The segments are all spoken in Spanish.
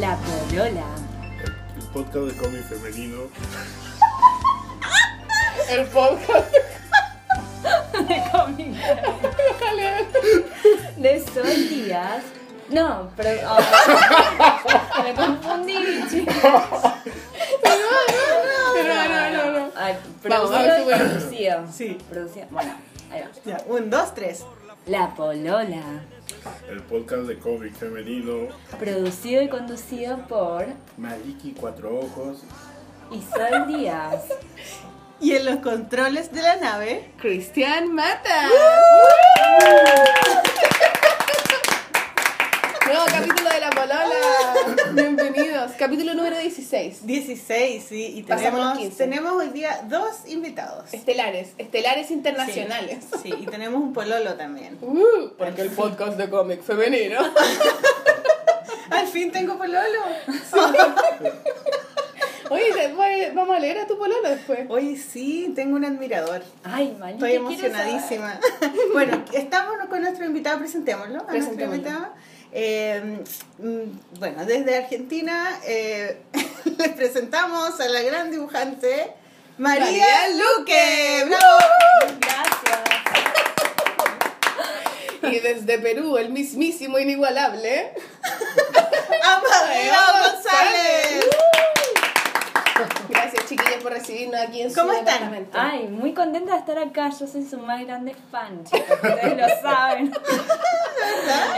La Polola. El podcast de cómic femenino. El podcast. De cómic. De Sol Díaz. No, pero. ah, me confundí, chicos. Pero no, no, no. Ay, Vamos, a ver producido. Sí. Producido. Bueno, ahí va. Ya, un, dos, tres. La Polola. El podcast de cómic femenino. Producido y conducido por Maliki Cuatro Ojos. Isol Díaz. Y en los controles de la nave. Cristian Mata. Nuevo capítulo de La Polola. Bienvenidos. Capítulo número 16. 16, sí. Y Pasamos tenemos, 15. tenemos hoy día dos invitados. Estelares. Estelares internacionales. Sí, y tenemos un pololo también. Uh, porque el podcast de cómic femenino. Al fin tengo pololo. Oye, te- voy- vamos a leer a tu pololo después. Hoy sí, tengo un admirador. Ay, Mali, Estoy emocionadísima. bueno, estamos con nuestro invitado, presentémoslo. A nuestro invitado. Eh, mm, bueno, desde Argentina eh, les presentamos a la gran dibujante María. Luque. ¡Bravo! Gracias. Y desde Perú, el mismísimo inigualable. Amadeo González. Gracias, chiquillos, por recibirnos aquí en su ¿Cómo están? departamento. Ay, muy contenta de estar acá. Yo soy su más grande fan, chicos. Ustedes lo saben.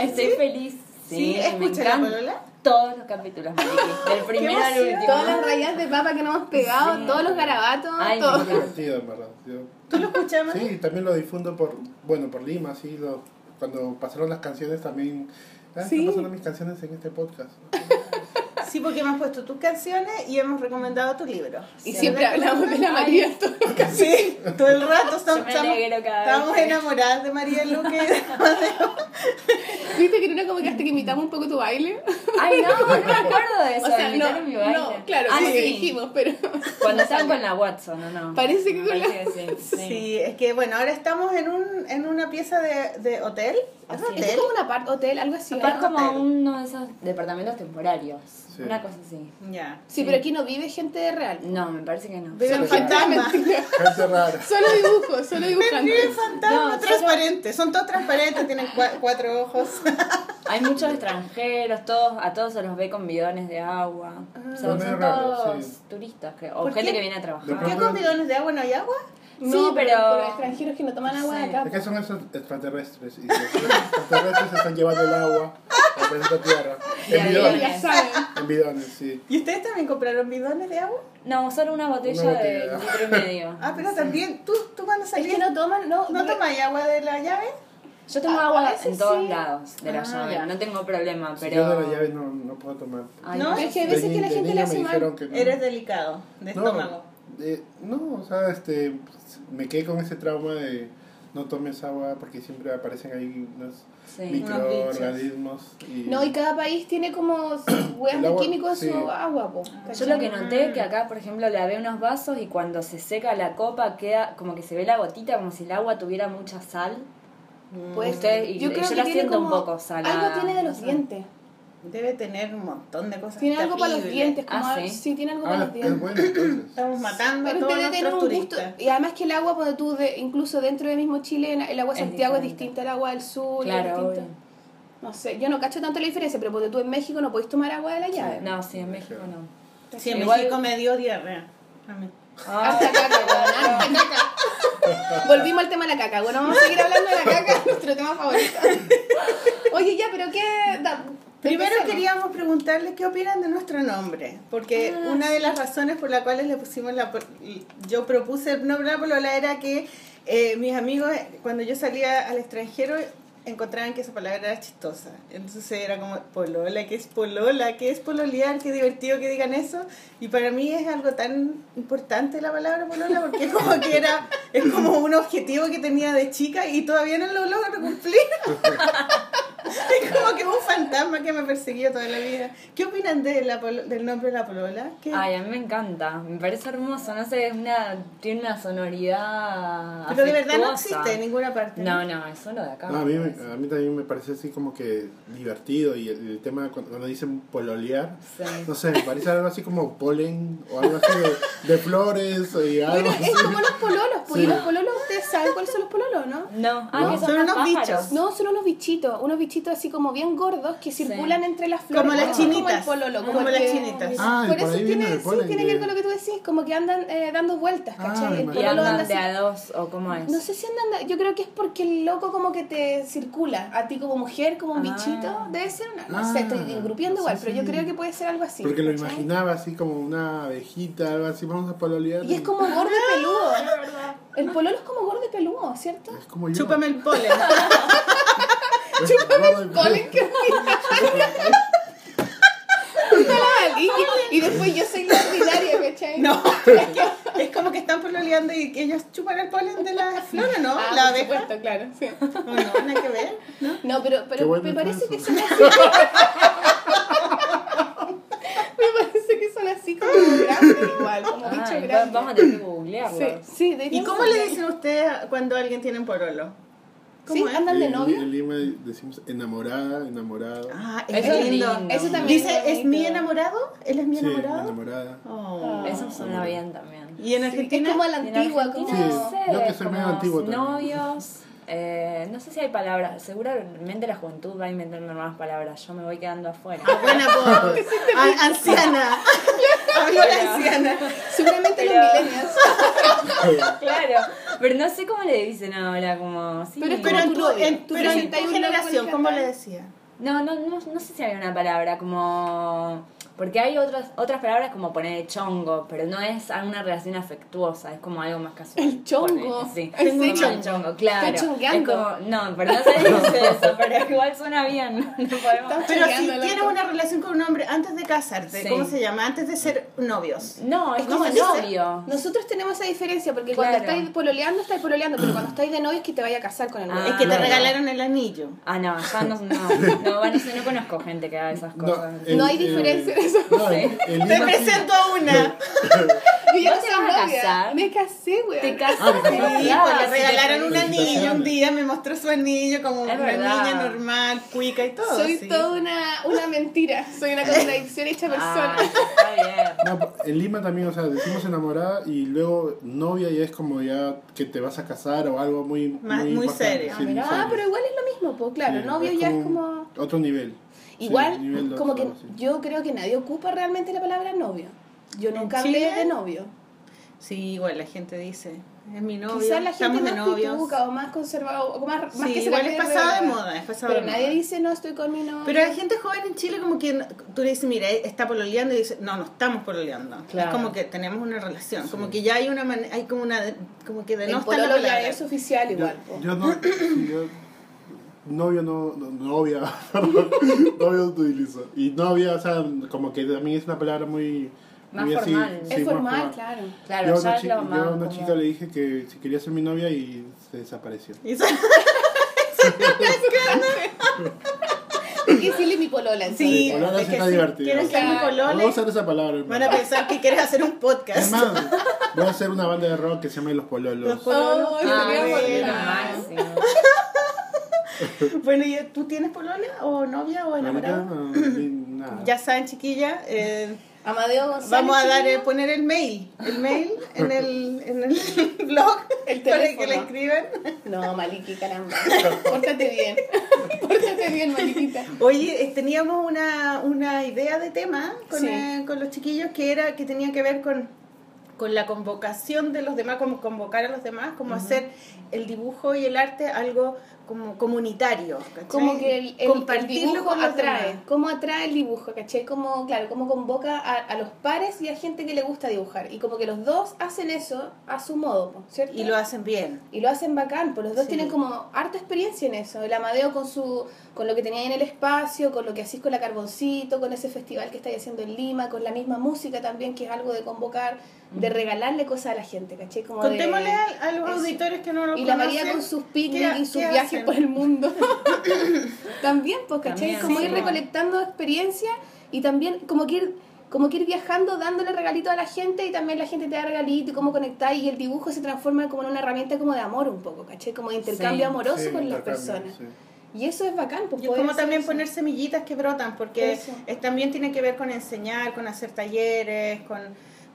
Estoy feliz. Sí, ¿Sí? todos los capítulos, Maliki. Del primero al último. Todas las rayas de papa que nos hemos pegado, Sí. todos los garabatos, Ay, todo. me Divertido, en verdad. Yo- ¿Tú lo escuchas, María? Sí, también lo difundo por, bueno, por Lima, sí, lo, cuando pasaron las canciones también. Ah, Sí. están pasando mis canciones en este podcast. Sí, porque hemos puesto tus canciones y hemos recomendado tu libro. Y Sí. siempre hablamos de la María. todo. Sí, todo el rato estamos, estamos, enamoradas de María Luque. ¿Viste que en una como que hasta que imitamos un poco tu baile? Ay, no, no me acuerdo de eso. O sea, no, mi baile. no, claro, ah, sí, sí. que dijimos, pero Cuando estaban con la Watson, ¿no? no. Parece que con la- parece que sí. Sí, es que bueno, ahora estamos en, un, en una pieza de, de hotel. ¿Es Así un es. hotel? como una part hotel, algo así. ¿no? como hotel. uno de esos departamentos temporarios. Sí. Una cosa así. Ya. Sí, pero aquí no vive gente real. No, me parece que no. Viven fantasmas. Gente rara. Solo dibujos, solo dibujantes. Viven fantasmas No, transparentes. Son todos transparentes, tienen cua- cuatro ojos. Hay muchos extranjeros, todos, a todos se los ve con bidones de agua. O sea, Son todos sí. turistas, creo. O ¿Por gente qué? que viene a trabajar. ¿Qué pronto- con bidones de agua no hay agua? No, pero- pero extranjeros que no toman agua de Sí. acá. Es que son esos extraterrestres. Y los extraterrestres se están llevando el agua al planeta Tierra. En bidones. Ya saben. En bidones, sí. ¿Y ustedes también compraron bidones de agua? No, solo una botella, Una de litro y medio. Ah, pero también, ¿tú, tú cuando Es salís que no toman, no. no tomáis agua de la llave? Yo tengo A- a agua veces en todos sí. lados de la Ah, llave, ya. no tengo problema, Si pero... yo de la llave no, no puedo tomar. Ay, ¿No? Es que a veces que la gente le hace me mal. no. Eres delicado, de No, estómago. eh, no, o sea, este, me quedé con ese trauma de no tomes agua porque siempre aparecen ahí unos Sí. microorganismos. Y, No, y cada país tiene como hueas El de químicos en sí. su agua, po. Yo lo que noté es que acá, por ejemplo, lavé unos vasos y cuando se seca la copa queda como que se ve la gotita, como si el agua tuviera mucha sal. Pues, Usted- y- yo creo yo que la tiene siento un como- poco salada, Algo tiene de los dientes. Debe tener un montón de cosas. Tiene algo para los dientes. Como Ah, ¿sí? sí, tiene algo para Ah, los es dientes. bueno. Estamos matando a Pero todos debe tener un gusto. Y además que el agua, cuando tú, de, incluso dentro del mismo Chile, el agua de Santiago es distinta al agua del sur. es Claro, distinta. No sé, yo no cacho tanto la diferencia, pero porque tú en México no podés tomar agua de la llave. No, sí, en México no. Sí, en Igual- México me dio diarrea. A mí. Hasta caca, weón, hasta caca. Volvimos al tema de la caca. Bueno, vamos a seguir hablando de la caca, nuestro tema favorito. Oye, ya, pero ¿qué? Da- Primero queríamos preguntarles qué opinan de nuestro nombre, porque Ah, una de las razones por las cuales le pusimos la... Yo propuse el nombre de la polola era que eh, mis amigos, cuando yo salía al extranjero, encontraban que esa palabra era chistosa. Entonces era como, polola, ¿qué es polola? ¿Qué es pololear? Qué divertido que digan eso. Y para mí es algo tan importante la palabra polola, porque como que era, es como un objetivo que tenía de chica y todavía no lo logro cumplir. Es como que un fantasma que me ha perseguido toda la vida. ¿Qué opinan de la del nombre de la polola? ¿Qué? Ay, a mí me encanta, me parece hermoso, no sé, es una, tiene una sonoridad Pero de verdad no afectuosa. existe en ninguna parte. No, no, es solo de acá. No, a, mí, me a mí también me parece así como que divertido y el, el tema cuando, cuando dicen pololear, Sí. no sé, me parece algo así como polen o algo así de, de flores y algo Bueno, así. es como los pololos, pues Sí. los pololos, ustedes saben cuáles son los pololos, ¿no? No, ah, No. que son, Son unos unos pájaros. bichos. No, son unos bichitos, unos bichitos así como bien gordos que circulan entre las flores. Como las es Como chinitas. el pololo, Como el las chinitas. Ah, Por por eso tiene, viene el sí, polen tiene que- ver con lo que tú decís, como que andan eh, dando vueltas, Ah, ¿cachai? el Y pololo andan anda de a dos, o cómo es. No sé si andan, yo creo que es porque el loco como que te circula, a ti como mujer, como un Ah. bichito, debe ser una, no Ah, sé, estoy engrupiendo igual, sí, pero yo sí. creo que puede ser algo así. Porque lo imaginaba así como una abejita, algo así, vamos a pololear. Y es como gordo y peludo. El pololo es como gordo y peludo, ¿cierto? Es como yo. Chúpame el polen. Y Polen, qué y, y, y después yo soy la ordinaria, ¿cachai? No, es, que es como que están pololeando y que ellos chupan el polen de la flor, ¿o ¿no? Ah, la por abeja. supuesto, claro, sí. ¿O no? Nada que ver. ¿no? No, pero, pero bueno me parece que son así. me parece que son así como grandes igual, como va- grandes. vamos a tener que googlearlo. Sí, sí, ¿Y cómo le dicen ustedes cuando alguien tiene un pololo? ¿Sí? ¿Cómo es? ¿Andan de novio? En Lima decimos enamorada, enamorado. Ah, es Eso es lindo. lindo. Eso también Dice, es ¿es bonito. mi enamorado? ¿Él es mi sí, enamorado? enamorada. Oh. Eso suena bien también. ¿Y en Sí, Argentina? es como a la antigua, como... Sí. no sé, yo que soy medio antiguo también. Novios, eh, no sé si hay palabras, seguramente la juventud va a inventar nuevas palabras, yo me voy quedando afuera. Ah, buena a- anciana. Hablo la anciana. Seguramente los Pero- millennials. claro, pero no sé cómo le dicen ahora, como... Sí, Pero es Pero como en tu en, Tu pero en tu 61 generación, ¿cómo le decía? No, no, no, no sé si hay una palabra como... Porque hay otras otras palabras como poner chongo, pero no es una relación afectuosa, es como algo más casual. El chongo. Sí. El chongo, claro. Está chongueando. Es como, no, pero no se dice eso, pero igual suena bien. No podemos... Está Pero si tienes una relación con un hombre antes de casarte, Sí. ¿cómo se llama? Antes de ser novios. No, es como novio. Nosotros tenemos esa diferencia porque Claro. cuando estáis pololeando, estáis pololeando, pero cuando estáis de novio es que te vaya a casar con el novio. Ah, es que te regalaron el anillo. Ah, no, ya no, no, no, bueno, sí, no conozco gente que haga esas cosas. el- No hay diferencia en eso. No, Sí. Te sí- presento a una. Yo ¿No no te soy vas a novia. casar? Me casé, güey. Te. Ah, ¿te Sí, casaste? Ah, pues le sí, regalaron un anillo un día, me mostró su anillo como Es una verdad. niña normal, cuica y todo. Soy sí. toda una, una mentira. Soy una contradicción hecha persona. Ah, está bien. No, en Lima también, o sea, decimos enamorada y luego novia ya es como ya que te vas a casar o algo muy Más- muy serio. Ah, sí, muy mira, ah, serio. pero igual es lo mismo, pues claro, Sí, novio ya es como... Otro nivel. Sí, Igual, nivel como que yo creo que nadie ocupa realmente la palabra novio. Yo ¿En nunca hablé Chile? de novio. Sí, igual la gente dice, es mi novio, Quizás la gente de más novios. pituca o más conservadora, o más, más Sí, que se igual la es cree pasado de moda, es pasado Pero de nadie moda. dice, no, estoy con mi novio. Pero hay gente joven en Chile como que tú le dices, mira, está pololeando y dice, no, no estamos pololeando. Claro. Es como que tenemos una relación, como que ya hay una man- hay como una como que El denota la pololo ya palabra. es oficial Yo, igual. po. yo no, yo- novio no, no- novia, perdón, novio no utilizo. Y novia, o sea, como que también es una palabra muy... Más muy así, formal. sí, es más formal, claro. Claro, yo a ya una, es chi- lo yo a una chica le dije que si quería ser mi novia y se desapareció. Y eso- Hay que decirle mi polola. Sí, Polola es que está sí, divertido. ¿Quieres ser mi Claro. Vamos a usar esa palabra. hermano. Van a pensar que quieres hacer un Es podcast. más, voy a hacer una banda de rock que se llama Los Pololos. Los pololos. Oh, Ah, bueno. ¿y tú tienes polola o novia o enamorada? no, nada. Ya saben, chiquilla, eh, Amadeo González. vamos a dar, eh, poner el mail, el mail en el, en el blog El para que le escriban. No, Maliki, caramba. Pórtate bien. Pórtate bien, Maliquita. Oye, eh, teníamos una, una idea de tema con, Sí. eh, con los chiquillos que era que tenía que ver con, con la convocación de los demás, como convocar a los demás, como hacer el dibujo y el arte algo como comunitario. ¿cachai? Como que el, el, el Compartirlo dibujo con los atrae. ¿Cómo atrae el dibujo? ¿Cachai? Como, claro, como convoca a, a los pares y a gente que le gusta dibujar. Y como que los dos hacen eso a su modo, ¿cierto? Y lo hacen bien. Y lo hacen bacán, pues los dos Sí. tienen como harta experiencia en eso. El Amadeo con su con lo que tenía ahí en el espacio, con lo que hacís con la Carboncito, con ese festival que estáis haciendo en Lima, con la misma música también, que es algo de convocar, de regalarle ccosas a la gente, ¿cachai? Como de- Contémosle a, a los eso. auditores que no lo Y la conocen. María con sus ¿qué- picnics y sus viajes por el mundo. también, pues, ¿cachai? También, como sí. ir recolectando experiencia y también como que ir como que ir viajando dándole regalitos a la gente y también la gente te da regalitos y cómo conectar y el dibujo se transforma como en una herramienta como de amor un poco, ¿cachai? Como de intercambio Sí, amoroso Sí, con las personas. sí. Y eso es bacán, pues Y es como también eso. poner semillitas que brotan, porque es, también tiene que ver con enseñar, con hacer talleres, con,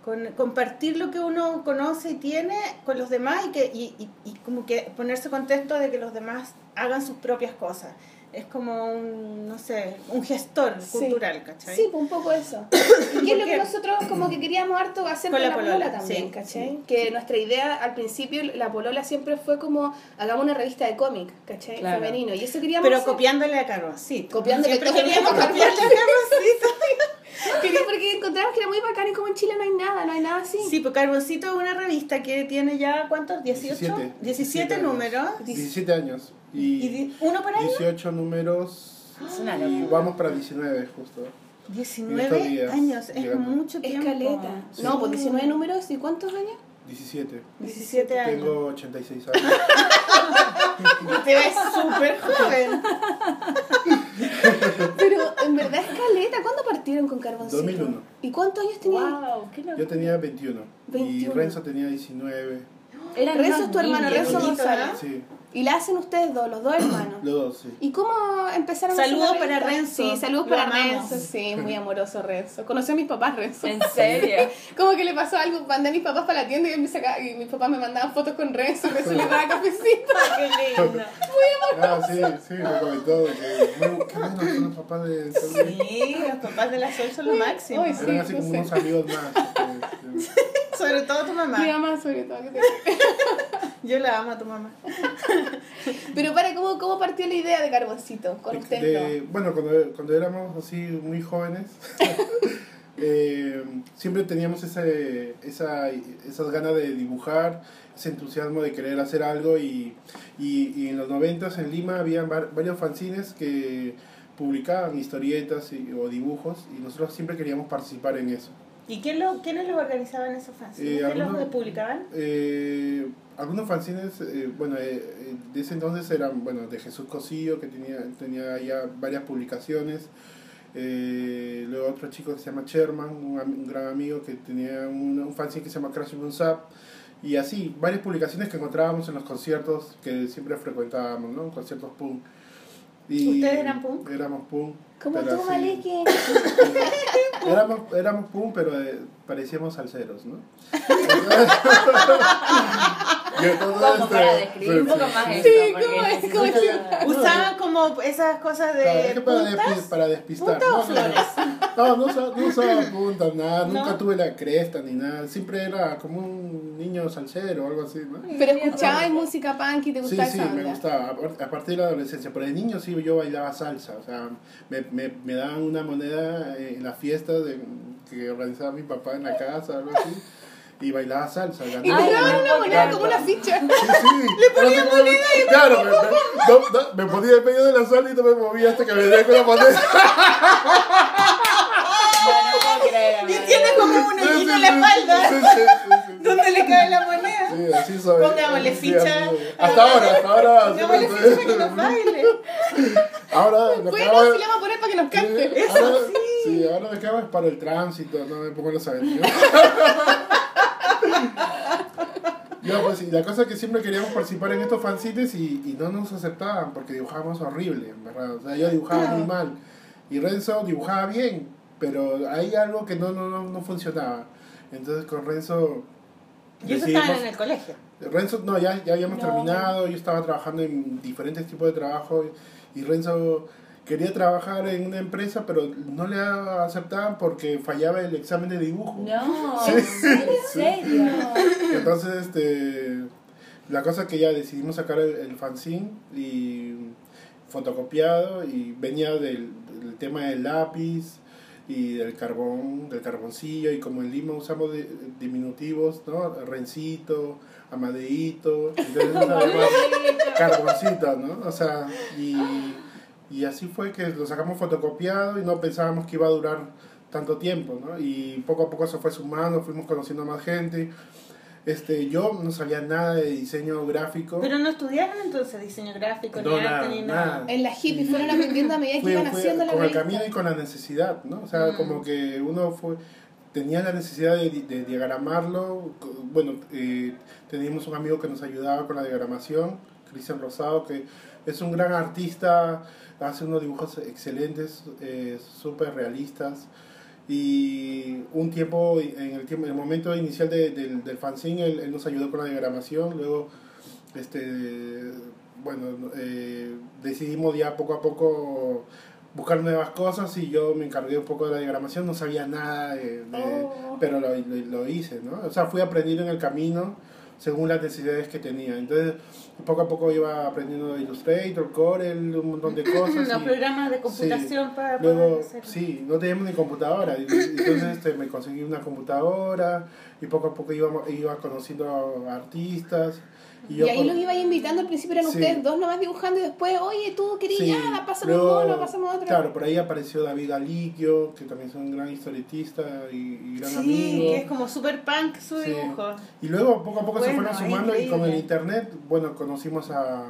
con compartir lo que uno conoce y tiene con los demás y, que, y, y, como que ponerse contento de que los demás hagan sus propias cosas. Es como un, no sé, un gestor Sí. cultural, ¿cachai? Sí, pues un poco eso. Y qué es lo que nosotros como que queríamos harto hacer Con con, la la, polola, polola, también, sí, ¿cachai? sí. Que nuestra idea al principio, la polola siempre fue como, hagamos una revista de cómic, ¿cachai? Claro. Femenino. Y eso queríamos Pero hacer. copiándole a Carboncito. Copiándole Siempre queríamos copiarle a Carboncito. Quería- porque encontramos que era muy bacán y como en Chile no hay nada, no hay nada así. Sí, pues Carboncito es una revista que tiene ya, ¿cuántos? ¿18? 17. 17 años. números. 17 años. Y, ¿Y uno por año? 18 números. Es una y vamos para 19 justo. 19 días años, es llegamos. mucho tiempo. Escaleta. Sí. No, pues 19 números y cuántos años? 17. 17 años. Tengo 86 años. Te ves súper joven. Pero en verdad escaleta, ¿cuándo partieron con Carboncito? 2001. ¿Y cuántos años tenían? Wow. Yo tenía 21. Y 21. Renzo tenía 19. Eran Renzo es tu hermano, niños. Renzo. Sí, Y la hacen ustedes dos, los dos hermanos. los dos, sí. ¿Y cómo empezaron a hacer Saludos para? Renzo. Sí, saludos Lo para amamos. Renzo. Sí, muy amoroso Renzo. Conoció a mis papás Renzo. ¿En serio? Como que le pasó algo, mandé a mis papás para la tienda y, me sacaba, y mis papás me mandaban fotos con Renzo, Renzo le daba cafecito. Qué lindo. Ah, sí, sí, me comentó que muy, son los papás de Sí, los papás de la Sol son lo máximo. Ay, sí. Eran así como sé. unos amigos más. Sobre todo tu mamá. Mi mamá sobre todo. que te- Yo la amo a tu mamá. Pero para, ¿cómo, ¿cómo partió la idea de Carboncito? Con de- usted de- bueno, cuando, cuando éramos así muy jóvenes, eh, siempre teníamos ese, esa, esas ganas de dibujar, ese entusiasmo de querer hacer algo y, y, y en los noventas en Lima había varios fanzines que publicaban historietas y- o dibujos y nosotros siempre queríamos participar en eso. ¿Y quién lo, quiénes los organizaban esos fanzines? Eh, ¿Quién los algunos- publicaban? Eh, algunos fanzines, eh, bueno, eh, eh, de ese entonces eran, bueno, de Jesús Cosillo, que tenía, tenía ya varias publicaciones. Eh, luego otro chico que se llama Sherman, un, un gran amigo que tenía un, un fanzine que se llama Crash Boom Zap. Y así, varias publicaciones que encontrábamos en los conciertos que siempre frecuentábamos, ¿no? Conciertos punk. Y ¿Ustedes eran punk? Éramos punk. Como pero tú, así- Maliki. Éramos, éramos punk, pero eh, parecíamos salseros, ¿no? Y entonces, Como para describir un sí, poco sí, más sí. esto. Sí, ¿cómo es? ¿Cómo es? Usaban como esas cosas Claro, es de que para, puntas. despi- para despistar. ¿Punta o no, no, flores? No, no, usaba, no usaba puntas, nada. ¿No? Nunca tuve la cresta ni nada. Siempre era como un niño salsero o algo así, ¿no? Pero escuchabas música punk y te Sí, gustaba sí, esa me gustaba. A par- A partir de la adolescencia. Pero de niño sí yo bailaba salsa. O sea, me, me, me daban una moneda en las fiestas de, que organizaba mi papá en la casa, algo así. Y bailaba salsa. Y te daban Ay, una moneda como una ficha. Sí, sí. Le ponía moneda y Claro, me, me- no, no, me ponía en medio de la sala y no me movía hasta que me dé con la moneda. Y tiene como un hoyito en la espalda Sí, sí, sí, sí. donde le cae la moneda. Sí, así soy. Pongámosle Sí, ficha. Hasta ahora, hasta ahora. Pongámosle ficha para que nos baile. Ahora Bueno, si le vamos a poner para que nos cante. Sí, ahora, sí, ahora lo que hago es para el tránsito, no me pongo los avenidas. No, pues y la cosa es que siempre queríamos participar en estos fanzines y, y no nos aceptaban porque dibujábamos horrible, en verdad. O sea, yo dibujaba muy mal. Y Renzo dibujaba bien, pero hay algo que no, no, no, no funcionaba. Entonces con Renzo... Y eso estaban en el colegio. Renzo, no, ya, ya habíamos No. terminado, yo estaba trabajando en diferentes tipos de trabajo y Renzo quería trabajar en una empresa, pero no le aceptaban porque fallaba el examen de dibujo. No, Sí, ¿en sí. serio? Entonces, este, la cosa que ya decidimos sacar el, el fanzine y fotocopiado y venía del, del tema del lápiz y del carbón, del carboncillo y como en Lima usamos de- diminutivos, ¿no? Rencito, Amadeito, entonces carboncito, ¿no? O sea, y, y así fue que lo sacamos fotocopiado y no pensábamos que iba a durar tanto tiempo, ¿no? Y poco a poco se fue sumando, fuimos conociendo a más gente. este, yo no sabía nada de diseño gráfico. Pero no estudiaron entonces diseño gráfico, No, ni arte, nada, ni nada. nada. En la hippie fueron aprendiendo a medida que iban haciendo la con el camino y con la necesidad, ¿no? O sea, Mm. como que uno fue tenía la necesidad de, de diagramarlo. Bueno, eh, teníamos un amigo que nos ayudaba con la diagramación, Cristian Rosado, que es un gran artista, hace unos dibujos excelentes, eh, súper realistas. Y un tiempo, en el, tiempo, en el momento inicial de- del, del fanzine, él, él nos ayudó con la diagramación. Luego, este, bueno, eh, decidimos ya poco a poco buscar nuevas cosas y yo me encargué un poco de la diagramación. No sabía nada, de, de- Oh. pero lo, lo, lo hice, ¿no? O sea, fui aprendiendo en el camino según las necesidades que tenía. Entonces, poco a poco iba aprendiendo de Illustrator, Corel, un montón de cosas. Los y- programas de computación para Luego, hacer. sí, no teníamos ni computadora. Entonces este, me conseguí una computadora y poco a poco iba, iba conociendo a artistas. Y, Y yo ahí los iba invitando, al principio eran Sí. ustedes dos nomás dibujando y después, oye, tú querías, Sí, ya, pásame un luego, mono, pásame otro. Claro, por ahí apareció David Aliquio, que también es un gran historietista y, y gran Sí, amigo. que es como super punk su Sí. dibujo. Y luego poco a poco se fueron sumando y con el internet, bueno, conocimos a,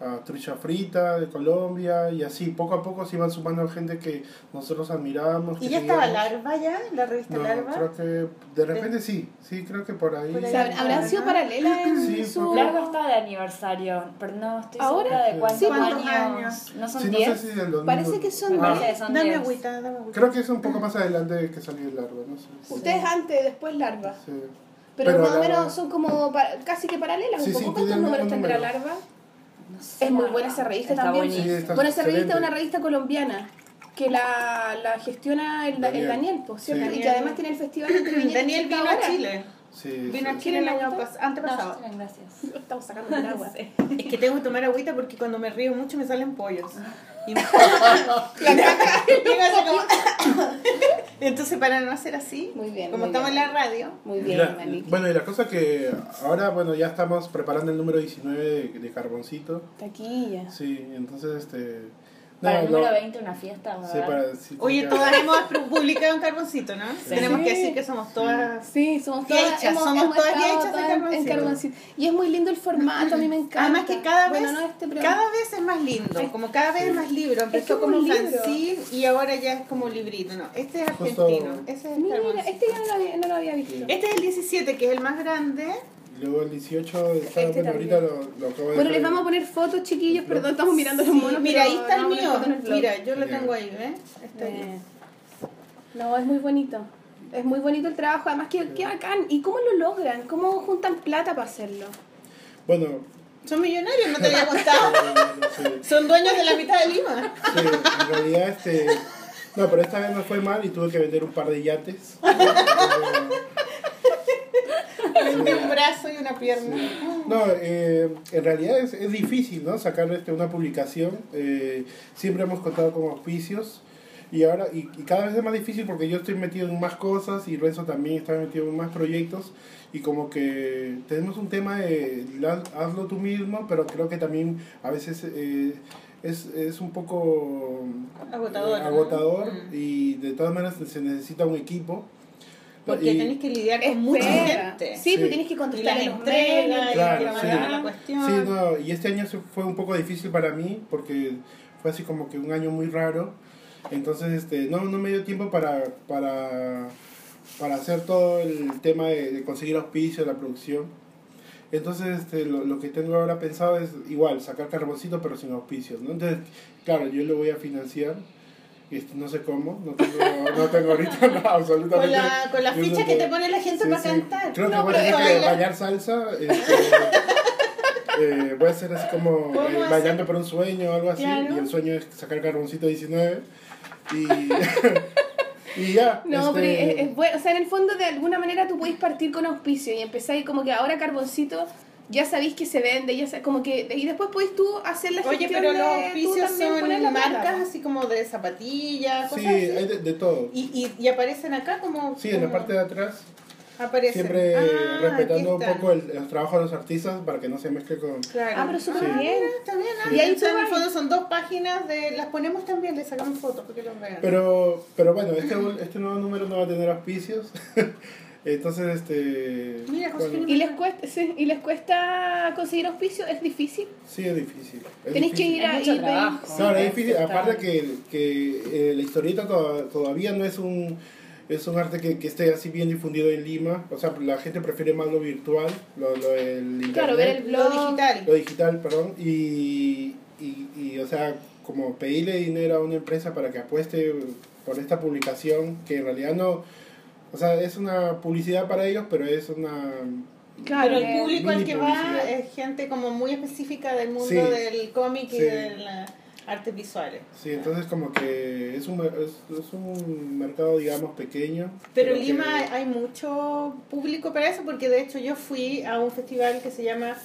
a Trisha Frita de Colombia y así, poco a poco se iban sumando gente que nosotros admirábamos. ¿Y ya estaba. Larva ya? ¿La revista No, Larva? creo que de repente sí, sí, creo que por ahí. Por O ahí. sea, habrán sido paralelas Sí, su... porque- Largo está de aniversario, pero no estoy ¿Ahora? segura de cuántos Sí, ¿cuántos años. años? ¿No son Sí, no 10? sé si del 2000. Parece que son Me Ah, Dame 10. agüita, dame agüita. Creo que es un poco más adelante que salió el largo, no sé. Ustedes antes, después larva. Sí. Pero, Pero más o Larva- menos son como casi que paralelas. Sí, un sí, poco. tiene ¿Cuántos números mismo tendrá número. larva? No sé, Es muy buena esa revista Está también. Sí, está Bueno, esa revista es una revista colombiana que la, la gestiona el, el Daniel. Daniel, pues, ¿cierto? Sí. Y que además tiene el festival entre Daniel vino a. Chile. Sí, Vino a. Chile el ¿Quieren año No, antepasado. bien, gracias. Estamos sacando el agua. Es que tengo que tomar agüita porque cuando me río mucho me salen pollos. Y me... Entonces, para no hacer así, Muy bien, como muy estamos bien. en la radio, Muy bien, la- bueno, y la cosa que ahora, bueno, ya estamos preparando el número 19 de, de Carboncito. Taquilla. Sí, entonces, este... Para el número no, 20 una fiesta, ¿verdad? Sí, para, sí, Oye, porque- todas hemos publicado en Carboncito, ¿no? Tenemos que decir que somos todas. Sí, somos todas, hemos, somos hemos todas todas en- Carboncito. Y es muy lindo el formato, a mí me encanta. Además que cada vez, Bueno, no este, pero... cada vez es más lindo, como cada vez es más libro. Empezó como como un libro. fanzine y ahora ya es como librito. No, este es Justo- argentino, ese es Mira, Carboncito. este ya no lo había, no lo había visto. Este es el 17, que es el más grande. Luego el 18 está, Este bueno, ahorita lo, lo acabo de Bueno, les vamos a poner fotos, chiquillos, perdón, estamos mirando los monos. Mira, ahí está el mío. el. Mira, yo lo tengo ahí, ¿ves? Está ahí. Eh, No, es muy bonito. Es muy bonito el trabajo, además que qué bacán. ¿Y cómo lo logran? ¿Cómo juntan plata para hacerlo? Bueno, Son millonarios, no te había contado. sí, Son dueños de la mitad de Lima. sí, en realidad, este... No, pero esta vez no fue mal y tuve que vender un par de yates. Un brazo y una pierna. No, eh, en realidad es, es difícil, ¿no? Sacar este, una publicación. Eh, siempre hemos contado con auspicios. Y ahora, y, y cada vez es más difícil porque yo estoy metido en más cosas y Renzo también está metido en más proyectos. Y como que tenemos un tema de hazlo tú mismo, pero creo que también a veces eh, es, es un poco Agotador, eh, agotador y de todas maneras se necesita un equipo. Porque Y- tenés que lidiar con mucha gente. Sí, Sí. pues tienes que Y contestar las entregas, y Claro, que sí. mandar la cuestión. Sí, no, y este año fue un poco difícil para mí porque fue así como que un año muy raro. Entonces, este, no, no me dio tiempo para, para, para hacer todo el tema de, de conseguir auspicio, la producción. Entonces, este, lo, lo que tengo ahora pensado es igual, sacar carboncito pero sin auspicios, ¿no? Entonces, claro, yo lo voy a financiar. Este, no sé cómo, no tengo, no tengo ahorita nada, absolutamente. Con la, con la ficha que te pone la gente Sí, para sí. cantar. Creo que No, voy a tener que bailar. salsa. Este, eh, voy a hacer así como ¿Cómo eh, bailando por un sueño o algo así. Claro. Y el sueño es sacar carboncito 19. Y, y ya. No, este, pero es, es bueno, o sea, en el fondo de alguna manera tú podés partir con auspicio y empezáis como que ahora Carboncito ya sabéis que se vende, ya como que y después podés tú hacer la Oye, gestión pero los de auspicios son plata, marcas así como de zapatillas, Sí, cosas así. hay de, de todo. Y, y, y aparecen acá como. Sí, en la parte de atrás, Aparecen. siempre Ah, respetando un poco el, el trabajo de los artistas para que no se mezcle con... Claro. Ah, pero súper Sí. bien. Está bien, ah, Sí. Y ahí en el fondo son dos páginas de. Las ponemos también, le sacamos fotos porque los vean. Pero, pero bueno, este, este nuevo número no va a tener auspicios. Entonces, este... Mira, José bueno, ¿Y les cuesta, sí, y les cuesta conseguir auspicio? ¿Es difícil? sí, es difícil. es Tenéis que difícil. ir a eBay. Sí, es difícil. Aparte que, que eh, la historieta to- todavía no es un es un arte que, que esté así bien difundido en Lima. O sea, la gente prefiere más lo virtual, lo, lo el internet, Claro, ver el Lo digital. lo digital, perdón. Y, y, y, o sea, como pedirle dinero a una empresa para que apueste por esta publicación, que en realidad no... O sea, es una publicidad para ellos, pero es una... Claro, el público al que va es gente como muy específica del mundo Sí. del cómic y de las artes visuales. Sí, entonces como que es un, es, es un mercado, digamos, pequeño. Pero en que- Lima hay mucho público para eso, porque de hecho yo fui a un festival que se llama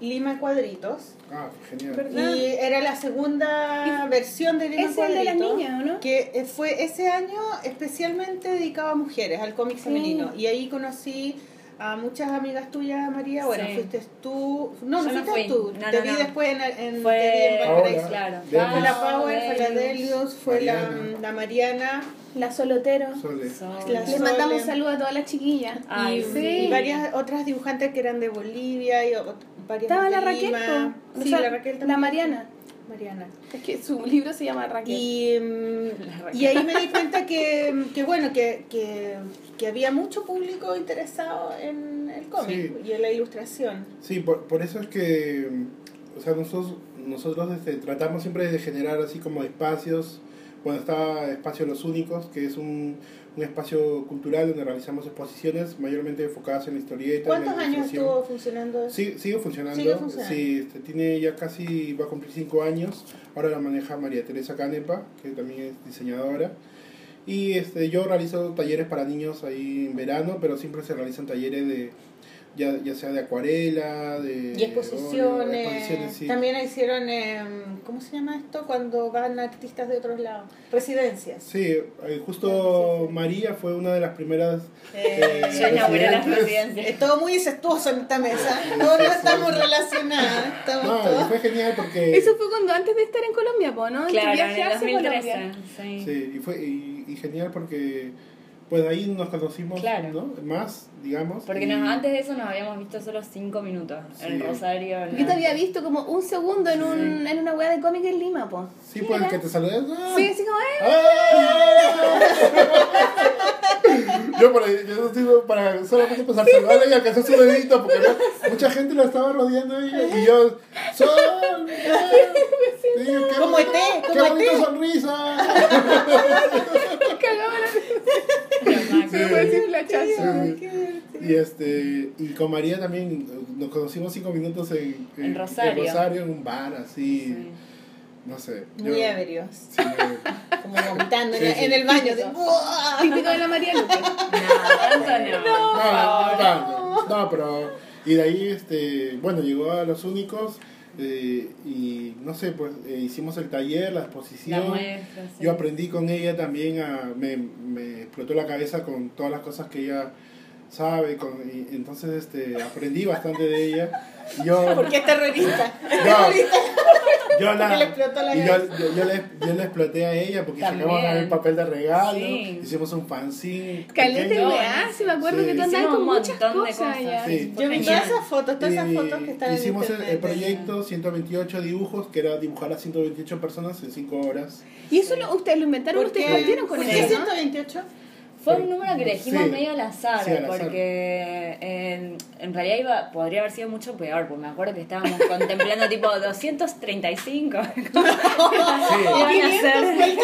Lima Cuadritos. Ah, genial. ¿Verdad? Y era la segunda versión de Lima Es el de las Cuadritos, niñas, ¿o no? Que eh, fue ese año especialmente dedicado a mujeres, al cómic Sí. femenino. Y ahí conocí a muchas amigas tuyas, María. Bueno, Sí. fuiste tú. No, no fuiste fui. tú. No, te no, vi no. después en, en, Fue te vi en Valparaíso. Claro. Fue la Power, fue la Delius. Fue la, Mariana. la Mariana. La Solotero. Sole. La Les mandamos saludos a todas las chiquillas. Ay, y, sí. y varias otras dibujantes que eran de Bolivia y varias Estaba de la Raquel. O Sí, sea, la Raquel también. La Mariana. Mariana. Es que su libro se llama Raquel. Y, Raquel. y ahí me di cuenta que, que bueno, que, que, que había mucho público interesado en el cómic Sí. y en la ilustración. Sí, por, por eso es que, o sea, nosotros, nosotros este, tratamos siempre de generar así como espacios. Bueno, está Espacio Los Únicos, que es un, un espacio cultural donde realizamos exposiciones mayormente enfocadas en la historieta. en la ¿Cuántos años estuvo funcionando? Sí, sigue funcionando. Sigue funcionando. Sí, este, tiene ya casi, va a cumplir cinco años. Ahora la maneja María Teresa Canepa, que también es diseñadora. Y este, yo realizo talleres para niños ahí en verano, pero siempre se realizan talleres de, ya, ya sea de acuarela, de... Y exposiciones. exposiciones, sí. También hicieron, em, ¿cómo se llama esto? Cuando van artistas de otros lados. Residencias. Sí, eh, justo María fue una de las primeras... Eh, Yo inauguré las residencias. Es todo muy incestuoso en esta mesa. Todos no estamos relacionados. Estamos No, todos. fue genial porque... Eso fue cuando antes de estar en Colombia, ¿no? Claro, en el hacia 2013. Colombia. Sí. Sí, y fue y, y genial porque pues ahí nos conocimos Claro. ¿no? más, digamos. Porque y- nos, antes de eso nos habíamos visto solo cinco minutos en Sí. Rosario. en Yo te había visto como un segundo en, un, en una wea de cómic en Lima, po. Sí, pues el era? que te saludé. ¡ah! Sí, así como, ¡eh! ¡Ah! yo por ahí, yo estoy para solamente pasar a saludarle y alcanzó su dedito porque no- mucha gente la estaba rodeando a ella y yo ¡Sol! ¡ah! Sí, qué Como bonito- ET, ¡Qué como bonita sonrisa! Y este y con María también nos conocimos cinco minutos en, En Rosario. Rosario, en un bar así, Sí. No sé. Muy ebrios. sí, Como vomitando en- Sí, en el baño. De, Típico. de la María Luque. No, no. No, no, no, no, no, pero y de ahí este, bueno, llegó a los únicos eh, y no sé, pues eh, hicimos el taller, la La exposición. muestra. sí. Yo aprendí con ella también a me, me explotó la cabeza con todas las cosas que ella sabe con, y entonces este aprendí bastante de ella. Yo Porque es terrorista. yo, yo la, le explotó la y yo, yo, yo le, yo le exploté a ella porque sacamos el papel de regalo, Sí. hicimos un fanzine. Caleta de weá, sí me acuerdo Sí. que tú andabas con un muchas montón de cosas cosas. Sí. Yo vi todas esas fotos, todas esas fotos que están hicimos en el, el proyecto 128 dibujos, que era dibujar a 128 personas en 5 horas. Y eso lo, ustedes lo inventaron, ¿Por ustedes partieron con ¿Por eso, qué ¿no? 128? Fue un número que elegimos Sí. medio al azar, Sí, al azar. porque en, en realidad iba, podría haber sido mucho peor, porque me acuerdo que estábamos contemplando tipo 235. Sí. Iban a ser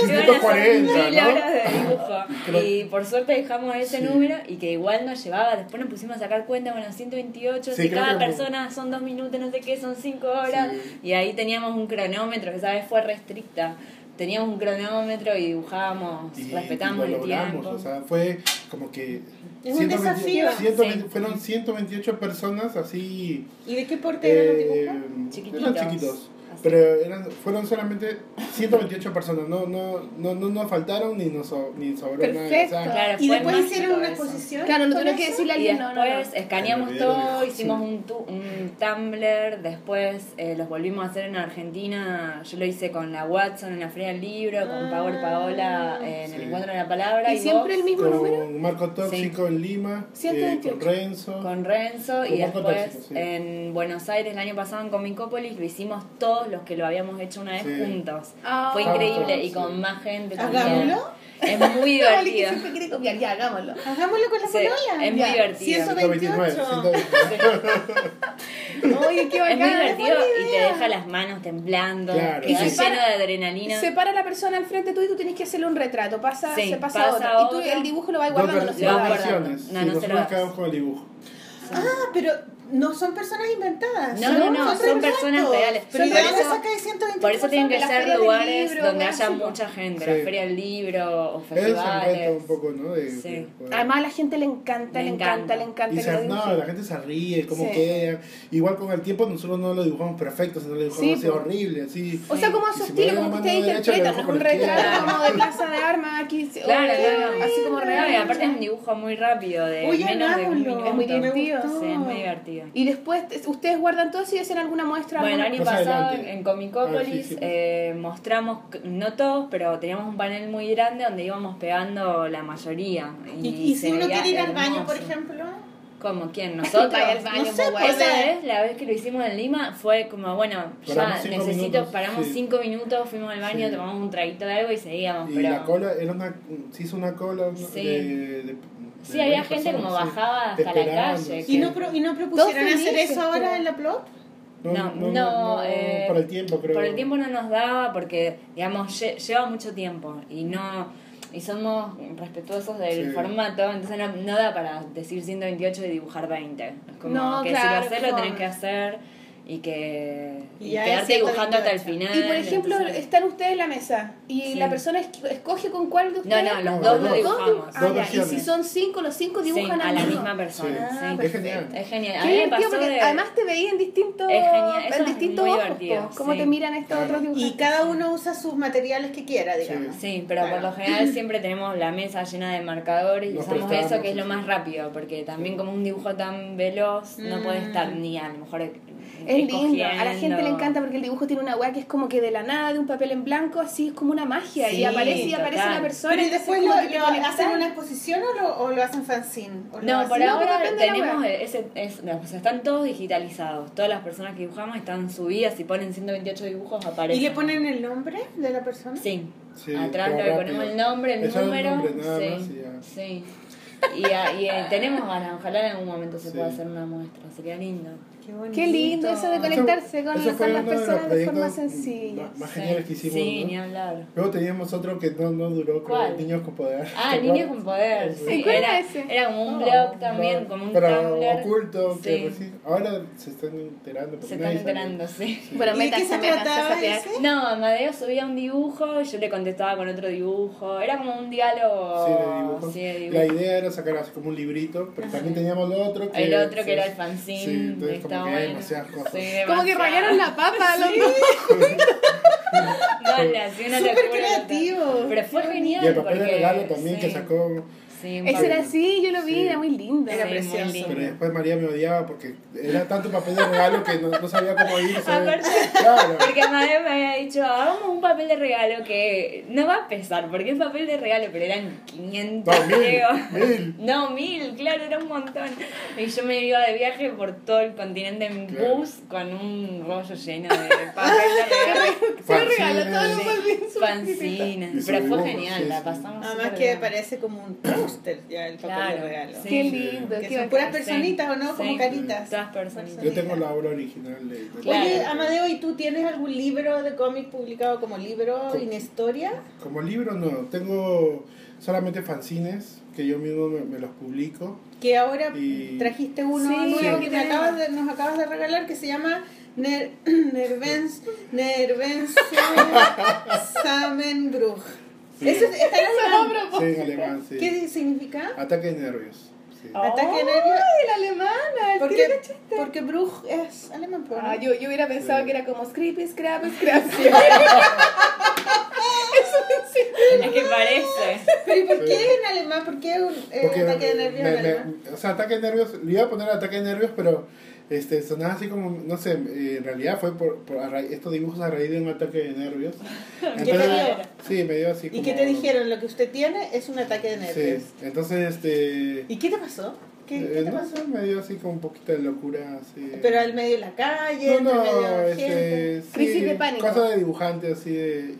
540, mil ¿no? horas de dibujo. Y por suerte dejamos ese Sí. número y que igual nos llevaba, después nos pusimos a sacar cuenta, bueno, 128, Sí, si cada persona son dos minutos, no sé qué, son cinco horas. Y ahí teníamos un cronómetro, que esa vez fue restricta. Teníamos un cronómetro y dibujábamos, Y, respetábamos y el tiempo. o sea, fue como que Es un desafío. 120 Sí. Fueron 128 personas así. ¿Y de qué porte eran los eh, dibujos? Chiquititos. eran chiquitos. Así. Pero eran, fueron solamente 128 personas. No, no, no, no nos faltaron ni nos so- ni sobró. O Perfecto. sea, Claro, ¿Y después hicieron una eso. exposición? Claro, no tuvieron que decirle a Y alguien, no, no, después no. escaneamos todo, hicimos sí. un, tu- un Tumblr, después eh, los volvimos a hacer en Argentina, yo lo hice con la Watson en la Feria del Libro, con Ah, Power Paola en sí. el Encuentro de la Palabra ¿Y y, siempre vos el mismo número? con Marco Tóxico en Lima, eh, 128. con Renzo. con Renzo y Con después Tóxico, sí. en Buenos Aires el año pasado en Comicópolis lo hicimos todos los que lo habíamos hecho una vez Sí. juntos. Ah. Fue increíble y sí. con más gente también. ¿Hagámoslo? Es muy divertido. siempre quiere copiar, ya, hagámoslo. Hagámoslo con la Sí, polola. es muy Ya. divertido. 129, 129. Oye, qué Es bacán. muy divertido buena y te deja las manos temblando, Claro, Y se lleno para- de adrenalina. Se para la persona al frente tuyo y tú tienes que hacerle un retrato. Pasa, Sí, se pasa, pasa otro. Y tú el dibujo lo vas Dos, guardando, no ver- se lo dos vas vas guardando. No, sí, no se lo das. quedamos con el dibujo. Ah, pero no son personas inventadas. No, no, no, son retratos. personas reales. Pero Por ¿de dónde eso- saca de 128 Por eso tienen que ser lugares Libro, donde haya mucha gente, Sí. la Feria del Libro o Es festivales. un poco, ¿no? De, Sí. de poder- Además a la gente le encanta, Le le encanta, encanta. le encanta y que se, no, la gente se ríe, cómo Sí. queda. Igual con el tiempo nosotros no lo dibujamos perfecto, sino lo dibujamos Sí, así horrible, así. O sea, como a su estilo, como interpretan, lo no es un retrato como de plaza de armas, aquí, Claro, no. así como real. y aparte es un dibujo muy rápido, de Oye, menos de un hagámoslo. minuto. Es muy divertido. Sí, es muy divertido. Y después te- ustedes guardan todo y hacen alguna muestra. Bueno, el año pasado adelante. en Comicópolis Ah, sí, sí. eh, mostramos, no todos, pero teníamos un panel muy grande donde íbamos pegando la mayoría. ¿Y, Y, y se si uno quiere ir al baño, por ejemplo? ¿Cómo? ¿Quién? ¿Nosotros? Vaya al baño, No sé, pues. Esa vez, la vez que lo hicimos en Lima, fue como, bueno, Paramos ya cinco necesito, minutos, paramos sí. cinco minutos, fuimos al baño, Sí. tomamos un traguito de algo y seguíamos. Y pero... la cola era una. Se hizo una cola. Sí. de, de- Sí, había gente como bajaba hasta la calle. ¿Y no, pro- y no propusieron hacer eso ahora en la plot? No, No, no, no, no, eh, por el tiempo, creo. Por el tiempo no nos daba porque, digamos, lle- lleva mucho tiempo y no y somos respetuosos del Sí. formato, entonces no, no da para decir 128 y dibujar 20. Es como No, que claro, si lo haces lo tenés que hacer y que Y quedarte dibujando hasta el 128. final. Y por ejemplo, entonces- están ustedes en la mesa y Sí. la persona es- escoge con cuál de No, ustedes. no, los No, dos los lo dos. dibujamos. Ah, Dos Y si son cinco, los cinco Sí, dibujan a al la mismo. misma persona. Sí. sí. Ah, Es genial. Es genial. A Qué mí me divertido, pasó porque de... además te veía en distintos, Es genial, eso en distintos ojos, cómo sí. te miran estos Claro. otros dibujos. Y cada uno usa sus materiales que quiera, digamos. Sí, pero por lo general siempre tenemos la mesa llena de marcadores y Nos usamos eso que es lo sí. más rápido, porque también como un dibujo tan veloz no Mm. puede estar ni a lo mejor Es lindo, a la gente le encanta porque el dibujo tiene una weá que es como que de la nada, de un papel en blanco, así es como una magia. y aparece y aparece total. la persona. Pero y después lo, lo hacen una exposición o lo, o lo hacen fanzine. ¿O lo No, por ahora tenemos ese, es, no, o sea, están todos digitalizados. Todas las personas que dibujamos están subidas y ponen 128 dibujos aparecen. ¿Y le ponen el nombre de la persona? Sí. Sí, Atrás le ponemos el nombre, el Eso número. nombre, nada sí. más y ya. Sí. Y, a- y, eh, tenemos ganas, ojalá en algún momento se Sí. pueda hacer una muestra, sería lindo. Qué lindo eso de conectarse con, Eso fue con las de personas de forma sencilla. Más, más Sí. geniales que hicimos. Sí, ¿no? ni hablar. Luego teníamos otro que no, no duró, creo, ¿Cuál? Niños con Poder. Ah, ¿Te Niños con Poder. Sí. Sí, ¿Cuál era ese? era como un blog también, no, como un Pero Tumblr. oculto, que Sí. recién- ahora se están enterando. Se están enterando, sí. Bueno, ¿Y de qué se trataba? No, Amadeo subía un dibujo y yo le contestaba con otro dibujo. Era como un diálogo. Sí, de de La dibujo. idea era sacar así como un librito, pero también teníamos lo otro que... El otro que era el fanzine. Como que hay bueno. demasiadas cosas. Sí, Como que demasiado. rayaron la papa los dos. No, le hacía una Súper locura. creativo. Pero fue genial. Y el papel de regalo también que sacó... Sí, Ese papel. era así, yo lo vi, Sí. era muy lindo. Era Sí, muy precioso. lindo. Pero después María me odiaba porque era tanto papel de regalo que no, no sabía cómo irse. Aparte- Claro. Porque Amadeo me había dicho, hagamos un papel de regalo que no va a pesar, porque es papel de regalo, pero eran 500 No, mil, mil. No, mil, claro, era un montón. Y yo me iba de viaje por todo el continente en Claro. bus con un rollo lleno de papel de regalo. Se regaló todo lo más bien. su Fanzines. Y su Pero fue genial, sí, la pasamos Además súper que bien. parece como un póster ya el papel Claro, de regalo. sí. Qué lindo, Que qué son bacán. puras personitas o no, como Sí. caritas. Todas personitas. Yo tengo la obra original de... de- Claro. Oye, Amadeo, ¿y tú tienes algún libro de cómic publicado como libro Co- en historia? Como libro no, tengo solamente fanzines que yo mismo me, me los publico. Que ahora Y- trajiste uno Sí, nuevo sí. que me acabas de, nos acabas de regalar que se llama Ner, Nervens, Nervenso Samenbruch. Sí. Eso es- está en alemán. Sí, en alemán, sí. ¿Qué significa? Ataque de nervios. sí. Ataque de nervios. ¡Ay, la alemana! el Porque, cachaste. porque Bruch es alemán, ¿no? Ah, yo, yo hubiera pensado Sí. que era como Scrappy, Scrap, Scrap. Es que parece. Pero ¿y por qué Sí. en alemán? ¿Por qué un eh, ataque de nervios me- en me- o sea, ataque de nervios, le iba a poner ataque de nervios, pero este sonaba así como, no sé, eh, en realidad fue por, por a raíz- estos dibujos a raíz de un ataque de nervios. te dio? Sí, me dio así ¿Y qué te dijeron? Lo que usted tiene es un ataque de nervios. Sí, entonces este... ¿Y qué te pasó? ¿Qué, eh, qué te no pasó? sé, me dio así como un poquito de locura, así... Pero al medio de la calle, no, medio no, de la gente. este, sí, Crisis de pánico. Cosas de dibujante así de,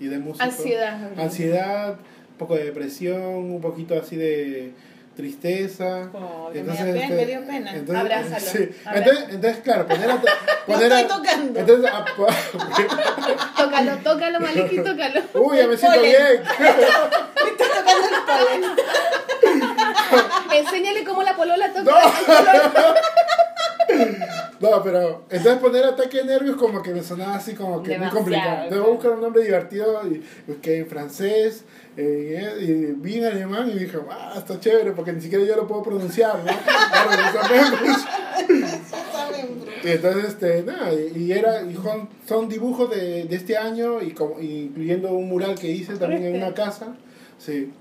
y, y de músico. Ansiedad. Ansiedad, un poco de depresión, un poquito así de tristeza. Me dio pena, me dio pena. Entonces, Abrázalo, sí. abrázalo. Entonces, entonces, claro, poner a... Poner No a- estoy tocando. Entonces, a- Tócalo, tócalo, Maliki, tócalo. uy, ya me siento polen. bien. Me está tocando el polen. Enséñale cómo la polola toca. No, pero entonces poner ataque de nervios como que me sonaba así como que Demasiado, muy complicado. Debo buscar un nombre divertido y busqué en francés eh, y vi en alemán y dije, ah, está chévere porque ni siquiera yo lo puedo pronunciar, ¿no? Y entonces, este, nada, y, y era, y son, son dibujos de, de este año, y como, incluyendo un mural que hice también en una casa. Sí.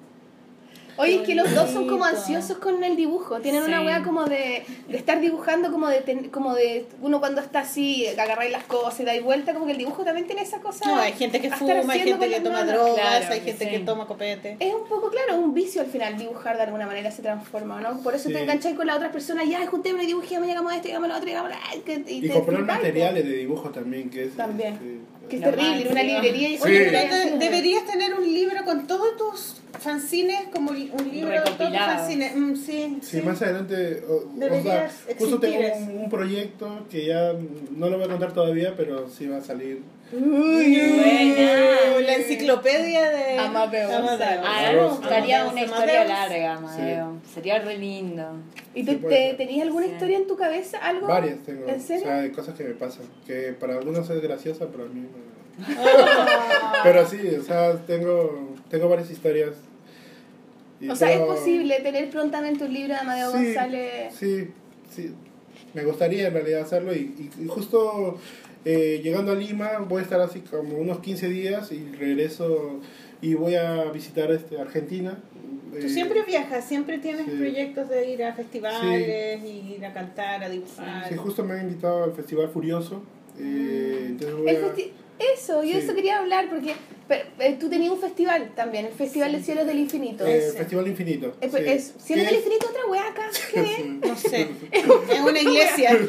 Oye, es que los dos son como ansiosos con el dibujo. Tienen una wea como de, de estar dibujando, como de, ten- como de uno cuando está así, agarráis las cosas y dais vuelta, como que el dibujo también tiene esa cosa. No, hay gente que a fuma, hay gente que toma manos. drogas, Claro, hay gente sí. que toma copete. Es un poco, claro, un vicio al final dibujar de alguna manera se transforma, ¿no? Por eso Sí. te engancháis con las otras personas, ya juntémonos y dibujemos, y hagamos esto, y hagamos lo otro, y hagamos la... que- Y, te comprar materiales de dibujo también, que es... También. este, Que es terrible, una librería y... Sí. Oye, deberías tener un libro con todos tus fanzines, como un libro de todos tus fanzines. Mm, sí, Sí, sí. más adelante, o, o sea, justo tengo un proyecto que ya no lo voy a contar todavía, pero sí va a salir. Buena. La enciclopedia de Amadeo González. A mí me gustaría Amadeus, una historia Amadeus. larga, Amadeo. Sería re lindo. ¿Y tú Sí, te, tenías alguna Sí. historia en tu cabeza? ¿Algo? Varias tengo, ¿En serio? o sea, de cosas que me pasan, que para algunos es graciosa, pero a mí no. Ah. Pero sí, o sea, tengo, tengo varias historias. Y O sea, es tengo- posible tener prontamente un libro de Amadeo Sí, González. Sí, sí. Me gustaría en realidad hacerlo y, y- y justo eh, llegando a Lima voy a estar así como unos 15 días y regreso y voy a visitar este Argentina. Tú Eh, siempre viajas, siempre tienes sí. proyectos de ir a festivales, y ir a cantar, a dibujar. Sí, justo me han invitado al Festival Furioso. eh, entonces voy a- eso, yo Sí. eso quería hablar porque pero, eh, tú tenías un festival también, el Festival de Cielos del Infinito. eh, Ese. Festival Infinito. Eh, sí. es, Cielos ¿Qué del es? Infinito, otra wea acá. ¿Qué es? No sé, es una iglesia.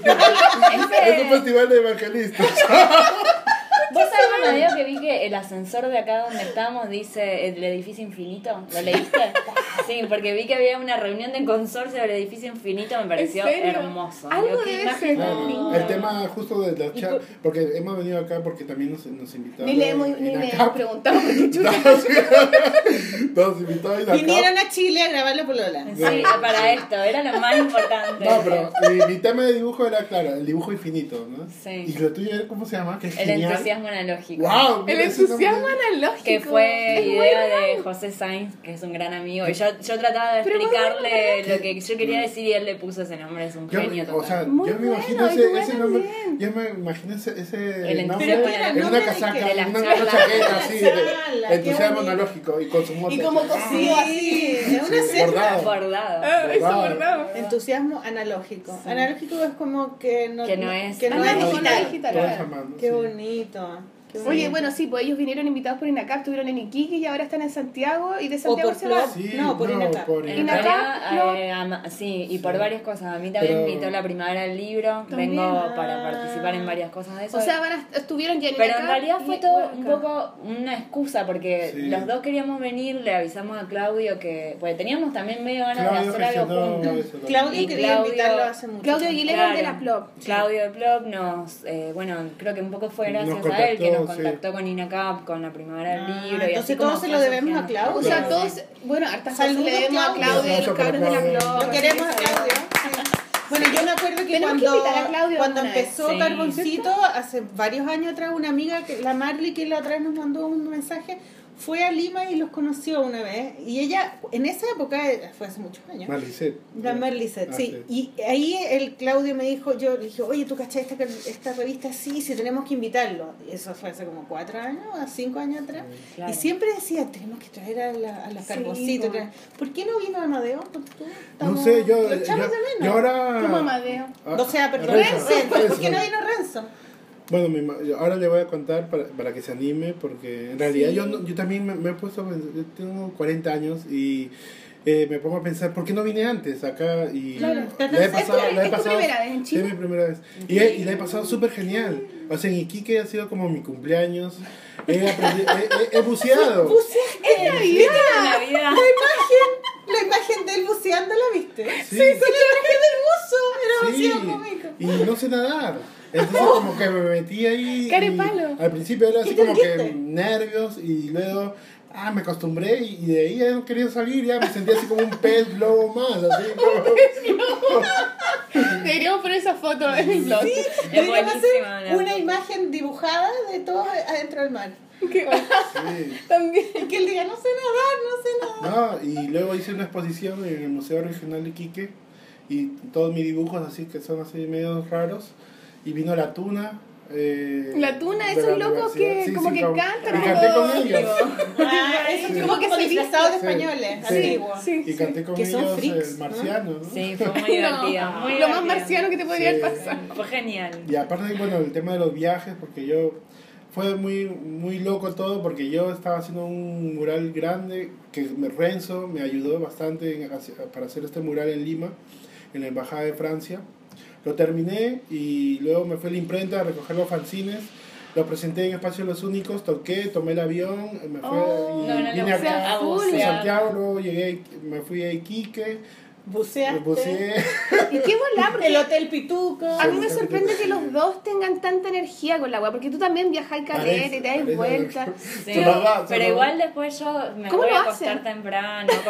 Es un festival de evangelistas. ¿Vos sabés, Amadeo, que vi que el ascensor de acá donde estamos dice el edificio infinito? ¿Lo leíste? Sí, porque vi que había una reunión de consorcio del edificio infinito, me pareció hermoso. Algo Digo, debe ser. el tema justo de la charla, por- porque hemos venido acá porque también nos, nos invitaron. Ni le hemos ni acá. hemos preguntado por qué chucha. Nos invitaron acá. Vinieron a Chile a grabar la polola. Sí, para esto, era lo más importante. No, pero mi, mi tema de dibujo era, claro, el dibujo infinito, ¿no? Sí. Y lo tuyo, ¿cómo se llama? Que es El genial. entusiasmo analógico. ¡Wow! El entusiasmo analógico. Que fue Es idea de José Sainz, que es un gran amigo. Y yo, yo trataba de explicarle lo que yo quería decir y él le puso ese nombre. Es un Yo, genio o sea, total. Muy yo me imagino bueno, y ese, nombre. Yo me imagino ese, ese El nombre entusiasmo en ¿nombre una casaca, en una charla. chaqueta así, De entusiasmo bonito. analógico y con su moto. Y como así. cosido así. Sí, es una bordado. Bordado. Ah, eso Bordado. Entusiasmo analógico. Analógico es como que no, Que no es que no es digital. Qué bonito. Qué Oye, bueno, sí, pues ellos vinieron invitados por INACAP, estuvieron en Iquique y ahora están en Santiago y de Santiago por se van. Sí, No, por Inacap. por En Inacap, eh, ama- sí, y por varias cosas. A mí también Pero- me invitó la primavera del libro. También. Vengo Ah. para participar en varias cosas de eso. O sea, van a- estuvieron ya en Pero en realidad fue todo un poco una excusa porque Sí. los dos queríamos venir, le avisamos a Claudio que. Pues teníamos también medio ganas Claudio de hacer algo juntos. Claudio quería Claudio- invitarlo hace mucho. Claudio. Aguilera el de la Plop. Claudio de Plop nos, eh, bueno, creo que un poco fue gracias a él que nos contactó, sí. con INACAP, con la primavera del Ah, libro. y entonces así como todo se lo debemos a. Claudio. O sea, todos, bueno, hartas cosas Saludos, le debemos a Claudio. Los cabros de la. Plop. Lo queremos a Claudio. sí. Bueno, yo me acuerdo que Tenemos cuando, a cuando empezó Sí. Carboncito, hace varios años atrás, una amiga, que la Marley, que la otra vez nos mandó un mensaje, fue a Lima y los conoció una vez. Y ella, en esa época, fue hace muchos años. Marlicet. La Ah, sí. Y ahí el Claudio me dijo, yo le dije, oye, ¿tú cachai esta, esta revista? Sí, sí, tenemos que invitarlo. Y eso fue hace como cuatro años, cinco años atrás. Claro. Y siempre decía, tenemos que traer a la, a la Sí. ¿Por qué no vino Amadeo? ¿Por qué? No Estamos- sé, yo, lo echamos yo, de menos. yo ahora... Como Amadeo. Ah, O sea, perdón, Renzo, Renzo. ¿Por qué no vino Renzo? Bueno, mi ma- ahora le voy a contar para, para que se anime, porque en realidad yo, no- yo también me, me he puesto, a pensar- yo tengo 40 años y eh, me pongo a pensar, ¿por qué no vine antes acá? Y Claro. la he ¿Es tu- pasado, la he es tu pasado, primera vez en Chile? Sí, mi primera vez. Y, he- y la he pasado súper genial. O sea, en Iquique ha sido como mi cumpleaños. He, aprendido, he, he- he buceado. ¿Buceaste? Navidad. La imagen, la imagen de él buceando, ¿la viste? Sí. Sí, la imagen del buzo. Era Sí, demasiado cómico. y no sé nadar. Entonces como que me metí ahí. Care y palo. Al principio era así ¿Y te como que nervios y luego ah, me acostumbré y, y de ahí ya no quería salir, ya me sentía así como un pez globo más, así como- Deberíamos poner esa foto en el blog. Deberíamos buenísima, hacer una imagen dibujada de todo adentro del mar. Qué bueno. Sí. También. Y que él diga, no sé nadar, no sé nadar. No, y luego hice una exposición en el Museo Regional de Iquique y todos mis dibujos así que son así medio raros y vino la tuna. eh, La tuna, la locos universidad. que como que cantan, Y canté con como- ellos. Ah, Sí. es Como como que se disfrazados de Sí. españoles, Sí. antiguos. Sí, Y sí. canté con Que son ellos freaks, el ¿no? marciano, ¿no? Sí, fue muy divertido. No, muy lo más marciano que te podría Sí. haber pasado. Fue genial. Y aparte, bueno, el tema de los viajes, porque yo fue muy muy loco todo, porque yo estaba haciendo un mural grande, que me, Renzo me ayudó bastante en para hacer este mural en Lima, en la Embajada de Francia. Lo terminé y luego me fui a la imprenta a recoger los fanzines. Lo presenté en Espacio Los Únicos, toqué, tomé el avión, me fui Oh, y no, no, no, vine acá a Santiago, luego llegué, me fui a Iquique, Buceaste. buceé. ¿Y qué volá? Porque El Hotel Pituco. a mí me sorprende que los dos tengan tanta energía con la weá, porque tú también viajas al calete, te das Parece- vueltas. Sí, pero igual después yo me ¿Cómo voy a acostar hacen? temprano.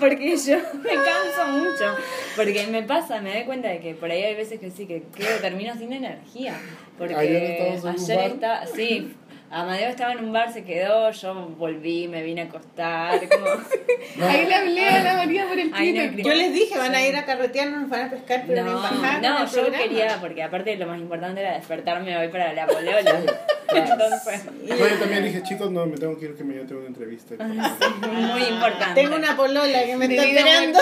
Porque yo me canso mucho. Porque me pasa, me doy cuenta de que por ahí hay veces que sí, que quedo, termino sin energía. Porque Ayer ayer está, sí. Amadeo estaba en un bar, se quedó, yo volví, me vine a acostar. Como, Ahí le hablé a la María por el Twitter. Yo les dije, van a ir a carretear, no nos van a pescar, pero no, embajada. no, yo programa. quería, porque aparte lo más importante era despertarme hoy para la polola. Entonces, yo también dije, chicos, no, me tengo que ir que me tengo una entrevista. muy importante. Tengo una polola que me está esperando.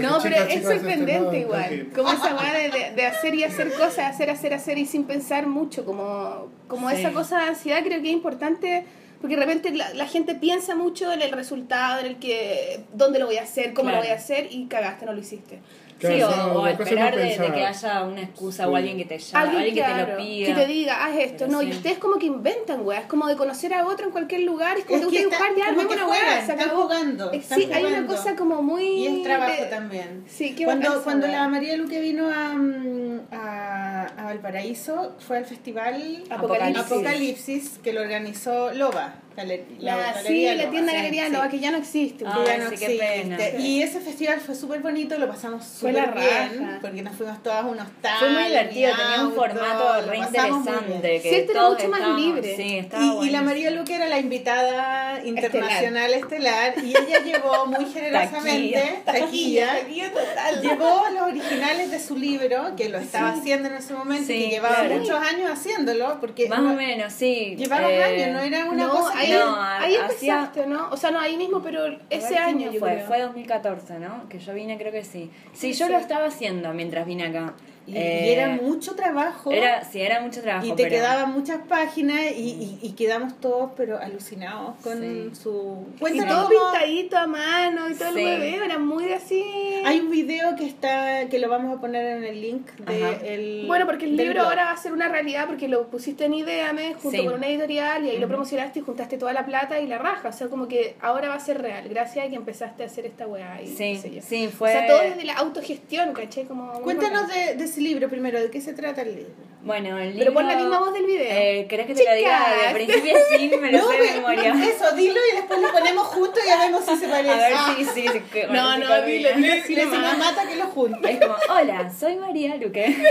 No, pero "Chicas, es este, sorprendente igual. Como esa de, de, de hacer y hacer cosas, hacer, hacer, hacer y sin pensar mucho. Como, como Sí. esa cosa de ansiedad creo que es importante. Porque de repente la, la gente piensa mucho en el resultado, en el que, dónde lo voy a hacer, cómo Claro. lo voy a hacer y cagaste, no lo hiciste. Claro, sí, o, no, o no de, de que haya una excusa Sí. o alguien que te llame, alguien, que te lo pida. que te diga, haz esto. Pero no, y ustedes como que inventan, weá. Es como de conocer a otro en cualquier lugar. Es como que gusta dibujar, ya, como que una weá. juegan, están acabó. jugando, están Sí, hay una cosa como muy... Y el trabajo de- también. Sí, qué Cuando, bacán cuando la María Luque vino a, mm, a, a Valparaíso, fue al festival Apocalipsis. Apocalipsis, que lo organizó Loba. Galer- La, galería sí, la tienda sí, Galería sí. Que ya no existe. Ah, Que ya no sí, qué pena. existe. Y ese festival fue súper bonito, lo pasamos súper bien, raja. porque nos fuimos todas unos hostales. Fue muy divertido, en tenía un formato re interesante. Que Cierto, era todos mucho más libre. Sí, Y, y la. María Luque era la invitada internacional estelar, y ella llevó muy generosamente, taquilla, Taquilla total. llevó los originales de su libro, que lo estaba haciendo en ese momento, y Sí, que llevaba claro. muchos años haciéndolo, porque Más o menos, sí. llevaba eh, años, no era una cosa ahí. No, ahí empezaste, ¿no? O sea, no ahí mismo, pero ese ¿qué año yo fue? creo. Fue 2014, ¿no? Que yo vine, creo que sí. Sí, yo Sí. lo estaba haciendo mientras vine acá. Y, y Eh, era mucho trabajo. Era, sí, era mucho trabajo. y te pero- quedaban muchas páginas y, y, y quedamos todos pero alucinados con Sí. su... Y Cuéntanos todo cómo- pintadito a mano y todo Sí. el hueveo, era muy así. Hay un video que está que lo vamos a poner en el link de el Bueno, porque el libro blog. ahora va a ser una realidad porque lo pusiste en Ideame junto Sí. con una editorial y ahí lo promocionaste y juntaste toda la plata y la raja. O sea, como que ahora va a ser real, gracias a que empezaste a hacer esta weá. Y, qué sé Sí, yo. sí, fue. O sea, todo desde la autogestión, ¿caché? Como Cuéntanos de, de ese libro primero, ¿de qué se trata el libro? Bueno, el libro. Pero pon la misma voz del video. Eh, ¿Querés que te lo diga de principio a fin? Me lo sé de memoria. Eso, dilo y después lo ponemos juntos y ya vemos si se parece. A ver Ah, si sí, sí, que- No, bueno, sí no, coordina. dilo, dilo le nomás. a Mata que lo junte. Es como, hola, soy María Luque.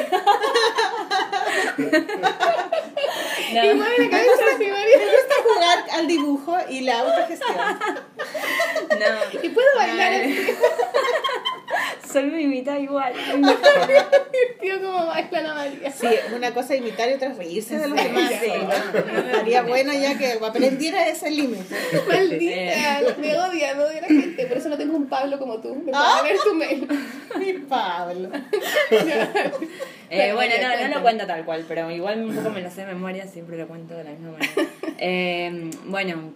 No. Y mueve la cabeza así, María. Me gusta jugar al dibujo y la autogestión. No. Y puedo bailar No, así, Solo me imita igual. tío, como baila la María. Sí, una cosa es imitar y otra es reírse de los demás. sí. Estaría bueno ya que aprendiera ese límite. Maldita, me odia, me odia la gente. Por eso no tengo un Pablo como tú. Me Ah. ver tu mail. Mi Pablo. Eh, Bueno, no, no lo cuento tal cual, pero igual un poco me lo sé de memoria, siempre lo cuento de la misma manera. Eh, bueno,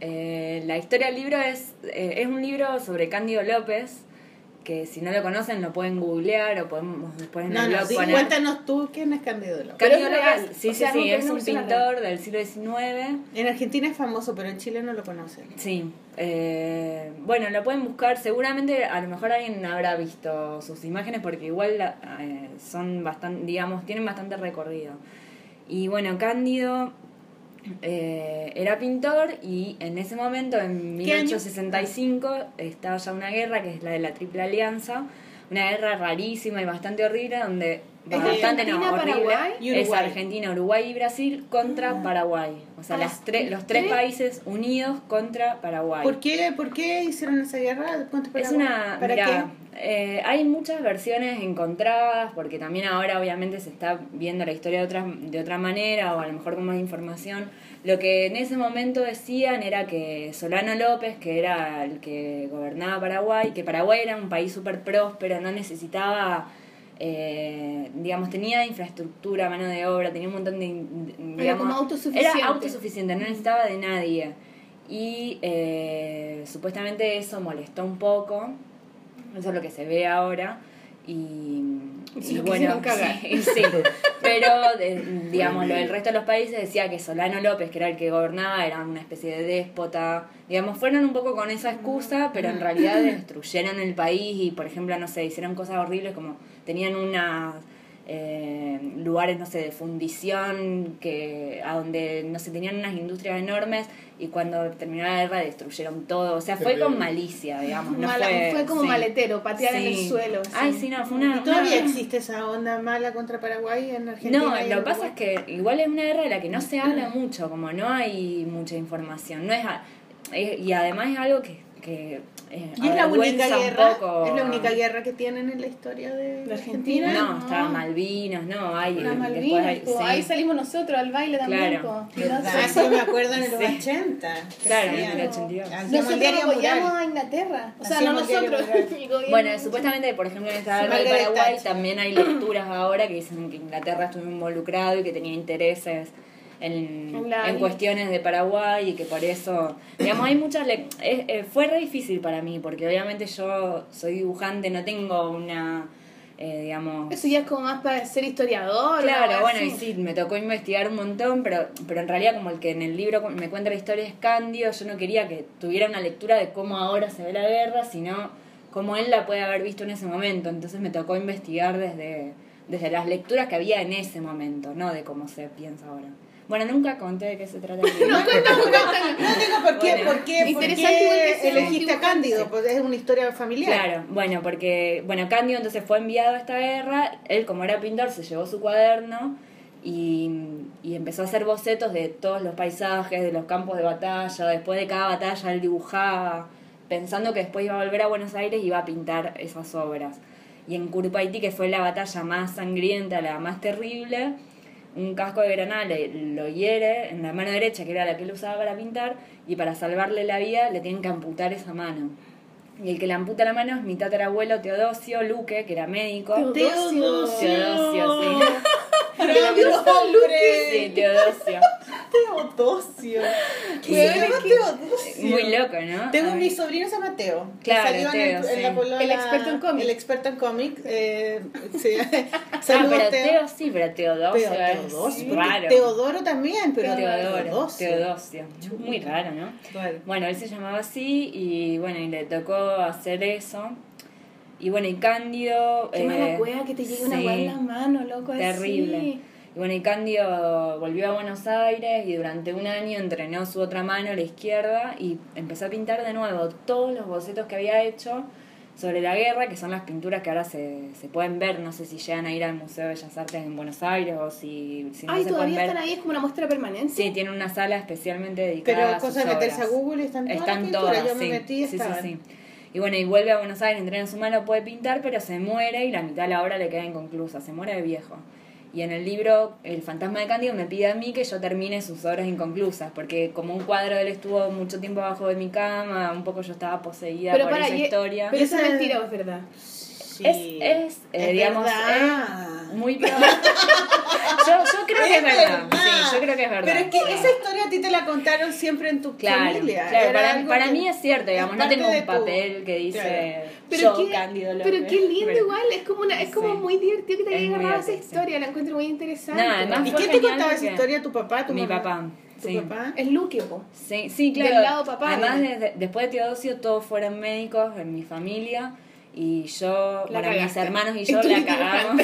eh, la historia del libro es, eh, es un libro sobre Cándido López, que si no lo conocen lo pueden googlear o podemos después en No, el no, blog sí, poner- cuéntanos tú quién es Cándido es real, López, sí, o sí, sea, sí, es un pintor del siglo XIX. En Argentina es famoso, pero en Chile no lo conocen. Sí, eh, bueno, lo pueden buscar. Seguramente a lo mejor alguien habrá visto sus imágenes porque igual eh, son bastante, digamos, tienen bastante recorrido. Y bueno, Cándido eh, era pintor y en ese momento, en ¿Qué año? 1865, estaba ya una guerra que es la de la Triple Alianza. Una guerra rarísima y bastante horrible donde... ¿Es de bastante Argentina, horrible. Paraguay y Es? Argentina, Uruguay y Brasil contra Paraguay. O sea, Ah, las tre- los tres ¿tres? países unidos contra Paraguay. ¿Por qué, ¿Por qué hicieron esa guerra? Una. ¿Para mirá, qué? eh, hay muchas versiones encontradas, porque también ahora obviamente se está viendo la historia de otra, de otra manera, o a lo mejor con más información. Lo que en ese momento decían era que Solano López, que era el que gobernaba Paraguay, que Paraguay era un país súper próspero, no necesitaba. eh, digamos, tenía infraestructura, mano de obra, tenía un montón de... Era como autosuficiente. Era autosuficiente, no necesitaba de nadie. Y eh, supuestamente eso molestó un poco. Eso es lo que se ve ahora. Y, Se y bueno, cagar. sí, sí. pero de- digamos, lo del resto de los países decía que Solano López, que era el que gobernaba, era una especie de déspota. Digamos, fueron un poco con esa excusa, pero en realidad destruyeron el país y, por ejemplo, no sé, hicieron cosas horribles como tenían unas eh, lugares, no sé, de fundición, que a donde, no sé, tenían unas industrias enormes y cuando terminó la guerra destruyeron todo. O sea, fue con malicia, digamos. No Mala- fue, fue como sí. maletero, patear en el Sí. suelo. Ay, sí, no, fue una... ¿Y todavía una- existe esa onda mala contra Paraguay en Argentina? No, lo que pasa es que igual es una guerra de la que no se habla mucho, como no hay mucha información. no es, a- es- Y además es algo que... que eh, ¿Y es la única guerra? poco- ¿Es la única guerra que tienen en la historia de, ¿De Argentina? No, No. Malvinas, no, hay... Malvinas, hay- po. sí. ahí salimos nosotros al baile también. Claro. Nosotros- Sí, me acuerdo en los Sí. 80. que Claro, en el 82. hacíamos el Nosotros apoyamos a Inglaterra. O sea, Hacíamos no el nosotros. el. Bueno, supuestamente, por ejemplo, en esta Sí, guerra de Margaret Paraguay también hay lecturas ahora que dicen que Inglaterra estuvo involucrado y que tenía intereses en, En cuestiones de Paraguay y que por eso, digamos, hay muchas... es- eh, fue re difícil para mí porque obviamente yo soy dibujante, no tengo una, eh, digamos... Eso ya es como más para ser historiador. Claro, bueno, así. y sí, me tocó investigar un montón, pero, pero en realidad como el que en el libro me cuenta la historia es Cándido, yo no quería que tuviera una lectura de cómo ahora se ve la guerra, sino cómo él la puede haber visto en ese momento. Entonces me tocó investigar desde, desde las lecturas que había en ese momento, no de cómo se piensa ahora. Bueno, nunca conté de qué se trata el libro. No, digo, ¿por qué, Bueno. por qué, por qué elegiste a. Cándido? Pues es una historia familiar. Claro, bueno, porque, bueno, Cándido entonces fue enviado a esta guerra, él como era pintor se llevó su cuaderno y, y empezó a hacer bocetos de todos los paisajes, de los campos de batalla, después de cada batalla él dibujaba, pensando que después iba a volver a Buenos Aires y iba a pintar esas obras. Y en Curupaití, que fue la batalla más sangrienta, la más terrible, un casco de granada le- lo hiere en la mano derecha, que era la que él usaba para pintar, y para salvarle la vida le tienen que amputar esa mano. Y el que le amputa la mano es mi tatarabuelo Teodosio Luque, que era médico. Teodosio. Teodosio, sí. Nombre. Sí, Teodosio. Teodosio. Sí. ¿Qué se llama Teodosio? Muy loco, ¿no? Tengo mi sobrino se llama Teo. que Claro, salió en, el- Teo, en la sí. polola- El experto en cómic. El experto en cómic. Eh, sí. Ah, Saludos, pero Teo. Teo sí, pero Teodosio Pero Teodosio, porque raro. Teodoro también, pero Teodoro, Teodosio. Teodosio. Muy raro, ¿no? Claro. Bueno, él se llamaba así y bueno, y le tocó hacer eso. Y bueno, y Cándido... Qué eh, mala cueva que te llegue una sí. weá en la mano, loco. así. Terrible. Y bueno, y Cándido volvió a Buenos Aires y durante un año entrenó su otra mano, la izquierda, y empezó a pintar de nuevo todos los bocetos que había hecho sobre la guerra, que son las pinturas que ahora se, se pueden ver. No sé si llegan a ir al Museo de Bellas Artes en Buenos Aires o si, si no Ay, se pueden todavía ver. están ahí, es como una muestra permanente. Sí, tiene una sala especialmente dedicada Pero a sus cosa de meterse a obras. Google y están todas las Están pinturas. todas, Yo me sí. metí sí, sí, sí. Y bueno, y vuelve a Buenos Aires, entrena en su mano, puede pintar, pero se muere y la mitad de la obra le queda inconclusa, se muere de viejo. Y en el libro, El fantasma de Cándido me pide a mí que yo termine sus obras inconclusas, porque como un cuadro de él estuvo mucho tiempo abajo de mi cama, un poco yo estaba poseída Pero por para, esa y- historia. Pero eso es mentira es verdad. Sí. Es, es, eh, Es digamos, verdad. es muy yo, yo creo que es verdad. Sí, yo creo que es verdad. Pero es que esa historia a ti te la contaron siempre en tu Claro, familia. claro, Era para, para mí es cierto, digamos, no tengo un tu- papel que dice Claro. Pero yo, qué, Cándido López. pero qué lindo Pero- igual, es como una, es como Sí. muy divertido que te haya agarrado esa historia, la encuentro muy interesante. Además ¿Y quién te contaba esa historia? ¿Tu papá? ¿Tu Mi mamá? papá, ¿Tu sí. papá? es Luque. Sí, sí, claro. Del lado papá, Además, después de Teodosio, todos fueron médicos en mi familia. Y yo, La bueno, mis hermanos y yo la cagamos.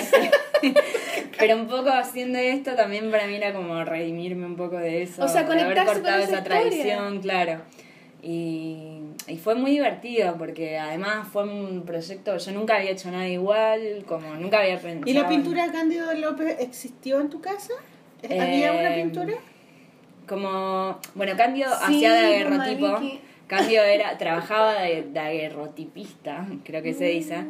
Pero un poco haciendo esto también para mí era como redimirme un poco de eso. O sea, de haber conectarse con cortado esa esa tradición, claro. Y, y fue muy divertido porque además fue un proyecto, yo nunca había hecho nada igual, como nunca había pensado. ¿Y la pintura de Cándido López existió en tu casa? ¿Había una Eh, pintura? Como, bueno, Cándido Sí, hacía de daguerrotipo. Cándido era, trabajaba de daguerrotipista, creo que se dice.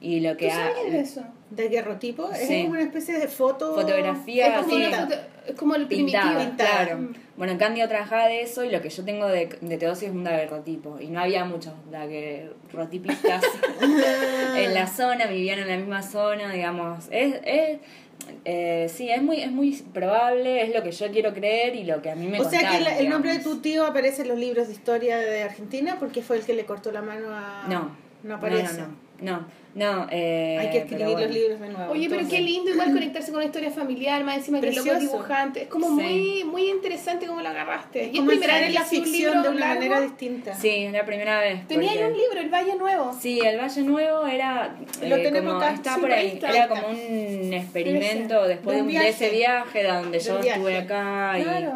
Y lo ¿Tú que ha- sabías de eso? ¿De guerrotipo? Sí. Es como una especie de foto... Fotografía, Es como, sí. foto- es como el pintada, primitivo. Claro. Mm. Bueno, Cándido trabajaba de eso y lo que yo tengo de, de Teodosio es un daguerrotipo. Y no había muchos daguerrotipistas en la zona, vivían en la misma zona, digamos. Es, es, eh, sí, es muy, es muy probable, es lo que yo quiero creer y lo que a mí me O sea que contaron, el nombre de tu tío aparece en los libros de historia de Argentina porque fue el que le cortó la mano a... No, No aparece. No, no, no. no, eh, Hay que pero escribir bueno. los libros de nuevo. Oye, pero entonces. qué lindo igual conectarse con una historia familiar, más encima que el loco es Precioso. dibujante. Es como Sí. muy muy interesante cómo lo agarraste. Es como primera entrar vez en que la haces un libro de una largo? manera distinta. Sí, es la primera vez. Tenía ahí porque- un libro, El Valle Nuevo. Sí, el Valle Nuevo era Lo eh, tenemos como acá, está por ahí ahí, está. era Ahí como un experimento después De de, un de ese viaje. viaje donde yo Del viaje. estuve acá y Claro.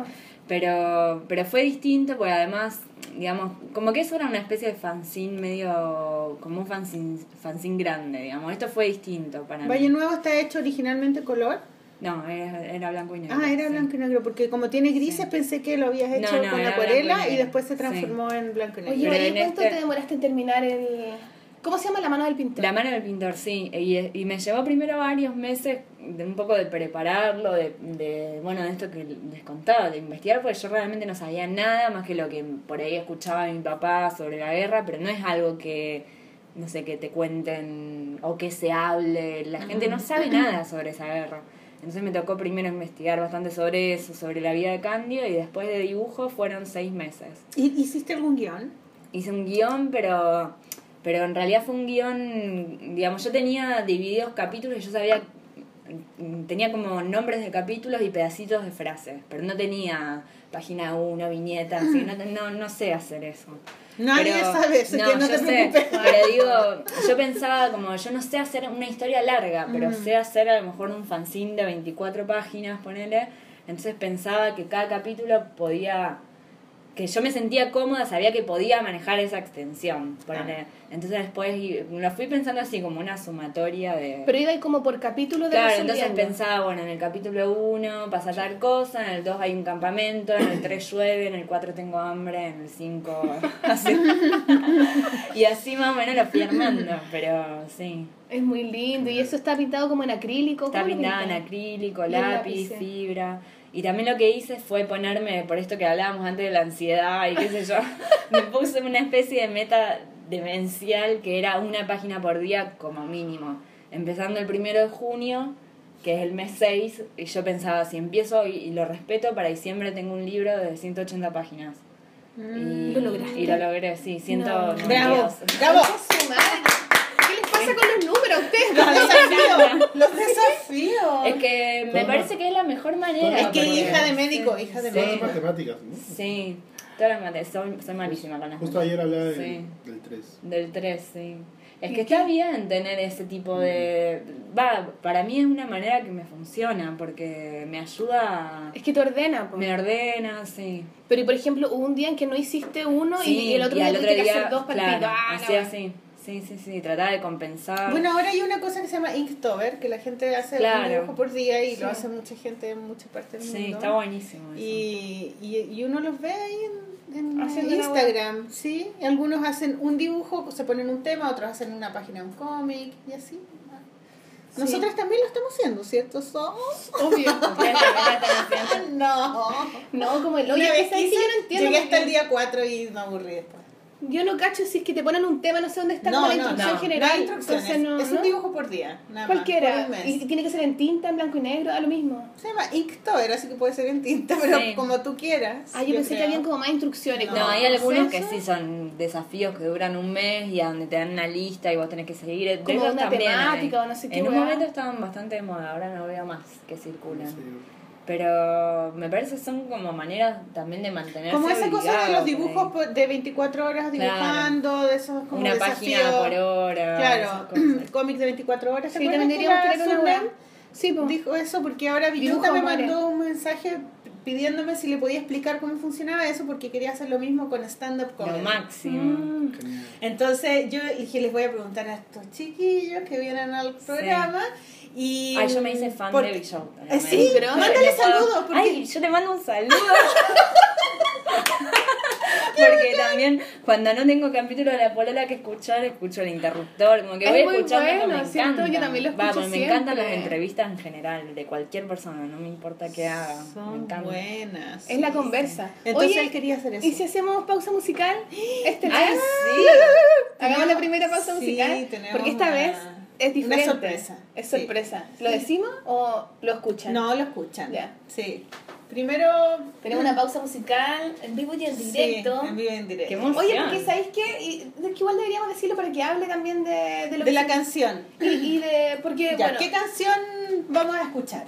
Pero pero fue distinto porque además digamos como que eso era una especie de fanzine medio como un fanzine, fanzine grande digamos esto fue distinto para Valle mí Nuevo está hecho originalmente color. no era, era blanco y negro Ah, era sí. blanco y negro, porque como tiene grises Sí. pensé que lo habías hecho No, no, con acuarela y y después se Sí. transformó en blanco y negro. Oye, Pero en ¿cuánto este- te demoraste en terminar el. ¿Cómo se llama la mano del pintor? La mano del pintor, sí. Y, y me llevó primero varios meses de un poco de prepararlo, de, de, bueno, de esto que les contaba, de investigar, porque yo realmente no sabía nada más que lo que por ahí escuchaba mi papá sobre la guerra, pero no es algo que, no sé, que te cuenten o que se hable. La gente no sabe nada sobre esa guerra. Entonces me tocó primero investigar bastante sobre eso, sobre la vida de Candio, y después de dibujo fueron seis meses ¿Y- ¿Hiciste algún guion? hice un guion, pero, pero en realidad fue un guion, digamos, yo tenía divididos capítulos y yo sabía, tenía como nombres de capítulos y pedacitos de frases, pero no tenía página 1, viñeta, así, no, no, no sé hacer eso. Nadie Pero- sabe eso, que no yo te sé, pero digo, yo pensaba como, yo no sé hacer una historia larga, pero sé hacer a lo mejor un fanzine de 24 páginas, ponele. Entonces pensaba que cada capítulo podía, que yo me sentía cómoda, sabía que podía manejar esa extensión, ponele. Entonces después lo fui pensando así como una sumatoria de... Pero iba como por capítulo de Claro, entonces pensaba, bueno, en el capítulo 1 pasa tal cosa, en el 2 hay un campamento, en el 3 llueve, en el 4 tengo hambre, en el 5 así. y así más o menos lo fui armando, pero sí. Es muy lindo. Y eso está pintado como en acrílico. Está ¿cómo lo pintada en acrílico, lápiz, fibra. Y también lo que hice fue ponerme, por esto que hablábamos antes de la ansiedad y qué sé yo, me puse una especie de meta demencial que era una página por día como mínimo. Empezando el primero de junio, que es el mes 6, y yo pensaba, si empiezo y, y lo respeto, para diciembre tengo un libro de 180 páginas. Y, ¿Lo lograste? Y lo logré, sí, 100 No. Bravo, bravo. Pasa con los números a ustedes? Los desafíos, los desafíos. Es que me parece que es la mejor manera. Es que hija de médico, hija de Sí. Todas médico. matemáticas, ¿no? Sí, todas las materias. Soy, soy malísima con las Justo matemáticas. ayer hablaba del, Sí. del 3. Del 3, sí. Es ¿Y que qué? está bien tener ese tipo de... Va, para mí es una manera que me funciona porque me ayuda... Es que te ordena, po. Me ordena, sí. Pero y por ejemplo, hubo un día en que no hiciste uno y- Sí, y el otro y día tuviste que día, hacer dos para el claro. Ah, así, no. así. Sí, sí, sí, tratar de compensar. Bueno, ahora hay una cosa que se llama Inktober, que la gente hace Claro. un dibujo por día y Sí. lo hace mucha gente en muchas partes del sí, mundo. está buenísimo. eso. Y, y, y uno los ve ahí en, en Instagram, ¿sí? Y algunos hacen un dibujo, se ponen un tema, otros hacen una página un cómic y así. Sí. Nosotras también lo estamos haciendo, ¿cierto? Somos. Obvio. No. No, como el hoyo. Una que vez yo no entiendo. llegué hasta el día 4 y me aburrí después. Yo no cacho si es que te ponen un tema, no sé dónde está No, como la instrucción no, general. No hay instrucciones, entonces no, es un ¿no? dibujo por día, nada más, por Cualquiera. un mes. Y tiene que ser en tinta, en blanco y negro, a lo mismo. Se llama Inktober, así que puede ser en tinta, pero Sí. como tú quieras. Ah, yo, pensé que habían como más instrucciones. No, hay algunos que sí son desafíos que duran un mes y a donde te dan una lista y vos tenés que seguir. De Como una temática hay. o no sé qué En un momento estaban bastante de moda, ahora no veo más que circulan. Sí. Pero me parece que son como maneras también de mantenerse Como esa cosa de los dibujos por- de 24 horas Claro. dibujando, de esos como Una desafíos. página por hora. Claro, cómics de 24 horas. ¿Se Sí, también deberíamos tener una web. Sí, pues. dijo eso? Porque ahora Villuta me mandó un mensaje pidiéndome si le podía explicar cómo funcionaba eso porque quería hacer lo mismo con stand-up Lo comedy. máximo. Mm. Entonces yo dije, les voy a preguntar a estos chiquillos que vienen al programa. Y, Ay, yo me hice fan porque- de Big Show. Eh, sí, pero mándale saludos. Porque Ay, yo te mando un saludo. Porque también cuando no tengo capítulo de la polola que escuchar, escucho el interruptor, como que Es voy muy escuchando bueno, me encanta. Yo también lo escucho Va, me encantan las entrevistas en general, de cualquier persona, no me importa qué haga. me son encanta. buenas. Es la sí. conversa. Entonces Oye, él quería hacer eso. ¿Y si hacemos pausa musical? Este Ay, mes. sí. Hagamos la primera pausa Sí, musical. tenemos Porque esta una- vez es una diferente. sorpresa. Es Sí. sorpresa. ¿Lo decimos o lo escuchan? No, lo escuchan. Ya. Sí. Primero. Tenemos una pausa musical en vivo y en Sí, directo. en vivo y en directo. Qué. Oye, porque ¿sabéis qué? Y, es que igual deberíamos decirlo para que hable también de, de lo de que la se- canción. y, y de porque Ya, bueno, ¿qué canción vamos a escuchar?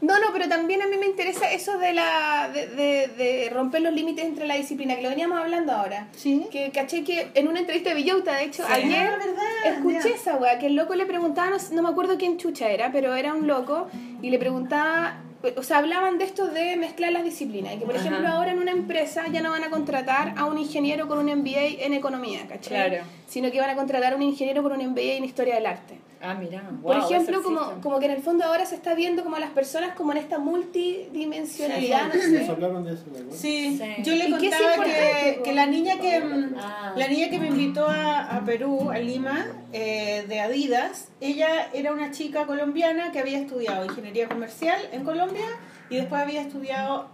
no no pero también a mí me interesa eso de la de, de, de romper los límites entre la disciplina que lo veníamos hablando ahora Sí. que caché que en una entrevista de Villota de hecho Sí. ayer Ah, verdad, escuché ya. esa weá que el loco le preguntaba no, no me acuerdo quién chucha era pero era un loco y le preguntaba o sea, hablaban de esto de mezclar las disciplinas. Y que, por Ajá. ejemplo, ahora en una empresa ya no van a contratar a un ingeniero con un MBA en economía, ¿cachai? Claro. Sino que van a contratar a un ingeniero con un MBA en historia del arte. Ah, mira. Por wow, ejemplo, eso como, como que en el fondo ahora se está viendo como a las personas como en esta multidimensionalidad, Sí, no sé. hablaron de eso, ¿verdad? Sí, Sí. yo le ¿Y qué es contaba que, que la niña que mm, Ah. la niña que me invitó a, a Perú, a Lima, eh, de Adidas, ella era una chica colombiana que había estudiado ingeniería comercial en Colombia y después había estudiado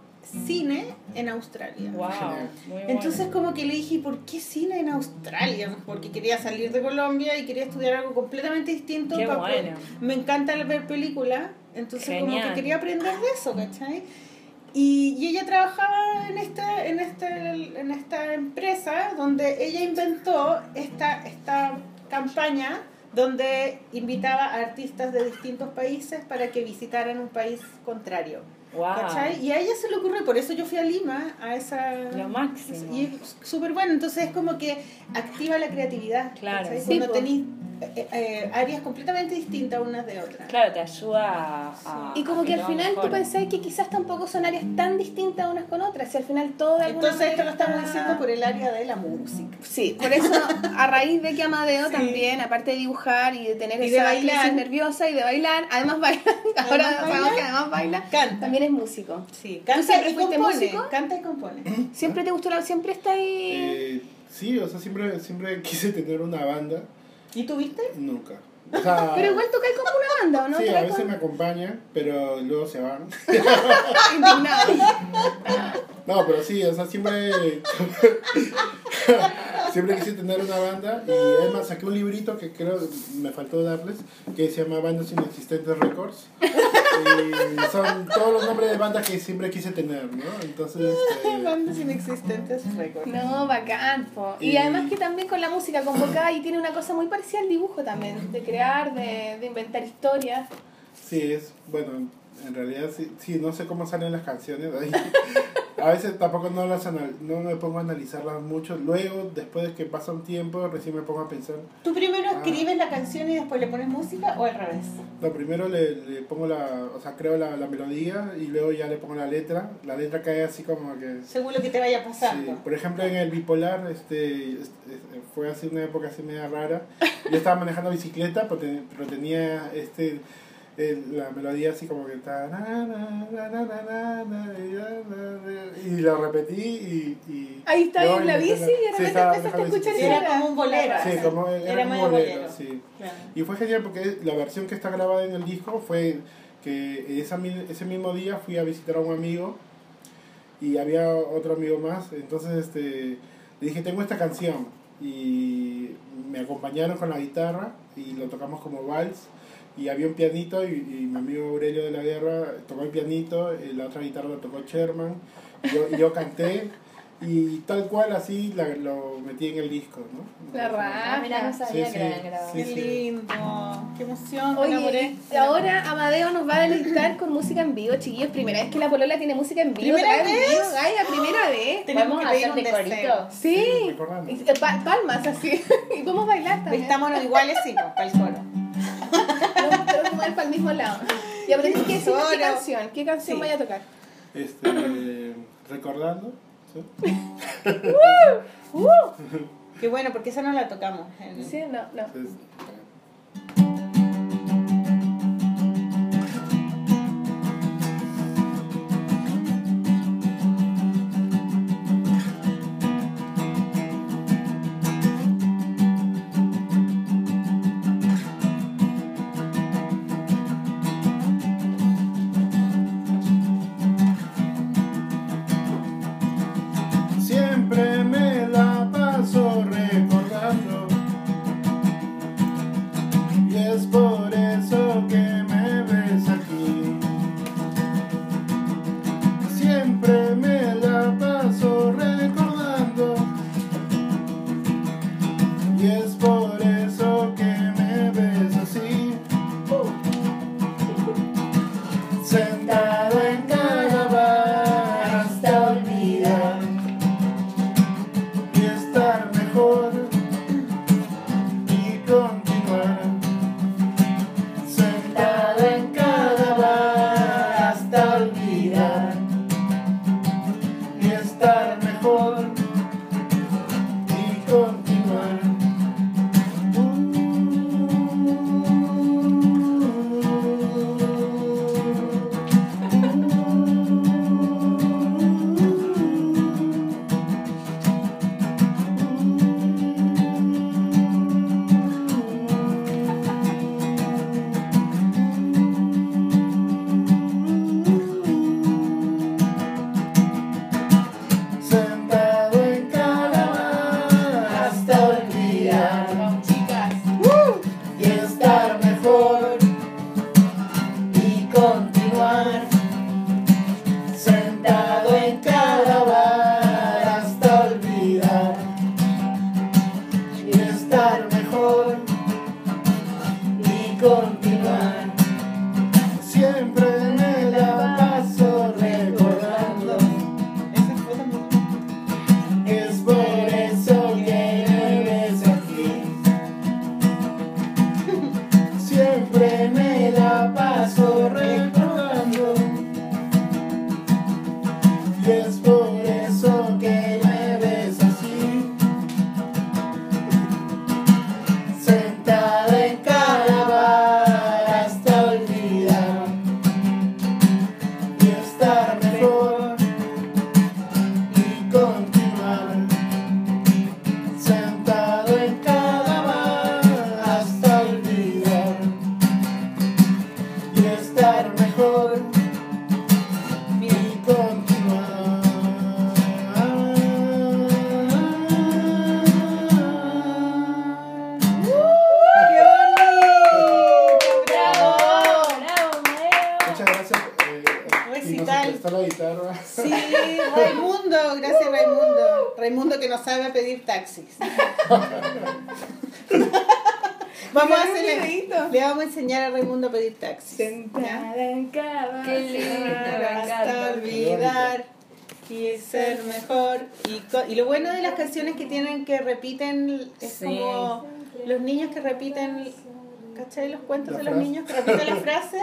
cine en Australia. Wow, Genial. muy bueno. Entonces como que le dije, ¿por qué cine en Australia? Porque quería salir de Colombia y quería estudiar algo completamente distinto. Qué pa- bueno. Me encanta ver películas, entonces como que quería aprender de eso, ¿cachai? Y, y ella trabajaba en esta, en, esta, en esta empresa donde ella inventó esta, esta campaña donde invitaba a artistas de distintos países para que visitaran un país contrario. Wow. ¿Cachai? Y a ella se le ocurrió, por eso yo fui a Lima, a esa... Lo máximo. Y es súper bueno, entonces es como que activa la creatividad. Claro. ¿cachai? Sí, Cuando po. tenéis eh, eh, áreas completamente distintas unas de otras. Claro, te ayuda a. Y como a que al final tú mejore. pensáis que quizás tampoco son áreas tan distintas unas con otras, y al final todo de alguna Entonces esto lo estamos está- diciendo por el área de la música. Sí, por eso a raíz de que Amadeo Sí. también, aparte de dibujar y de tener Y de esa bailar. nerviosa y de bailar, además baila, ahora Además baila, que además baila, canta. también es músico. Sí, canta y compone. músico? Canta y compone. Siempre te gustó la, siempre está ahí. Eh, sí, o sea, siempre, siempre quise tener una banda. ¿Y tuviste? Nunca. O sea, Pero igual tocáis como una banda, ¿o no? Sí, a veces con- me acompaña, pero luego se van. Indignado. No, pero sí, o sea, siempre. Siempre quise tener una banda. Y además saqué un librito que creo me faltó darles, que se llama Bandas Inexistentes Records. Y son todos los nombres de bandas que siempre quise tener, ¿no? Entonces. este, Bandas inexistentes récord. No, bacán, po. Y Y- además que también con la música convocada y tiene una cosa muy parecida al dibujo también, de crear, de, de inventar historias. Sí, es, bueno, en realidad sí, sí, no sé cómo salen las canciones. ahí. A veces tampoco no, las anal- no me pongo a analizarlas mucho. Luego, después de que pasa un tiempo, recién me pongo a pensar. ¿Tú primero Ah. escribes la canción y después le pones música o al revés? No, primero le, le pongo la, o sea, creo la, la melodía y luego ya le pongo la letra. La letra cae así como que... Según lo que te vaya Sí, pasando. por ejemplo, en el bipolar este, este, fue así una época así media rara. Yo estaba manejando bicicleta, pero, pero tenía este la melodía así como que está y la repetí y, y ahí está en la bici y de repente empezaste a escuchar era como un bolero. Sí, era, era un y fue genial porque la versión que está grabada en el disco fue que esa, ese mismo día fui a visitar a un amigo y había otro amigo más. Entonces este le dije tengo esta canción y me acompañaron con la guitarra y lo tocamos como vals. Y había un pianito y, y mi amigo Aurelio de la Guerra tocó el pianito, y la otra guitarra la tocó Sherman. Y yo, y yo canté y tal cual así la- lo metí en el disco. ¿no? La raja. Ah, mira, no sabía Sí, que sí. la grabado. Sí, Qué lindo, qué emoción, Oye, enamoré. ahora Amadeo nos va a deleitar con música en vivo, chiquillos. Primera vez que la polola tiene música en vivo. ¿Primera toca en vez? vivo, Gaia, primera vez. Tenemos Vamos que a pedir hacer un de deseo. Sí. eh, pa- palmas así. y podemos bailar también. Vistámonos iguales, sí, pues, para el coro. Que mover para el mismo lado. Ya, pero tienes que decir qué canción. ¿Qué canción Sí. vaya a tocar? Este, recordando. ¿sí? Uh, Qué bueno, porque esa no la tocamos. en- sí, no, no. Entonces, taxis. Vamos a hacerle, le vamos a enseñar a Raimundo a pedir taxis. Sentada en cada ¡Qué lindo! Hasta olvidar y ser mejor. Y, lo bueno de las canciones que tienen que repiten es Sí. como los niños que repiten ¿cachai? Los cuentos La de los frase. niños que repiten la frase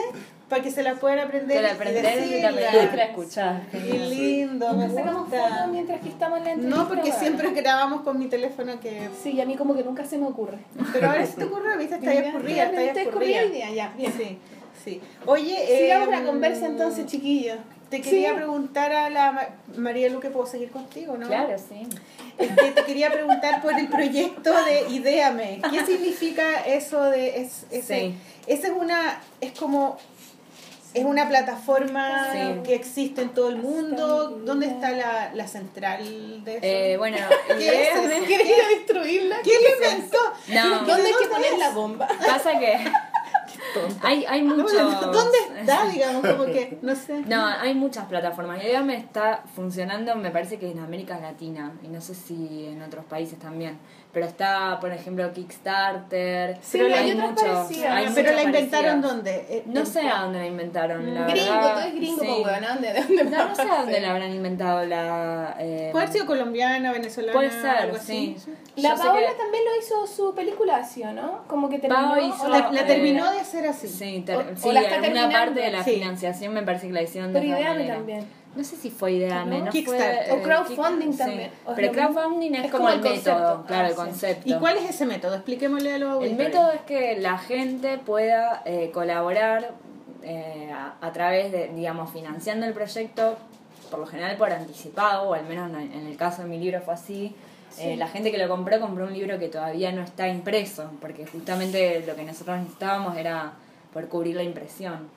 para que se la puedan aprender. La y aprendés y la decirla. la escuchás. Qué lindo, me Sacamos gusta. fotos mientras que estamos en la entrevista. No, porque siempre grabamos con mi teléfono que... Sí, y a mí como que nunca se me ocurre. Pero ahora sí te ocurre, viste, está ahí escurrida, está ahí Está escurrida. día, ya, bien. Sí, sí. Oye, Sigamos eh, la conversa entonces, chiquillos. Te quería Sí. preguntar a la Ma- María Luque, ¿puedo seguir contigo, no? Claro, sí. Te quería preguntar por el proyecto de Ideame. ¿Qué significa eso de es, ese, Sí. esa es una es como es una plataforma Sí. que existe en todo el mundo. ¿Dónde está la, la central de eso? Eh, bueno, ¿Qué es a destruirla? ¿Quién lo inventó? No. ¿Dónde hay que ¿Dónde poner es? la bomba? Pasa que hay, hay muchos... ¿Dónde está, digamos, como que no sé? No, hay muchas plataformas. Ideame está funcionando, me parece que en América Latina y no sé si en otros países también. Pero está, por ejemplo, Kickstarter. Sí, pero hay otras parecidas. hay pero la inventaron parecidas. dónde? Eh, No en- sé a dónde la inventaron, la Gringo, verdad. todo es gringo, Sí. ¿a ¿Dónde, de dónde No, no sé a dónde la habrán inventado la... eh, Puede haber sido colombiana, venezolana, Puede ser, algo así. sí. La Yo Paola que- también lo hizo su película así, ¿o no? Como que terminó. Hizo- La, la- Eh, terminó de hacer así. Sí, ter- O- sí o la está alguna terminando. parte de la Sí. financiación me parece que la hicieron Pero de esa Ideame manera. también. No sé si fue Ideame, ¿No? no, Kickstarter. fue... O crowdfunding sí. también, o Pero crowdfunding es, Es como, como el el concepto. método, claro, Ah, el sí. concepto. ¿Y cuál es ese método? Expliquémosle a los El auditores. método es que la gente pueda eh, colaborar eh, a, a través de, digamos, financiando el proyecto, por lo general por anticipado, o al menos en, en el caso de mi libro fue así. Eh, la gente que lo compró compró un libro que todavía no está impreso, porque justamente lo que nosotros necesitábamos era por cubrir la impresión.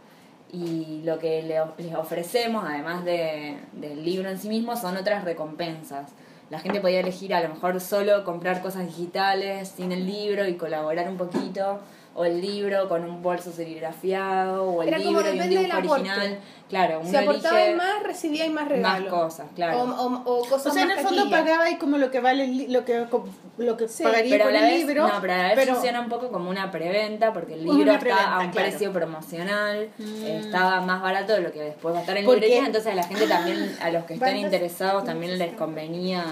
Y lo que les ofrecemos, además de, del libro en sí mismo, son otras recompensas. La gente podía elegir a lo mejor solo comprar cosas digitales sin el libro y colaborar un poquito, o el libro con un bolso serigrafiado, o el Era como libro y un dibujo original. Claro, uno Si aportabas elige más, recibíais más regalos. más cosas, claro. O, o, o cosas O sea, en más el fondo pagaba y como lo que vale el li- lo que lo que Sí, pagaría pero a por la el vez, libro. no, pero a la vez pero- funciona un poco como una preventa porque el Como libro una está preventa, a un claro. precio promocional, Mm. estaba más barato de lo que después va a estar en Porque- librerías, entonces a la gente también, a los que estén Bandas- interesados también les convenía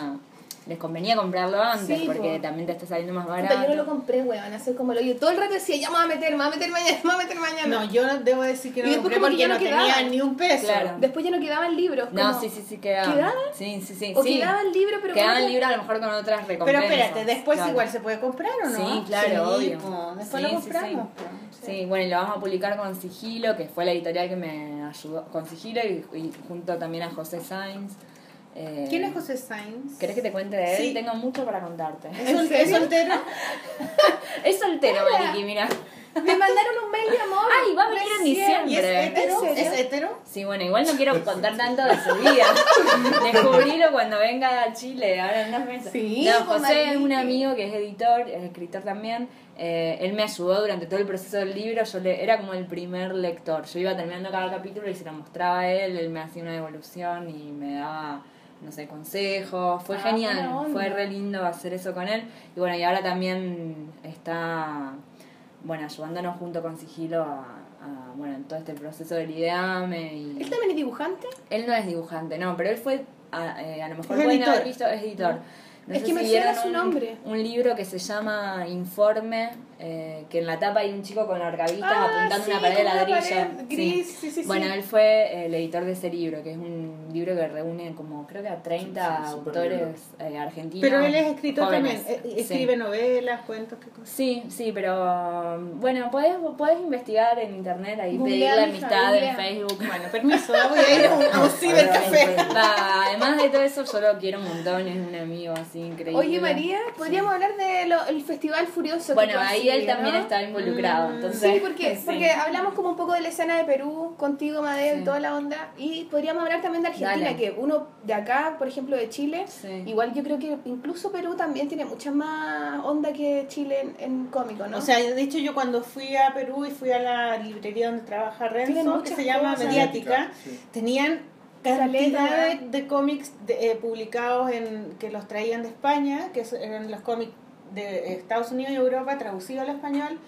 les convenía comprarlo antes Sí, porque po. también te está saliendo más barato. yo no lo compré, weón. Hacer como lo yo. Todo el rato decía, ya me voy a meter, me voy a meter mañana, me voy a meter mañana. No, yo no debo decir que no Y lo después compré porque ya no no tenía ni un peso. Claro. Después ya no quedaban libros. No, como- sí, sí, sí quedaban. ¿Quedaban? Sí, sí, sí. O sí. quedaban libros, pero Quedaban como- libros a lo mejor con otras Pero recompensas. espérate, después claro. igual se puede comprar o no? Sí, claro, Sí, obvio. po, después Sí, lo compramos. sí. po. Sí, bueno, y lo vamos a publicar con Sigilo, que fue la editorial que me ayudó con Sigilo y, y junto también a José Sainz. Eh, ¿Quién es José Sainz? ¿Querés que te cuente de él? Sí. Tengo mucho para contarte. ¿Es, sol- es soltero? Es soltero, Maliki, mira. Me mandaron un mail de amor. Ay, va a venir en recién. ¿Y es Siempre. hetero? Sí, bueno, igual no quiero contar tanto de su vida. Descubrilo cuando venga a Chile, ahora en unos meses. Sí, no, José es un amigo que es editor, es escritor también. Eh, él me ayudó durante todo el proceso del libro. Yo le, era como el primer lector. Yo iba terminando cada capítulo y se lo mostraba a él. Él me hacía una devolución y me daba, no sé, consejos. Fue Ah, genial. Fue re lindo hacer eso con él. Y bueno, y ahora también está, bueno, ayudándonos junto con Sigilo a, a, bueno, en todo este proceso del IDEAME. Y... ¿Él también es dibujante? Él no es dibujante, no, pero él fue, a, eh, a lo mejor Es pueden editor. haber visto, es editor. No Es que me suena su nombre. Un libro que se llama Informe, eh, que en la tapa hay un chico con arcavistas Ah, apuntando sí, una pared de ladrillo. pared gris, sí, sí, sí. Bueno, él fue el editor de ese libro, que es un libro que reúne como, creo que a 30 Sí, súper libro. autores eh, argentinos. Pero él es escritor jóvenes. también. eh, Sí. Escribe novelas, cuentos, qué cosas. Sí, sí, pero bueno, podés, podés investigar en internet ahí, Googlea, pedirle mija, amistad en googlea. Facebook. Bueno, permiso, voy a ir a un, a un cibercafé. Va, además de todo eso, yo lo quiero un montón, es un amigo así increíble. Oye, María, podríamos hablar del Festival Furioso. que Bueno, tú él también ¿no? está involucrado. Mm, Entonces, Sí, porque, sí. porque hablamos como un poco de la escena de Perú, contigo, Madeo, Sí. y toda la onda. Y podríamos hablar también de Argentina, Dale. que uno de acá, por ejemplo, de Chile, Sí. igual yo creo que incluso Perú también tiene mucha más onda que Chile en, en cómico, ¿no? O sea, de hecho yo cuando fui a Perú y fui a la librería donde trabaja Renzo, que se llama cosas. Mediática, Sí. tenían cantidad de, de cómics de- eh, publicados en que los traían de España, que eran los cómics de Estados Unidos y Europa traducidos al español,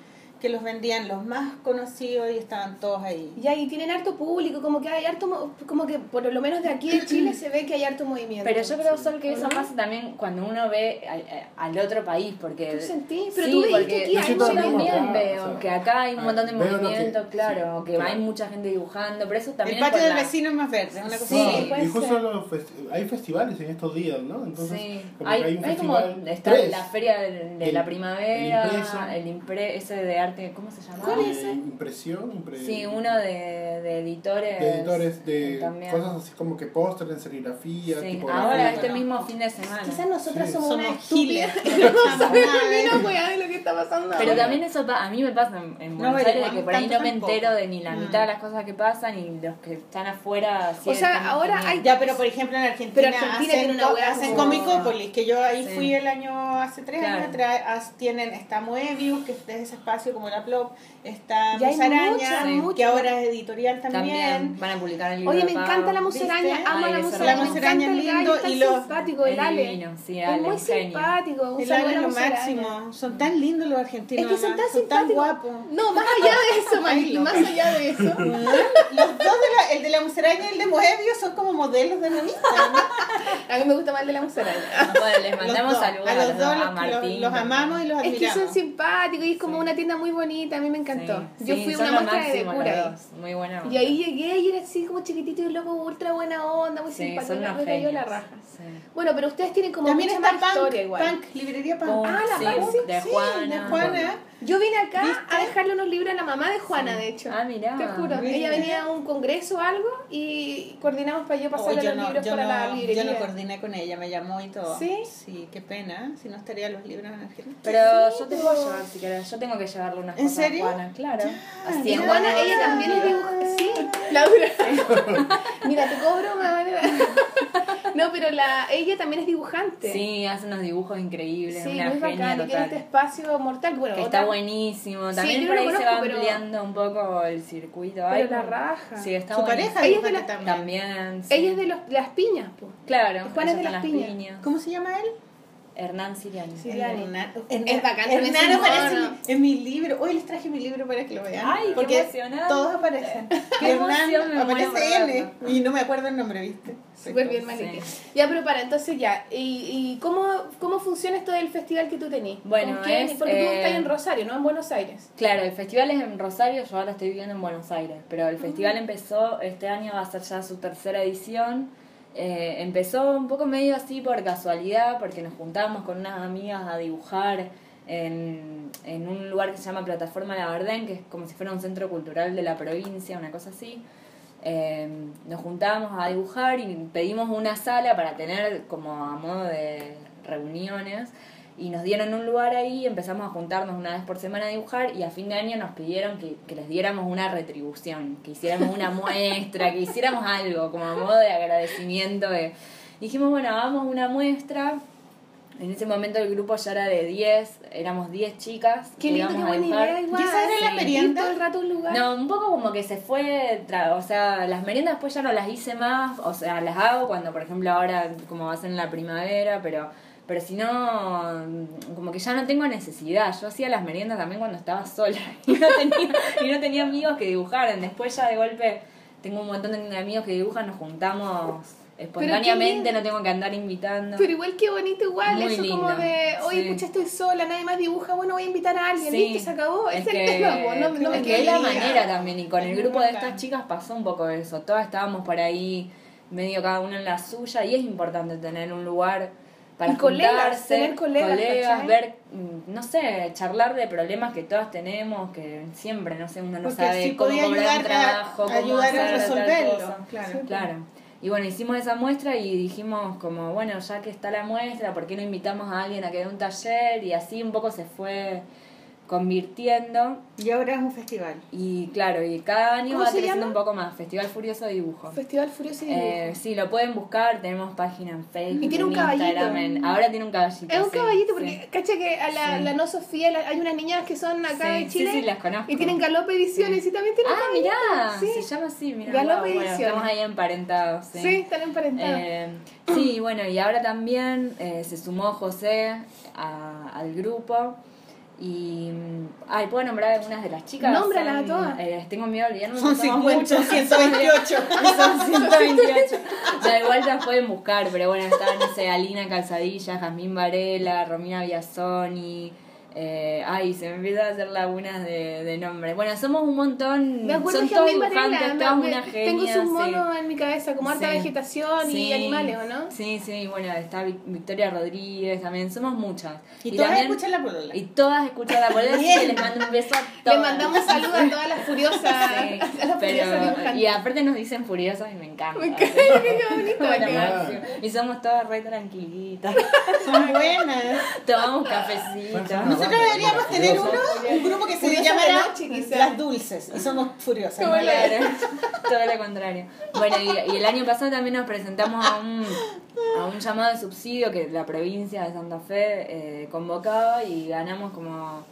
que los vendían los más conocidos y estaban todos ahí. Y tienen harto público, como que hay harto, mo- como que por lo menos de aquí de Chile se ve que hay harto movimiento. Pero yo creo, Sol, que eso pasa también cuando uno ve a- a- al otro país, porque... ¿Tú sentís? Pero sí, tú porque que aquí Yo también acá, veo o sea, que acá hay un ah, montón de veo lo que- movimiento, claro, sí, que claro. hay mucha gente dibujando, pero eso también el es patio del la- vecino es más verde, una cosa Sí, y justo los festi- hay festivales en estos días, ¿no? Entonces, Sí, como hay, hay un hay como festival. está tres. la feria de, de El- la el primavera, impreso. el, impre, ese de arte, ¿cómo se llama? ¿Cuál Eh, es ese? Impresión, impre- Sí, uno de, de editores. de editores de también. cosas así como que póster en serigrafía, Sí, tipografía. ahora este mismo fin de semana. Quizás nosotras Sí. somos, Somos una estúpida no No sabemos weá de lo que está pasando Pero ahora. también eso a mí me pasa en, en No Buenos Aires, de que por ahí no me entero de ni la Mm. mitad de las cosas que pasan y los que están afuera. O sea, ahora hay- Ya, pero por ejemplo en Argentina, Pero Argentina hacen, tiene una hacen como- Comicópolis, que yo ahí Sí. fui el año hace tres Claro. años atrás, tienen, está Moebius, que es ese espacio como la Plop, está Musaraña, muchas, Sí. muchas. que ahora es editorial también. también van a publicar el libro. Oye, me encanta la musaraña, ¿Viste? amo Ay, la musaraña, el Musaraña lindo es tan y los- simpático, el Es Ale. sí, es Ale, muy un genio. simpático, El Ale es lo máximo, son tan lindos los argentinos. Es que son tan son tan simpáticos. guapos. No, más allá de eso, Mari, más allá de eso. Los dos, de la, el de la musaraña y el de Moebius, son como modelos de revista. ¿no? A mí me gusta más el de la musaraña. Bueno, les mandamos dos. saludos a los dos, a Martín. los, los amamos y los Es admiramos. que son simpáticos y es como Sí. una tienda muy bonita, a mí me encantó. Sí, Yo fui a una muestra de dos, Muy buena. Y ahí llegué y era así como chiquitito y loco, ultra buena onda, muy Sí, simpático, son unos me cayó la raja. Sí. Bueno, pero ustedes tienen como También mucha está más Punk, historia igual. Punk, librería Punk. Ah, la sí, Punk, de sí, Juana. de Juana. Yo vine acá ¿Viste? a dejarle unos libros a la mamá de Juana, de hecho. Ah, mirá. Te juro. Mira. Ella venía a un congreso o algo y coordinamos para yo Oh, pasarle yo, los no, libros para la no, librería. yo no coordiné con ella, me llamó y todo. ¿Sí? Sí, qué pena, si no estarían los libros en Argentina. Pero yo te pero- puedo llevar si querés. Yo tengo que llevarle unas ¿En cosas a serio? Juana, claro. Así Y en Juana, ella también es dibujante. Sí, Laura. Mira, te cobro manera. No, pero la, ella también es dibujante. Sí, hace unos dibujos increíbles, Sí, una muy genia bacán. Y tiene este espacio mortal. Bueno, Que otra- está buenísimo. Sí, También yo por ahí se va pero- ampliando un poco el circuito. Pero Ay, la raja. Sí, está Su buenísimo. pareja Ella es de dibujante la- también. También. sí. Ella es de los, las piñas, pues. Claro. Juan es de ella las son piñas. ¿Cómo se llama él? Hernán Siriani. Sí. Siriani. Hernán. Es bacán Hernán aparece mono. en, en mi libro. Hoy les traje mi libro para que lo vean. Ay, qué porque emocionante. todos aparecen. Qué por aparece N. verlo. Y no me acuerdo el nombre, ¿viste? Súper bien, Sí. Maliki. Ya, pero para, entonces ya. ¿Y, y cómo, cómo funciona esto del festival que tú tenés? Bueno, es, Porque tú eh, estás en Rosario, ¿no? En Buenos Aires. Claro, el festival es en Rosario, yo ahora estoy viviendo en Buenos Aires, pero el festival empezó, este año va a ser ya su tercera edición. Eh, empezó un poco medio así por casualidad, porque nos juntábamos con unas amigas a dibujar en, en un lugar que se llama Plataforma La Verdén, que es como si fuera un centro cultural de la provincia, una cosa así. Eh, nos juntábamos a dibujar y pedimos una sala para tener como a modo de reuniones y nos dieron un lugar ahí, empezamos a juntarnos una vez por semana a dibujar y a fin de año nos pidieron que, que les diéramos una retribución, que hiciéramos una muestra, que hiciéramos algo como a modo de agradecimiento. De... Dijimos, bueno, hagamos una muestra. En ese momento el grupo ya era de 10, éramos 10 chicas. Qué lindo, qué buena idea igual. ¿Y esa era la Sí. merienda? Ir todo el rato un lugar. No, un poco como que se fue, tra- o sea, las meriendas después ya no las hice más, o sea, las hago cuando, por ejemplo, ahora como va a ser en la primavera, pero pero si no, mm, como que ya no tengo necesidad. Yo hacía las meriendas también cuando estaba sola y no tenía, y no tenía amigos que dibujaran. Después ya de golpe tengo un montón de amigos que dibujan, nos juntamos espontáneamente, no tengo que andar invitando. Pero igual que bonito igual, Muy eso como de, oye, sí. pucha, estoy sola, nadie más dibuja, bueno, voy a invitar a alguien, Sí. ¿viste? Se acabó, Es es el que, tema, no, no me es que es la manera también, y con Es el grupo de estas chicas pasó un poco eso, todas estábamos por ahí, medio cada una en la suya, y es importante tener un lugar para Y colegas, tener colegas, ver, mm, no sé, charlar de problemas que todas tenemos, que siempre, no sé, uno no Porque sabe cómo cobrar un ayudar a- trabajo, cómo ayudar a hacer tal resolverlo, cosa. claro. Claro. Y bueno, hicimos esa muestra y dijimos como, bueno, ya que está la muestra, ¿por qué no invitamos a alguien a que dé un taller? Y así un poco se fue convirtiendo. Y ahora es un festival. Y claro, y cada año ¿Cómo va creciendo un poco más. Festival Furioso de Dibujo. Festival Furioso y Dibujo. Eh, sí, lo pueden buscar, tenemos página en Facebook, Y tiene un caballito. Instagram, ahora tiene un caballito. es un sí, caballito, sí. porque, cacha que a la, Sí. la no Sofía, la- hay unas niñas que son acá Sí, de sí, Chile. sí, las conozco. Y tienen Galope Ediciones y también tienen Ah, caballito, mirá, Sí. se llama así, mirá. Galope bueno, Ediciones. estamos ahí emparentados. Sí, Sí, están emparentados. Eh, sí, bueno, y ahora también eh, se sumó José a- al grupo Y. Ay, ¿puedo nombrar algunas de las chicas? Nómbralas a todas. eh, tengo miedo de olvidarme. Son porque somos 50, muchos. 128. Son 128. Da igual las pueden buscar, pero bueno, están, no sé, Alina Calzadilla, Jazmín Varela, Romina Biasoni. Eh, ay, se me empiezan a hacer lagunas de, de nombres. Bueno, somos un montón. Me acuerdo son de todos dibujantes, me- una Tengo genia. sus sí. monos en mi cabeza, como harta Sí. vegetación y Sí. animales, ¿o no? Sí, sí, bueno, está Vic- Victoria Rodríguez también, somos muchas. Y, todas también- escuchan la polola. Y todas escuchan la polera, así que les mando un beso a Le todas. mandamos saludos a todas las furiosas, Sí, a las pero, furiosas y aparte nos dicen furiosas y me encanta. Me encanta, qué bonito. Claro. Y somos todas re tranquilitas. Son buenas. Tomamos cafecito. Nosotros deberíamos tener uno, un grupo que se llamará. Las Dulces. Y somos furiosas. ¿no? Claro, todo lo contrario. Bueno, y, y el año pasado también nos presentamos a un, a un llamado de subsidio que la provincia de Santa Fe eh, convocaba y ganamos como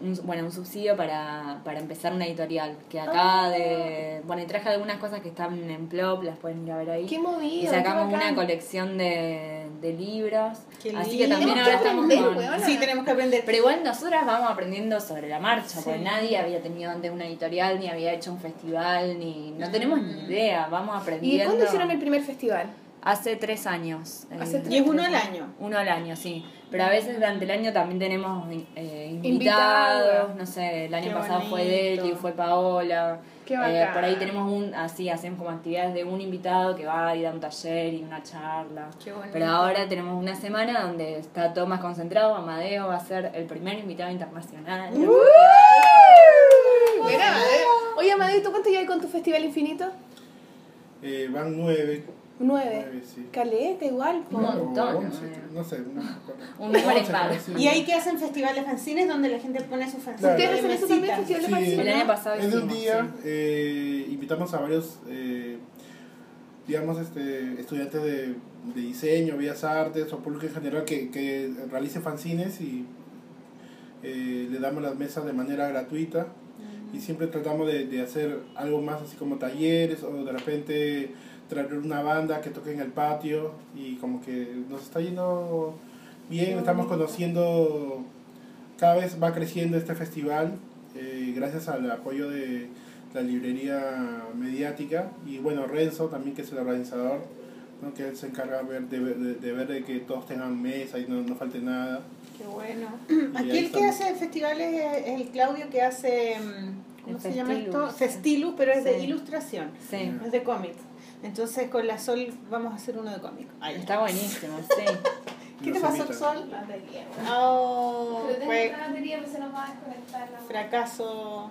un, bueno, un subsidio para, para empezar una editorial. Que acá de. Bueno, y traje algunas cosas que están en Plop, las pueden ir a ver ahí. Qué movido. Y sacamos qué una colección de, de libros. Qué Así que también ahora estamos con. weona. Sí, tenemos que aprender. Pero igual nosotras vamos aprendiendo sobre la marcha, porque Sí. nadie había tenido antes una editorial, ni había hecho un festival, ni no tenemos ni idea, vamos aprendiendo. ¿Y cuándo hicieron el primer festival? Hace tres años. Hace eh, tres Y es uno al año. Uno al año, sí. Pero a veces durante el año también tenemos eh, invitados, no sé, el año Qué pasado fue bonito. Deli, fue Paola. Qué Eh, por ahí tenemos un, así, hacemos como actividades de un invitado que va y da un taller y una charla. Qué bonito. Pero ahora tenemos una semana donde está todo más concentrado. Amadeo va a ser el primer invitado internacional. Uh. Mira, eh. Oye, Amadeo, ¿tú cuánto llevas con tu festival infinito? Eh, van nueve. Nueve. Nueve, sí. Caleta, igual. Un montón, once, ¿no? sé. Un número. Y ahí que hacen festivales fanzines donde la gente pone sus fanzines. Claro. ¿Ustedes hacen eso también, Mesitas. festival de Sí. fanzine? El año pasado Es de un día, sí. eh, invitamos a varios, eh, digamos, este, estudiantes de, de diseño, bellas artes o público en general que, que realice fanzines y eh, le damos las mesas de manera gratuita y siempre tratamos de, de hacer algo más así como talleres o de repente traer una banda que toque en el patio y como que nos está yendo bien, estamos conociendo, cada vez va creciendo este festival eh, gracias al apoyo de la librería mediática y bueno, Renzo también que es el organizador, ¿no? que él se encarga de ver, de, de- de ver de que todos tengan mesa y no, no falte nada. Qué bueno. Y Aquí el que estamos. hace festivales es el Claudio que hace. mm, ¿Cómo El se llama Festilus. esto? Festilus, pero es de Sí. ilustración. Sí, es de cómics. Entonces con la Sol vamos a hacer uno de cómic. Ay, está buenísimo, sí. ¿Qué te Nos pasó, invitan. Sol? Batería. Oh, Pero tengo fue otra batería, pero se nos va a desconectar la fracaso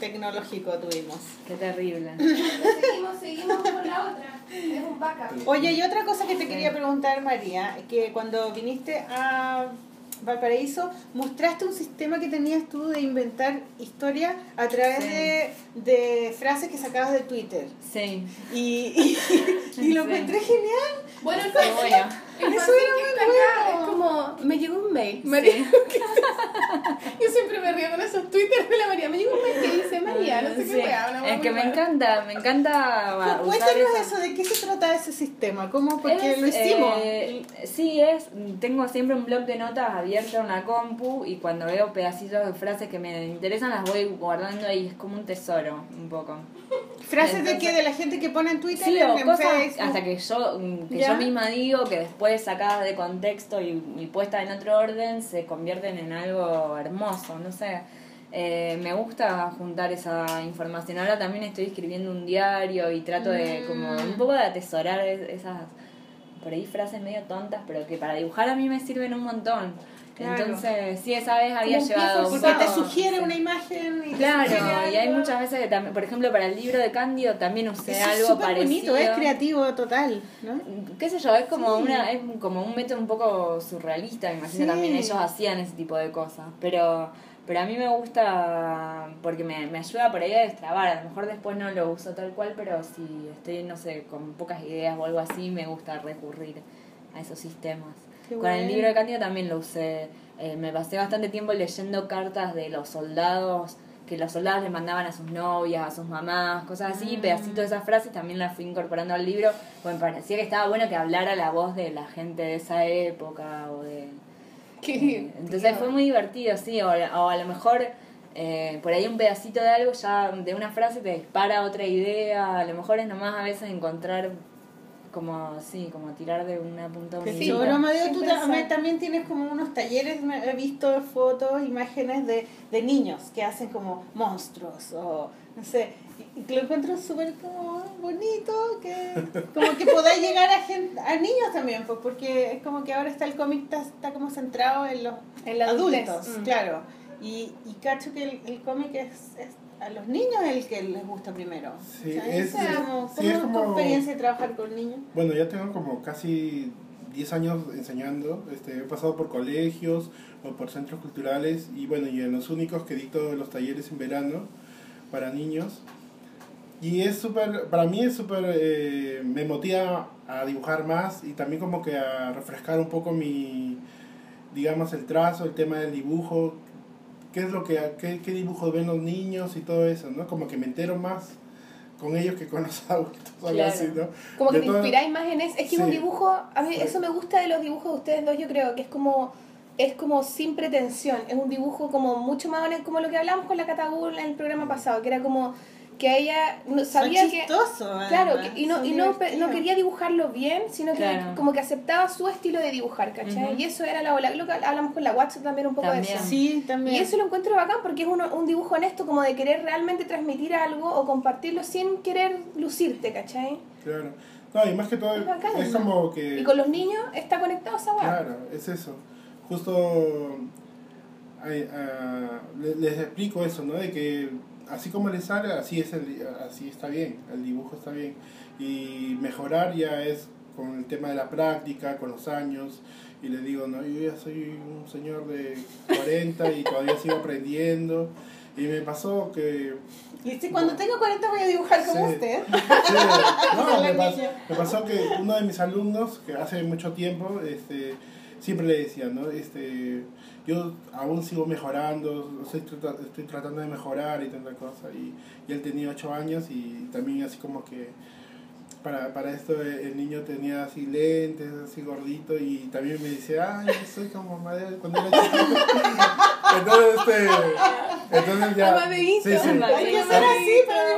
tecnológico tuvimos. Qué terrible. Seguimos, seguimos con la otra. Es un backup. Oye, y otra cosa que te quería preguntar, María, que cuando viniste a Valparaíso, mostraste un sistema que tenías tú de inventar historia a través Sí. de, de frases que sacabas de Twitter. Sí, Y, y, y lo encontré genial. Bueno, el bueno. Eso era muy bueno. Es como, me llegó un mail. María, yo siempre me río con esos twitters de la María. Me llegó un mail que dice María, no sé Sí. qué una wea Es que me encanta, me encanta Cuéntanos esa- eso, ¿de qué se trata ese sistema? ¿Cómo? Porque Es, lo hicimos. eh, sí, es. Tengo siempre un blog de notas abierto en la compu y cuando veo pedacitos de frases que me interesan las voy guardando ahí. Es como un tesoro, un poco. ¿Frases de qué? ¿De la gente que pone en Twitter? Sí, en, o en cosas Facebook? hasta que yo, mm, que ¿Ya? yo misma digo que después sacadas de contexto y, y puestas en otro orden se convierten en algo hermoso, no sé. Eh, me gusta juntar esa información. Ahora también estoy escribiendo un diario y trato de como Mm. un poco de atesorar es- esas por ahí frases medio tontas, pero que para dibujar a mí me sirven un montón. Claro. Entonces, sí, esa vez había llevado un Porque te sugiere una imagen y te Claro, y hay muchas veces que también, por ejemplo, para el libro de Cándido también usé Eso es algo súper parecido. bonito, es creativo total, ¿no? qué sé yo, es como Sí. una es como un método un poco surrealista, me imagino Sí. también ellos hacían ese tipo de cosas, pero pero a mí me gusta porque me, me ayuda por ahí a destrabar, a lo mejor después no lo uso tal cual, pero si estoy, no sé, con pocas ideas o algo así, me gusta recurrir a esos sistemas. Qué Con el bueno. libro de Cándido también lo usé, eh, me pasé bastante tiempo leyendo cartas de los soldados que los soldados le mandaban a sus novias, a sus mamás, cosas así, Mm. pedacitos de esas frases también las fui incorporando al libro, me parecía que estaba bueno que hablara la voz de la gente de esa época o de... Qué bien. Entonces fue muy divertido, sí, o, a- o a lo mejor eh, por ahí un pedacito de algo ya de una frase te dispara otra idea, a lo mejor es nomás a veces encontrar como, sí, como tirar de una punta a una Sí, bueno, Amadeo, tú también, también tienes como unos talleres, me- he visto fotos, imágenes de, de niños que hacen como monstruos o no sé, y, lo encuentro súper como bonito, que como que podáis llegar a, gente, a niños también, pues porque es como que ahora está el cómic, está, está como centrado en los En la adultez. adultos, Mm. claro, y, y cacho que el, el cómic es, es a los niños el que les gusta primero. Sí, es- O sea, como, sí, ¿cómo es es tu experiencia de trabajar con niños? Bueno, ya tengo como casi 10 años enseñando. Este, he pasado por colegios o por centros culturales y bueno, y en los únicos que dicto los talleres en verano para niños. Y es súper, para mí es súper, eh, me motiva a dibujar más y también como que a refrescar un poco mi, digamos, el trazo, el tema del dibujo, qué es lo que, qué, qué dibujos ven los niños y todo eso, ¿no? Como que me entero más con ellos que con los adultos, algo Claro. así, ¿no? Como que De te todo- inspiráis más en eso. Es que es un Sí. dibujo, a mí Sí. eso me gusta de los dibujos de ustedes dos, yo creo, que es como es como sin pretensión, es un dibujo como mucho más honesto, como lo que hablamos con la Catagul en el programa pasado, que era como que a ella no, sabía Son que Claro, que- y no, son y no, no quería dibujarlo bien, sino que Claro. como que aceptaba su estilo de dibujar, ¿cachai? Y eso era la ola, lo que hablamos con la WhatsApp también un poco También. de eso. Sí, también. Y eso lo encuentro bacán porque es uno- un dibujo honesto como de querer realmente transmitir algo o compartirlo sin querer lucirte, ¿cachai? Claro. No, y más que todo Es bacán, es ¿no? como que... Y con los niños está conectado esa. Claro, es eso. Justo ah, le- les, explico eso, ¿no? De que así como les sale, así, es el, así está bien, el dibujo está bien. Y mejorar ya es con el tema de la práctica, con los años. Y les digo, no, yo ya soy un señor de 40 y todavía sigo aprendiendo. Y me pasó que Y sí, cuando tenga 40 voy a dibujar como Sí. usted. Sí, no, me, me pasó que uno de mis alumnos, que hace mucho tiempo, este, siempre le decía, ¿no? Este, yo aún sigo mejorando, estoy, estoy tratando de mejorar y tanta cosa. Y, y él tenía 8 años y también así como que para, para esto eh, el niño tenía así lentes, así gordito y también me decía, ay, soy como madre cuando era chiquito. entonces, este, entonces ya... Sí, sí. Así.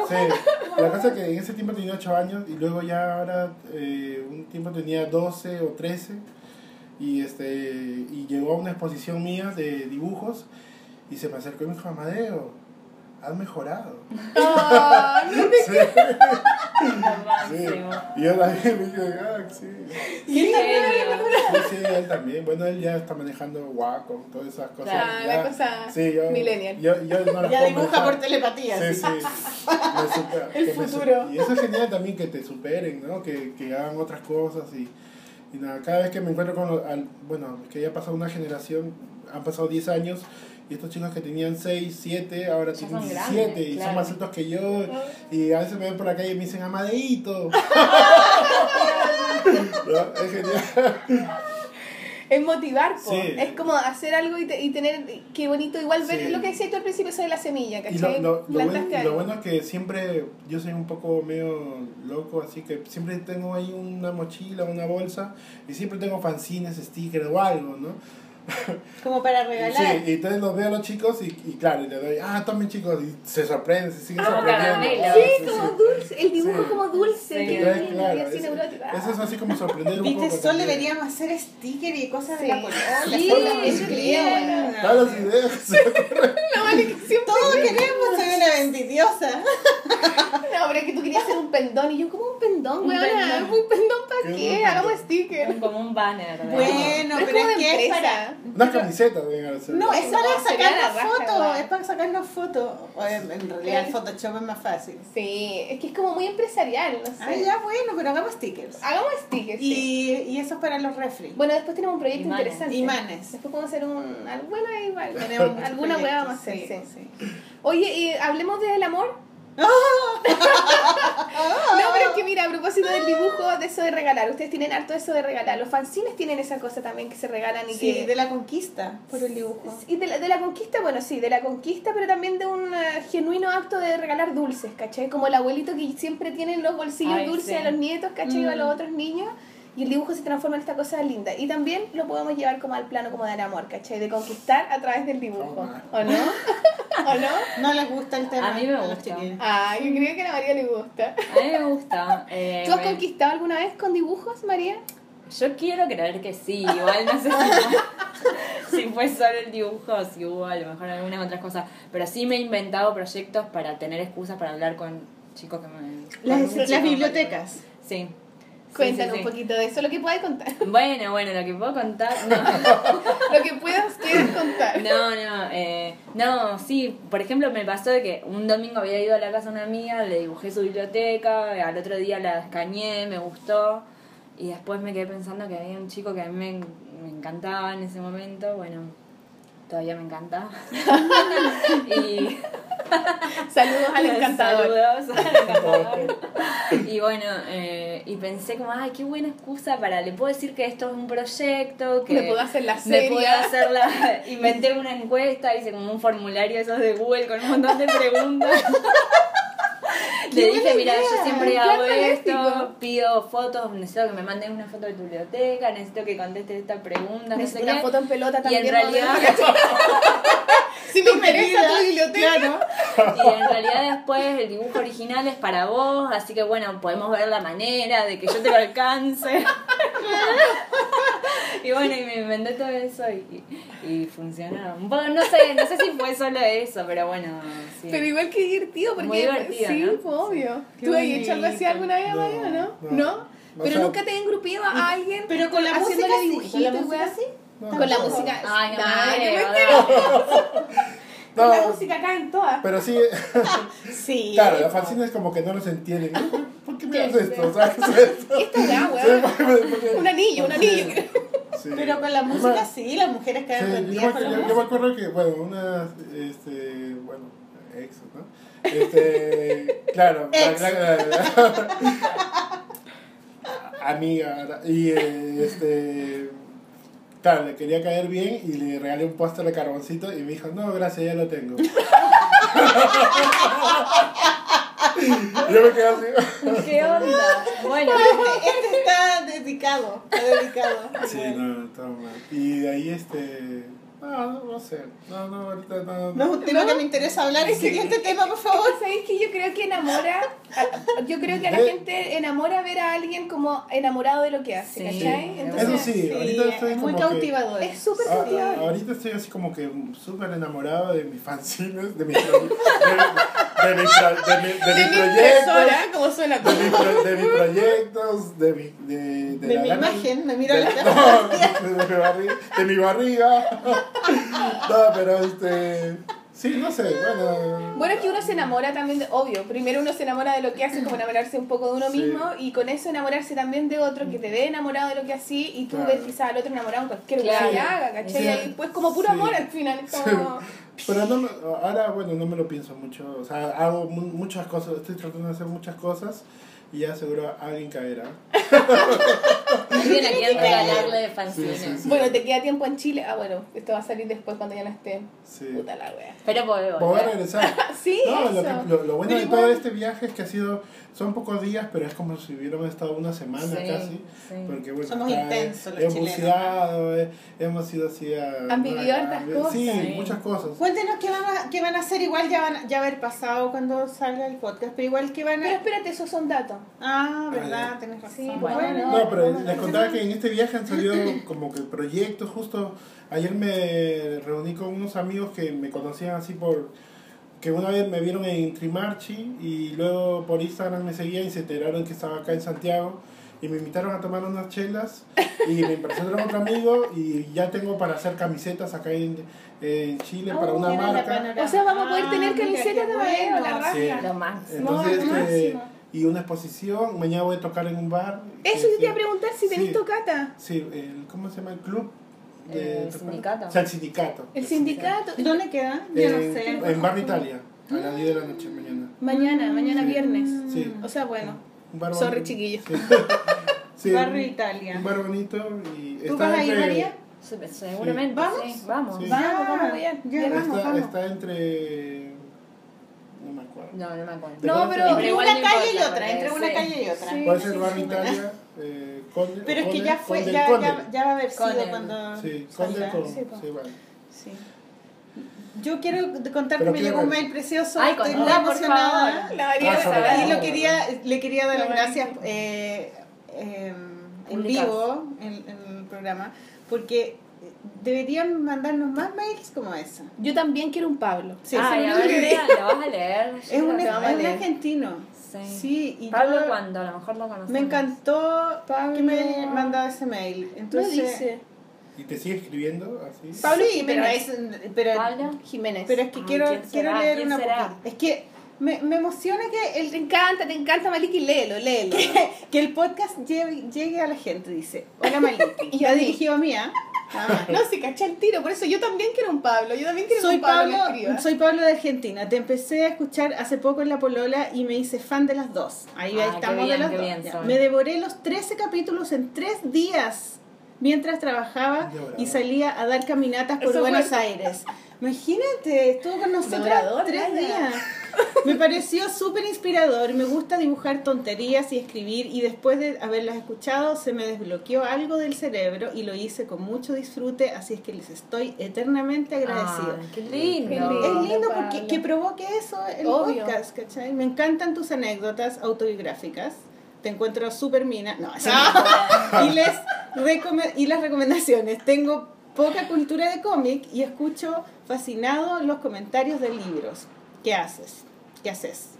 Sí, la cosa es que en ese tiempo tenía 8 años y luego ya ahora eh, un tiempo tenía 12 o 13 y este y llegó a una exposición mía de dibujos y se me acercó y me dijo, Amadeo, has mejorado. Ah, no te- Sí. Y yo también dije, ah, sí. Y él también. Sí, sí, él también. Bueno, él ya está manejando Wacom, todas esas cosas. Ah, ya- la cosa sí, yo, millennial. Yo, yo no las Ya dibuja manejar. por telepatía. Sí, sí. Me supera- El me futuro. Y eso es genial también que te superen, ¿no? Que, que hagan otras cosas y, y nada, cada vez que me encuentro con, los- al- bueno, que ya ha pasado una generación, han pasado 10 años y estos chicos que tenían 6, 7, ahora Ya tienen son 17 grandes, y son más altos que yo y a veces me ven por la calle y me dicen Amadeito. ¿No? Es genial. Es motivar, po. Sí. es como hacer algo y, te- y tener, qué bonito, igual ver Sí. lo que decías tú al principio sobre la semilla, Y lo, ¿cachai? lo, lo, bueno, lo bueno es que siempre, yo soy un poco medio loco, así que siempre tengo ahí una mochila, una bolsa, y siempre tengo fanzines, stickers o algo, ¿no? Como para regalar. Sí, y entonces los veo a los chicos y, y claro, y le doy, ah, tomen chicos, y se sorprenden, se siguen sorprendiendo. caramelo. Sí, como dulce, el dibujo Sí. como dulce, Sí. que Entonces, claro, así eso. Ah. eso es así como sorprender un Viste, poco. Sol también. deberíamos hacer sticker y cosas de la polola. Sí, las ideas. No, vale, que siempre- Todos queremos, soy una envidiosa. No, pero es que tú querías hacer un pendón y yo, como un pendón, pendón. ¿Un pendón para ¿Qué Hagamos sticker. Como un banner. ¿verdad? Bueno, Pero es que es empresa. para. Una camiseta. No, es para sacarnos raja, fotos. Es para sacarnos fotos. O En, en realidad el Photoshop es más fácil. Sí, es que es como muy empresarial, no sé. Ah, ya, bueno, pero hagamos stickers. Hagamos stickers, sí. Y, y eso es para los refri. Bueno, después tenemos un proyecto Imanes. interesante. Imanes. Después podemos hacer un... Bueno, igual. Tenemos Alguna hueá vamos a hacer, sí, sí. sí. Oye, eh, hablemos del amor. No, pero es que mira, a propósito del dibujo, de eso de regalar. Ustedes tienen harto eso de regalar. Los fanzines tienen esa cosa también que se regalan y Sí, que... de la conquista por el dibujo. Y de la, de la conquista, bueno, sí, de la conquista, pero también de un eh, genuino acto de regalar dulces, ¿cachai? Como el abuelito que siempre tiene en los bolsillos Ay, dulces sí. a los nietos, ¿cachai? O a Mm. los otros niños. Y el dibujo se transforma en esta cosa linda. Y también lo podemos llevar como al plano como del amor, ¿cachai? De conquistar a través del dibujo. ¿o no? ¿O no? No les gusta el tema. A mí me los gusta. Ah, yo creo que a la María le gusta. A mí me gusta. eh, ¿Tú has me- conquistado alguna vez con dibujos, María? Yo quiero creer que sí, igual no sé si, si fue solo el dibujo o si hubo a lo mejor algunas otras cosas. Pero sí me he inventado proyectos para tener excusas para hablar con chicos que me. Las, las bibliotecas. Sí. Cuéntanos sí, sí. un poquito de eso, lo que puedas contar. Bueno, bueno, lo que puedo contar. No, Lo que puedas quieres contar. no, no, eh, no, sí. Por ejemplo, me pasó de que un domingo había ido a la casa de una amiga, le dibujé su biblioteca, al otro día la escaneé, me gustó. Y después me quedé pensando que había un chico que a mí me, me encantaba en ese momento. Bueno, todavía me encanta. y Saludos al encantador. Saludos al encantador. y bueno, eh, y pensé como, ay, qué buena excusa para, le puedo decir que esto es un proyecto, que Le puedo hacer la serie. puedo hacer la, inventé una encuesta, hice como un formulario esos de Google con un montón de preguntas. Le dije, mira, idea, yo siempre hago esto, pido fotos, necesito que me mandes una foto de tu biblioteca, necesito que contestes esta pregunta, no sé Necesito una qué. foto en pelota Y también. en ¿no? realidad, si me interesa tu biblioteca. Claro. Y en realidad después el dibujo original es para vos, así que bueno, podemos ver la manera de que yo te lo alcance. y bueno, y me inventé todo eso y, y funcionó. Un poco, no sé, no sé si fue solo eso, pero bueno, sí. Pero igual que divertido, porque Muy divertido, sí, ¿no? Pues, obvio. Qué ¿Tú has hecho algo así alguna vez, No, María, o no? no. ¿No? O Pero sea- nunca te he engrupido a alguien Pero con la música haciéndole sí. dibujitos, Con la música weá. sí. No, Con la no. música. Ay, no, mentira. Con la No, música caen todas. pero sí, Sí. claro, los fanzines como que no los entienden. ¿Por qué me haces esto? ¿Sabes qué es esto? ¿Qué esta weá, Sí, porque- Un anillo, un anillo. sí. Pero con la Yo música sí, las mujeres Sí, quedan yo, con la yo- yo me música. acuerdo que, bueno, una, este, bueno, ex, ¿no? Este, claro, la- la- la- amiga, y eh, este, claro, le quería caer bien y le regalé un póster de carboncito y me dijo, no, gracias, ya lo tengo. yo me quedé así. ¿Qué onda? Bueno, Este, este está dedicado, está dedicado. Sí, no, estaba mal. Y de ahí, este, no, no, no sé, no, no, ahorita no. No es un tema que me interesa hablar. El siguiente tema, por favor. ¿Sabéis que yo creo que enamora? a- Yo creo que a la ¿Eh? gente enamora ver a alguien como enamorado de lo que hace, Sí, ¿cachai? Eso Entonces, sí, ahorita estoy es muy como que- cautivador. es súper Ah, cautivador. ahorita estoy así como que súper enamorado de mis fanzines, de mis, pro- de, de mis pro- de mi- de De mis mi proyectos, impresora, como suena. de, mis pro- de mis proyectos, de mi, de, de, De la mi imagen, me miro de, la no, de, mi barriga, de mi barriga. No, pero este, sí, no sé, bueno. Bueno, es que uno se enamora también de, obvio, primero uno se enamora de lo que hace, como enamorarse un poco de uno Sí. mismo, y con eso enamorarse también de otro que te ve enamorado de lo que así, y tú Claro. ves quizás al otro enamorado en cualquier Claro. lugar que haga, ¿cachai? Sí. Y pues como puro Sí. amor al final, es como... Pero no me- ahora, bueno, no me lo pienso mucho. O sea, hago mu- muchas cosas, estoy tratando de hacer muchas cosas y ya seguro alguien caerá. alguien a quien regalarle de fanzines. Sí, sí, sí. Bueno, te queda tiempo en Chile. Ah, bueno, esto va a salir después cuando ya no esté. Sí. Puta la wea. Pero puedo Voy a volver. regresar. Sí, No, lo, eso. que- lo, lo bueno Pero de igual- todo este viaje es que ha sido, son pocos días, pero es como si hubiéramos estado una semana Sí, casi. sí. Porque bueno, Somos intensos los hemos chilenos. eh, hemos ido así a... Han vivido hartas cosas. Sí, Sí. muchas cosas. Cuéntenos qué van, a, qué van a hacer. Igual ya van ya haber pasado cuando salga el podcast. Pero igual que van Pero a. espérate, esos son datos. Ah, verdad, Ah, tenés razón. Sí, bueno. No, pero no, les no, contaba no. que en este viaje han salido como que proyectos, justo ayer me reuní con unos amigos que me conocían así por que una vez me vieron en Trimarchi y luego por Instagram me seguían y se enteraron que estaba acá en Santiago y me invitaron a tomar unas chelas y me presentaron a otro amigo y ya tengo para hacer camisetas acá en, en Chile para una Tienen la marca. O sea, vamos a poder Ah, tener mira, camisetas qué de Madeo, la raja. Sí. Lo máximo. Entonces, No, este, y una exposición, mañana voy a tocar en un bar. Eso yo te iba a preguntar si tenés Sí. tocata. Sí, el, ¿cómo se llama el club? De, El sindicato. O sea, el sindicato. El sindicato. ¿Dónde queda? Yo no sé. En Bar Italia, a las 10 de la noche mañana. Mañana, mañana Sí. viernes. Sí. O sea, bueno. Un bar Sorry, chiquillo. Sí. Sí, Barrio Italia. Un bar bonito y ¿Tú está vas a ir, entre- María? Se- Seguramente. ¿Vamos? Sí, vamos. Sí. Vamos, vamos a apoyar. Ya, Ya vamos, Está, vamos. está entre. No me acuerdo. No, no me acuerdo. No, pero- Entre una calle y otra, entre una calle y otra. Sí. Puede ser Barrio Italia, eh, Conde. Pero es que Conde- ya fue, Conde- ya, ya, ya va a haber sido cuando Sí, Conde con. Sí. Sí. Yo quiero contar que me llegó un mail precioso, Ay, estoy muy emocionada. favor. La María Ah. Y lo quería, le quería dar las gracias eh, eh, en vivo en, en el programa, porque deberían mandarnos más mails como esa. Yo también quiero un Pablo. Sí, Ay, sí, a ver, sí. Lea, ¿lo vas a leer? Es un, es un argentino. Sí. Sí, y Pablo, yo- cuando a lo mejor lo conocemos. Me encantó Pablo. que me mandado ese mail. No Entonces, dice. ¿Y te sigue escribiendo así? Pablo sí, pero Jiménez. es, pero, Pablo. Jiménez. pero es que Ay, quiero, leer ¿Quién una poquita. Es que me, me emociona que el te encanta, te encanta Maliki, léelo, léelo. que el podcast llegue, llegue a la gente, dice. Hola Maliki. Y y a ha mí. dirigido a mí, ¿ah? No, se cacha el tiro, por eso yo también quiero un Pablo. Yo también quiero Soy un Pablo. Pablo, soy Pablo de Argentina. Te empecé a escuchar hace poco en La Polola y me hice fan de las dos. Ahí Ah, estamos de las dos. bien. Me devoré los 13 capítulos en tres días mientras trabajaba y salía a dar caminatas por Eso Buenos fue- Aires. Imagínate, estuvo con nosotros tres días. Me pareció súper inspirador. Me gusta dibujar tonterías y escribir y después de haberlas escuchado se me desbloqueó algo del cerebro y lo hice con mucho disfrute, así es que les estoy eternamente agradecido. Qué lindo. Qué lindo. Es lindo porque que provoque eso el Obvio. podcast, ¿cachai? Me encantan tus anécdotas autobiográficas. Te encuentro súper mina. No, eso Ah. no. y, les recome- y las recomendaciones. Tengo poca cultura de cómic y escucho fascinado los comentarios de libros. ¿Qué haces? ¿Qué haces?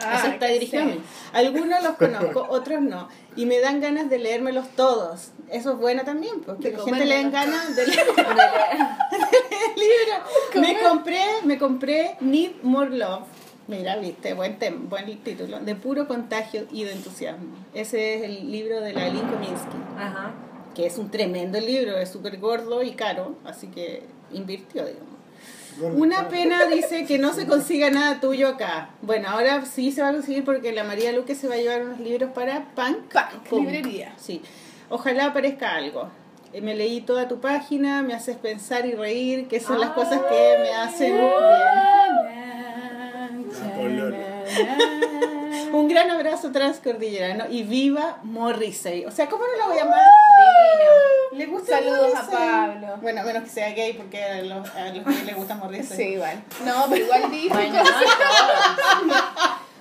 Ah, Eso está dirigido a sé. mí. Algunos los conozco, otros no. Y me dan ganas de leérmelos todos. Eso es bueno también, porque De la gente le dan ganas de leer el libro. Me compré, me compré Need More Love. Mira, viste, buen tema, buen título. De puro contagio y de entusiasmo. Ese es el libro de la Lynn Kominsky, Ajá. Que es un tremendo libro, es súper gordo y caro, así que invirtió, digamos. Una pena dice que no se consiga nada tuyo acá. Bueno, ahora sí se va a conseguir porque la María Luque se va a llevar unos libros para Punk. Punk, Punk. librería. Sí. Ojalá aparezca algo. Eh, Me leí toda tu página, me haces pensar y reír, que son las cosas que me hacen bien. Un gran abrazo transcordillerano y viva Morrissey. O sea, ¿cómo no la voy a llamar? ¿Le gusta Saludos a? Pablo. Bueno, menos que sea gay porque a los, a los gays les gusta Morrissey. Sí, igual. No, pero igual dijo Bueno,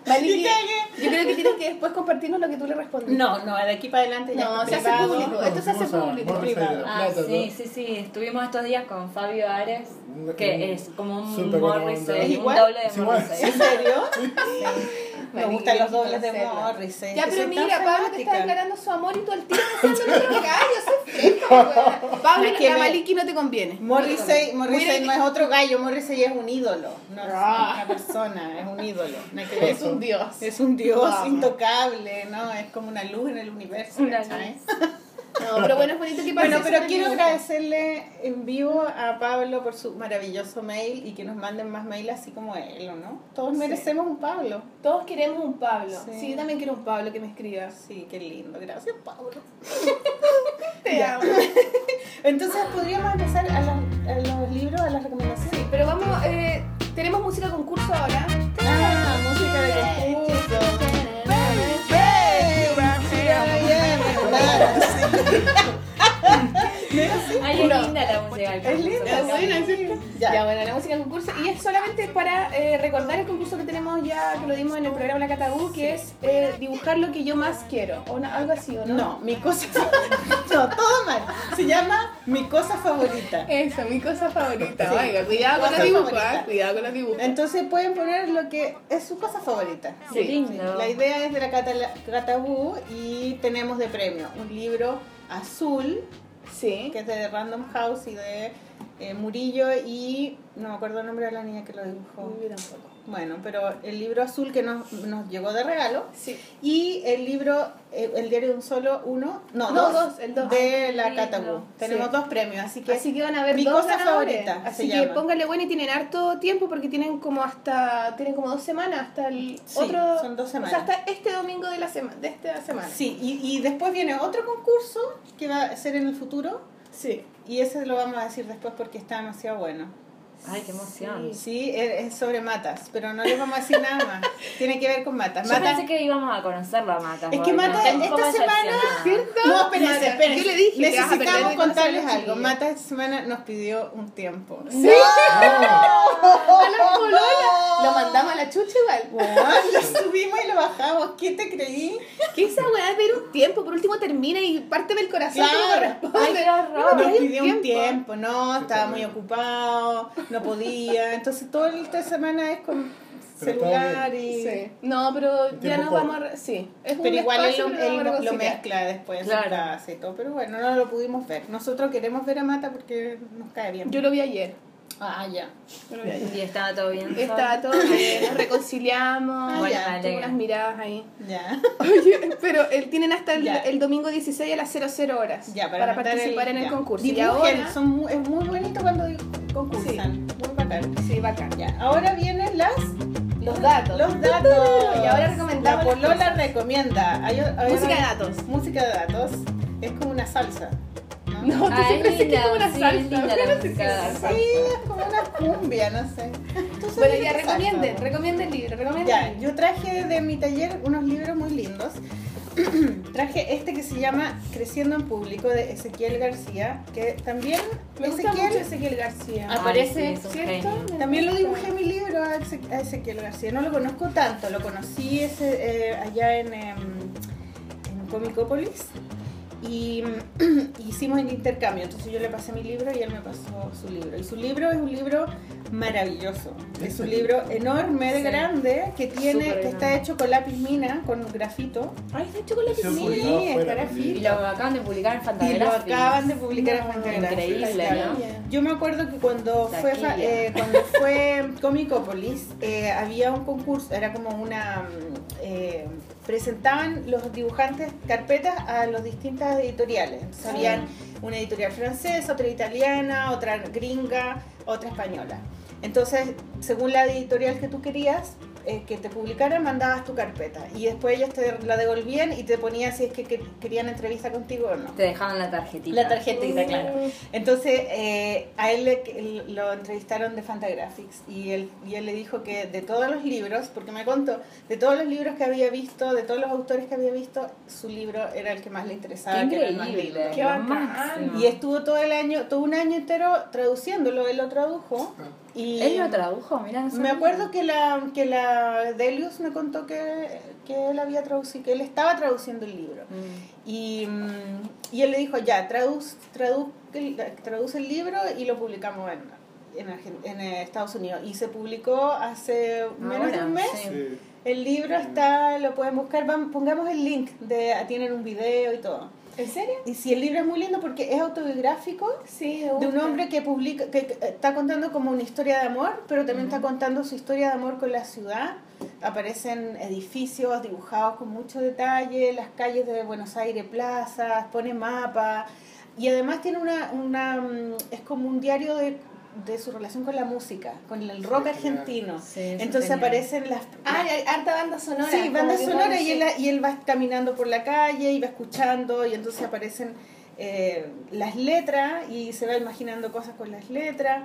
Maliki, yo creo que tienes que después compartirnos lo que tú le respondiste. No, no, de aquí para adelante ya No, se hace público. Esto se hace a público, privado. Ah, Plata, sí, ¿no? sí, sí. Estuvimos estos días con Fabio Ares, que es como un. Morrissey, ¿Es un igual? doble de. Morrissey. ¿En serio? Me gustan los dobles de. Morrissey. Ya, pero mira, Pablo te está declarando su amor y tú al tiro haciendo otro gallo. Pablo, Es que que a me- Maliki no te conviene. Morrissey, Morrissey no es otro gallo, Morrissey es un ídolo. No es Ah. una persona, es un ídolo. Es un dios. Es un dios intocable, ¿no? Es como una luz en el universo. Una. No, pero bueno, es bonito que Bueno, pero quiero agradecerle en vivo a Pablo por su maravilloso mail y que nos manden más mail así como él, ¿o no? Todos Sí. merecemos un Pablo. Todos queremos un Pablo. Sí. Sí. yo también quiero un Pablo que me escriba. Sí, qué lindo. Gracias, Pablo. Te amo. Entonces, podríamos empezar a, los- a los libros, a las recomendaciones. Pero vamos, eh, tenemos música concurso ahora. Ah, música de concurso. Yes. Ay, es linda la música del Es linda, concurso. buena, sí. Ya. Ya. bueno, la música del concurso. Y es solamente para eh, recordar el concurso que tenemos ya, que lo dimos en el programa La Catabú, que es eh, dibujar lo que yo más quiero. O una- algo así, ¿o no? No, mi cosa. No, todo mal. Se llama Mi cosa favorita. Eso, mi cosa favorita. Sí. Oiga, cuidado con los dibujos. ¿ah? Cuidado con los dibujos. Entonces pueden poner lo que es su cosa favorita. Sí. lindo. La idea es de la Cata- Catabú y tenemos de premio un libro azul Sí. que es de Random House y de eh, Murillo y no me acuerdo el nombre de la niña que lo dibujó. Yo tampoco. Bueno, pero el libro azul que nos, nos llegó de regalo Sí. y el libro eh, El diario de un solo uno, no, No, dos, dos, el dos. de la lindo. Tenemos Sí. dos premios, así que Así que van a ver Mi dos cosa ganadores. favorita Así que póngale bueno y tienen harto tiempo porque tienen como hasta tienen como dos semanas hasta el Sí, otro son dos O sea, semanas. hasta este domingo de la semana de esta semana. Sí, y, y después viene otro concurso que va a ser en el futuro Sí. y ese lo vamos a decir después porque está demasiado bueno. Ay, qué emoción. Sí, es es sobre matas, pero no les vamos a decir nada más. Tiene que ver con matas. Yo Matas pensé que íbamos a conocerlo a Mata. Es que porque Mata, estoy un esta semana. ¿cierto? No, espérense, espérense. yo le dije, Necesitamos contarles algo. Chile. Mata esta semana nos pidió un tiempo. Sí. A la polola. Lo mandamos a la chucha igual. Lo subimos y lo bajamos. ¿Quién te creí? Que esa weá es ver un tiempo, por último termina y parte del corazón Claro. corresponde. Ay, qué horror. No, Nos pidió un tiempo, no, estaba muy ocupado, no podía. Entonces, toda esta semana es con Pero todo celular y. Sí. No, pero ya corto. vamos a... re- Sí. Es un Pero igual él, espacio, lo, pero él vamos a lo mezcla después en Claro. su casa y todo. Pero bueno, no lo pudimos ver. Nosotros queremos ver a Mata porque nos cae bien. Yo lo vi ayer. Ah, ya. Lo. Y estaba todo bien. Estaba todo bien, nos reconciliamos. Ah, Bueno, ya, alegra. unas miradas ahí. Ya. Oye, pero él tienen hasta el, domingo 16 a las 00 horas Ya, para, participar en el concurso. Y ahora, son muy, es muy bonito cuando concursan. Muy bacán. sí, bacán. Ya, ahora vienen las Los datos. los datos. Y ahora recomendamos La Polola cosas. recomienda. Hay- hay- Música de datos. Música de datos. Es como una salsa. ¿no? No, tú Ah, siempre es dices que es como una sí, salsa. es linda la pero no sé música de salsa. Sí, es como una cumbia, no sé. Bueno, ya recomienden, recomienden el libro, recomienden Ya, el libro. yo traje de mi taller unos libros muy lindos. traje este que se llama Creciendo en Público de Ezequiel García, que también Me gusta Ezequiel mucho Ezequiel García. Ay, aparece, sí, es un ¿cierto? genio. También lo dibujé en mi libro a Ezequiel García. No lo conozco tanto, lo conocí ese, eh, allá en, em, en Comicópolis y hicimos el intercambio. Entonces yo le pasé mi libro y él me pasó su libro. Y su libro es un libro maravilloso. Es un libro enorme, de Sí. grande, que tiene, que está hecho con lápiz mina, con grafito. Ay, está hecho con la Sí, piscina. sí. Es grafito. Y lo acaban de publicar en Y lo Fantagraphics. acaban de publicar en No, Fantagraphics, increíble. ¿no? Yo me acuerdo que cuando fue, eh, cuando fue Comicópolis eh, había un concurso, era como una... mm, eh, presentaban los dibujantes carpetas a las distintas editoriales. Entonces, habían una editorial francesa, otra italiana, otra gringa, otra española. Entonces, según la editorial que tú querías eh, que te publicaran, mandabas tu carpeta. Y después ellos te la devolvían y te ponían si es que que- querían entrevista contigo o no. Te dejaban la tarjetita. La tarjetita, claro. Entonces, eh, a él le- lo entrevistaron de Fantagraphics y él, y él le dijo que de todos los libros, porque me contó, de todos los libros que había visto, de todos los autores que había visto, su libro era el que más le interesaba. Qué que era el más increíble. lindo. Qué bacán. Y estuvo todo el año, todo un año entero traduciéndolo, él lo tradujo. Y Él lo tradujo, mira. no me acuerdo que la, que la Delius me contó que, que él había traducido, que él estaba traduciendo el libro. Mm. Y, mm, y él le dijo, ya, traduz, traduz, el- traduce el libro y lo publicamos en, en, en, Estados Unidos. Y se publicó hace menos de un mes. sí. El libro está, lo pueden buscar, Vam- pongamos el link, de, tienen un video y todo. ¿En serio? Y si el libro es muy lindo porque es autobiográfico Sí, de un hombre que publica que que está contando como una historia de amor, pero también está contando su historia de amor con la ciudad. Aparecen edificios dibujados con mucho detalle, las calles de Buenos Aires, plazas, pone mapa y además tiene una, una mm, es como un diario de, de su relación con la música, con el rock Sí, argentino. Sí, Entonces genial. aparecen las Ah, hay harta banda sonora. Sí, banda sonora y él, y él va caminando por la calle y va escuchando y entonces aparecen eh, las letras y se va imaginando cosas con las letras.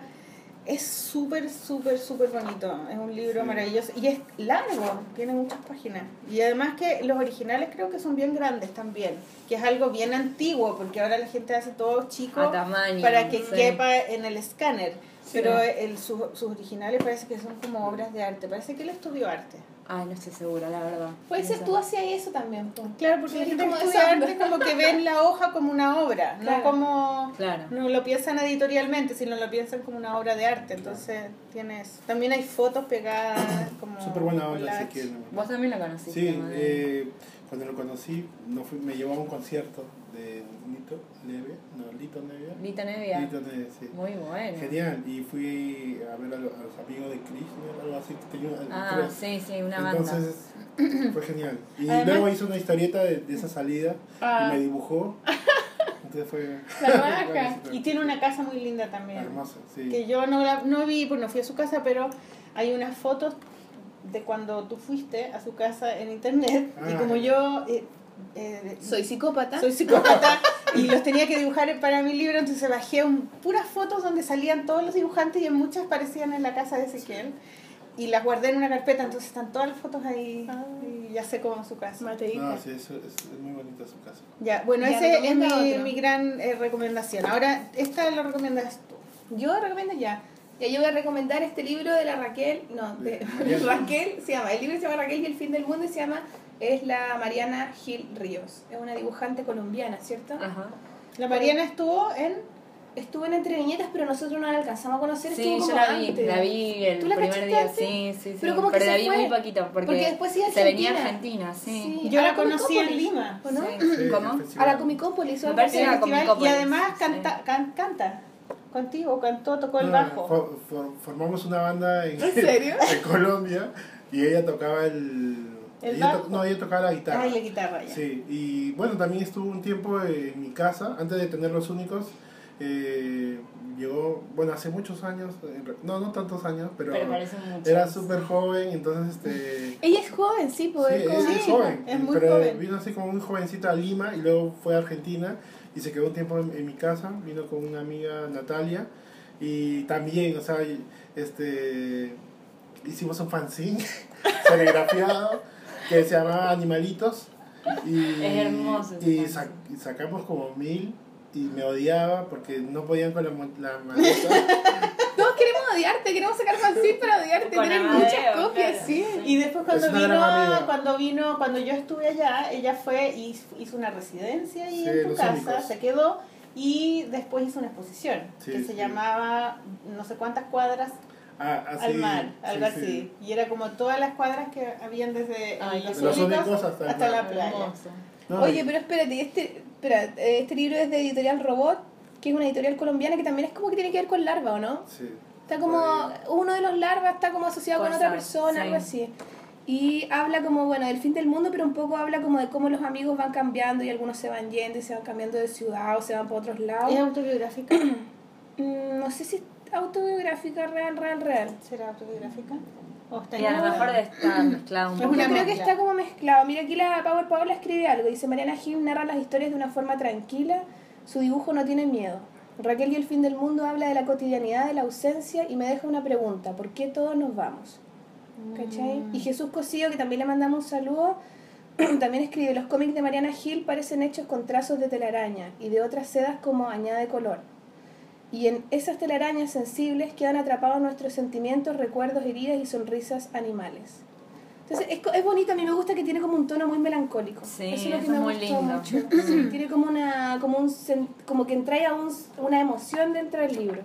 Es súper, súper, súper bonito. Es un libro Sí. maravilloso y es largo, tiene muchas páginas. Y además que los originales creo que son bien grandes también, que es algo bien antiguo porque ahora la gente hace todo chico A tamaño, para que sí. quepa en el escáner. Sí. Pero el, su- sus originales parece que son como obras de arte. Parece que él estudió arte. Ay, no estoy segura, la verdad. Puede No ser tú hacías eso también. po. Claro, porque la gente que como estudia arte como que ven la hoja como una obra, no Claro. como... Claro. No lo piensan editorialmente, sino lo piensan como una obra de arte. Entonces tienes... También hay fotos pegadas como... Súper buena onda, si quieren. Vos también lo conociste. Sí, eh, cuando lo conocí, no fui, me llevó a un concierto de Lito Neve, no, Lito Neve. Lito Nevia. Lito Neve, sí. Muy bueno. Genial, y fui a ver a, lo- a los amigos de Chris, ¿no? algo así que tenía. Ah, creo. sí, sí, una banda. Entonces, fue genial. Y Además- luego hizo una historieta de, de esa salida Ah. y me dibujó. Entonces fue. La. Y tiene una casa muy linda también. Hermosa, sí. Que yo no, la, no vi, pues no fui a su casa, pero hay unas fotos de cuando tú fuiste a su casa en internet. Y Ah. como yo... eh, eh, Soy psicópata. soy psicópata y los tenía que dibujar para mi libro, entonces bajé un, puras fotos donde salían todos los dibujantes y en muchas parecían en la casa de Ezequiel. Y las guardé en una carpeta, entonces están todas las fotos ahí Ah. y ya sé cómo es su casa. Mateíta. No, sí, eso es, es muy bonita su casa. Ya, bueno, esa es mi, mi gran eh, recomendación. Ahora, esta la recomiendas tú. Yo recomiendo ya. Ya yo voy a recomendar este libro de la Raquel, no, de. Raquel, se llama, el libro se llama Raquel y el fin del mundo y se llama, es la Mariana Gil Ríos. Es una dibujante colombiana, ¿cierto? Ajá. La Mariana estuvo en... Estuvo en Entre Niñetas, pero nosotros no la alcanzamos a conocer. Sí, yo la vi, antes. la vi el ¿Tú la primer día, antes? sí, sí, sí. Pero como que la se vi fue. muy poquito, porque, Porque después a se venía a Argentina. Sí. Sí. Yo la la conocí en Comicópolis, Lima. ¿o no? Sí. Sí, ¿Cómo? A la Comicópolis. o Me parece que festival, y Comicópolis, además sí. canta, can- canta contigo, cantó, tocó el No, bajo. fo- fo- formamos una banda en, ¿En serio? en Colombia y ella tocaba el... ¿El ella bajo? no, ella tocaba la guitarra. Ay, la guitarra ya. Sí, y bueno, también estuvo un tiempo en mi casa, antes de tener los únicos, eh, llegó, bueno, hace muchos años, re- no, no tantos años, pero, Pero era súper joven, entonces este... Ella es joven, sí, Sí, pues. es como es, es joven, es muy pero joven. vino así como muy jovencita a Lima y luego fue a Argentina y se quedó un tiempo en, en mi casa, vino con una amiga Natalia y también, o sea, este hicimos un fanzine serigrafiado que se llamaba Animalitos y, Es hermoso y, fanzine. sa- y sacamos como mil y me odiaba porque no podían con la, la maleta. Todos queremos odiarte, queremos sacar fanzine para odiarte. Con Tener Amadeo, muchas copias, claro. sí. Y después cuando vino, cuando vino, cuando yo estuve allá, ella fue y hizo una residencia ahí Sí, en tu casa, Únicos. se quedó y después hizo una exposición Sí, que se sí. llamaba no sé cuántas cuadras Ah, así, al mar, sí, algo sí. así. Y era como todas las cuadras que habían desde Ay, los, de los únicos hasta el mar. la playa. No, Oye, pero espérate, este, espera, este libro es de Editorial Robot, que es una editorial colombiana que también es como que tiene que ver con larva, ¿o no? sí. Está como, Ahí. uno de los larvas está como asociado con Puede otra persona, sí. algo así. Y habla como, bueno, del fin del mundo, pero un poco habla como de cómo los amigos van cambiando y algunos se van yendo y se van cambiando de ciudad o se van por otros lados. ¿Es autobiográfica? Mm, no sé si autobiográfica, real, real, real. ¿Será autobiográfica? ¿O está Y a lo mejor de estar mezclado un Es poco. una Yo creo que está como mezclado. Mira, aquí la Power Paola escribe algo. Dice, Mariana Gil narra las historias de una forma tranquila. Su dibujo no tiene miedo. Raquel y el fin del mundo habla de la cotidianidad, de la ausencia y me deja una pregunta. ¿Por qué todos nos vamos? ¿Cachai? Mm. Y Jesús Cosío, que también le mandamos un saludo, también escribe, los cómics de Mariana Gil parecen hechos con trazos de telaraña y de otras sedas como añade color. Y en esas telarañas sensibles quedan atrapados nuestros sentimientos, recuerdos, heridas y sonrisas animales. Entonces es, es bonito, a mí me gusta que tiene como un tono muy melancólico. Sí, eso es lo que me muy gustó lindo. mucho. Sí, tiene como una como un como que entrae a un, una emoción dentro del libro.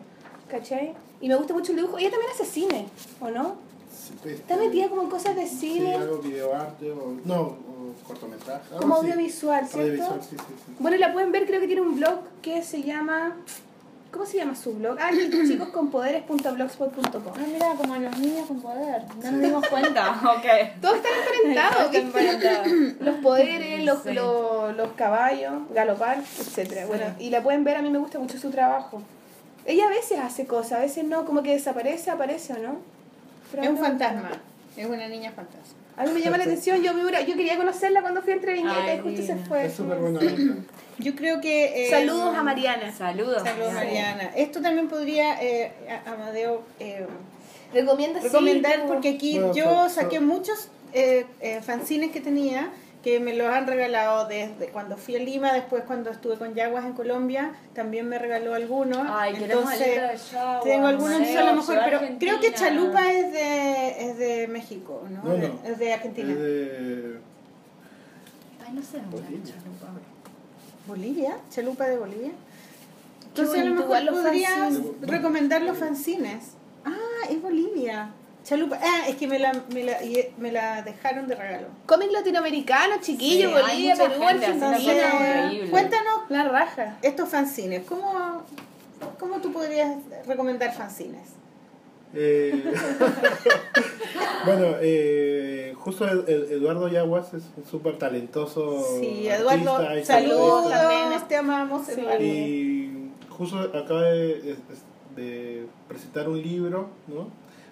¿Cachai? Y me gusta mucho el dibujo. Ella también hace cine, ¿o no? Sí, pues, Está eh, metida como en cosas de Sí, cine, algo videoarte o. No, o cortometraje. como audiovisual, ¿cierto? Audiovisual, sí, sí, sí. Bueno, la pueden ver, creo que tiene un blog que se llama... ¿Cómo se llama su blog? Ah, chicosconpoderes.blogspot.com Ah, mira, como los niños con poder. No nos dimos cuenta. ok. Todos están emparentados, Están ¿viste? emparentados. Los poderes, los, Sí. los, los caballos, galopar, etcétera. Bueno, y la pueden ver, a mí me gusta mucho su trabajo. Ella a veces hace cosas, a veces no, como que desaparece, aparece o no. Pero Es un fantasma. Es una niña fantasma. A mí me llama la atención, yo, yo quería conocerla cuando fui a Entre Viñetas Ay, y justo se fue. Es súper buena onda. Yo creo que... eh, Saludos a Mariana. Saludos. Saludos, Mariana. Esto también podría, eh, a- Amadeo, eh, Recomienda recomendar, sí, porque aquí Bueno, yo so- so- saqué muchos eh, eh, fanzines que tenía que me los han regalado desde cuando fui a Lima, después cuando estuve con Yaguas en Colombia, también me regaló algunos. Ay, de Yaguas, tengo algunos a lo mejor, pero Argentina. creo que Chalupa es de, es de México, ¿no? No, no. Es de Argentina. Es de. Ay, no sé dónde Chalupa. ¿Bolivia? ¿Chalupa de Bolivia? Entonces a lo mejor fanzines. recomendar los fanzines. Ah, es Bolivia. Chalupa. Ah, es que me la, me la, me la dejaron de regalo. Cómic latinoamericano, chiquillo, Sí, Bolivia, Perú, Argentina. cuéntanos La raja. estos fanzines. ¿Cómo, ¿Cómo tú podrías recomendar fanzines? Eh, bueno, eh, justo Ed- Ed- Eduardo Yaguas es un súper talentoso. Sí, Eduardo, saludos, también, te amamos, Sí. Eduardo. Y justo acaba de, de presentar un libro, ¿no?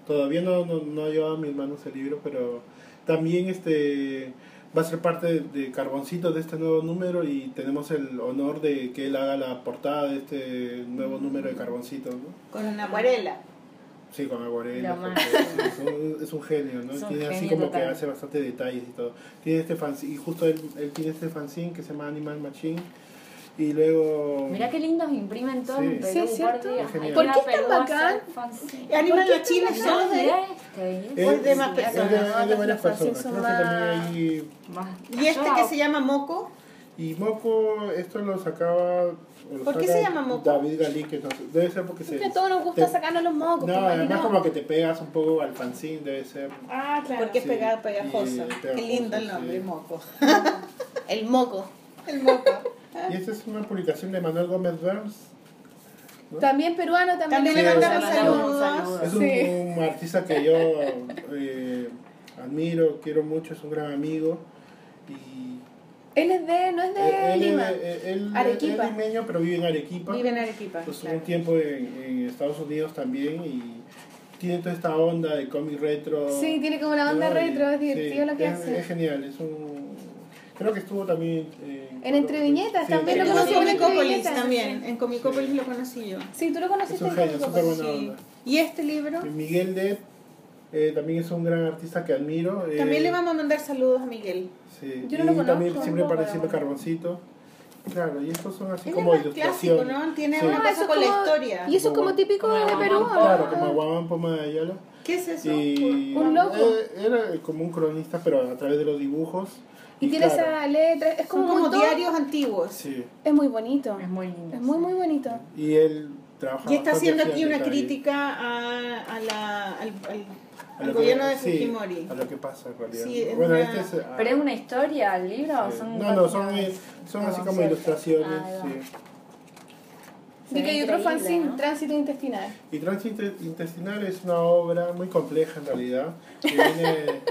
Todavía no, no, no ha llevado a mis manos el libro, pero también este va a ser parte de, Carboncito de este nuevo número y tenemos el honor de que él haga la portada de este nuevo número de Carboncito, ¿no? Con una acuarela. Sí, con acuarela. Es, un, es un genio, ¿no? Es un tiene así como que hace bastante detalles y todo. Tiene este fanzine, y justo él, él tiene este fanzine que se llama Animal Machine. Y luego... Mirá qué lindos imprimen todo Sí. en Perú, Sí, por cierto. ¿Por qué es tan bacán? hacer fanzine. Animal ¿Por qué Machine tan es bacán? solo de... Este, Es, es de más es de- personas, es de varias Los personas. son más- hay... más- Y este que se llama Moco. Y Moco, esto lo sacaba... lo ¿Por qué se llama Moco? David Galique, no sé, debe ser porque se... A todos nos gusta te- sacarnos los mocos. No, pues, además como que te pegas un poco al fanzine, debe ser... Ah, claro. Porque es pegado, pegajoso. y Qué lindo el nombre, sí. Moco. El moco. El Moco. Y esta es una publicación de Manuel Gómez Burns. ¿no? También peruano, también, También le le mandamos mandamos saludos. Es un, Sí. un artista que yo eh, admiro, quiero mucho, es un gran amigo. Y Él es de, no es de él, él- Lima. él- él- Arequipa. es limeño, pero vive en Arequipa. Vive en Arequipa. Pues claro. un tiempo en, en Estados Unidos también y tiene toda esta onda de cómic retro. Sí, tiene como la onda ¿no? Retro, es divertido sí, lo que es, hace. Es genial, es un... Creo que estuvo también... eh, En Entre Viñetas, también en lo conocí en en Comicopolis también. también. En Comicópolis lo conocí yo. Sí, tú lo Es conociste un en genio, súper Comicopolis. Sí. ¿Y este libro? Miguel Depp eh, también es un gran artista que admiro. eh, También le vamos a mandar saludos a Miguel. Sí. Yo no y lo conozco, también siempre pero Carboncito. Claro, y estos son así como es clásico, ilustraciones. ¿no? Tiene Sí. una Ah, cosa eso es con la como- historia. Y eso es como típico Como de Perú. Claro, como Guamán Poma de Ayala. ¿Qué es eso? Y Un loco. eh, Era como un cronista, pero a través de los dibujos. Y tiene claro, esa letra, es como, diarios antiguos. Sí. Es muy bonito. Es muy lindo. Es muy, sí. muy bonito. Y él trabaja Y está haciendo aquí una crítica a, a la, al, al- que- gobierno de sí, Fujimori. a lo que pasa en realidad. Sí, es bueno, una- este es. ah, ¿Pero es una historia el libro o sí. son No, no, son, son Ah, así como ilustraciones. Ah, De ve que hay otro fanzine, ¿no? Tránsito Intestinal. Y Tránsito Intestinal es una obra muy compleja en realidad, que viene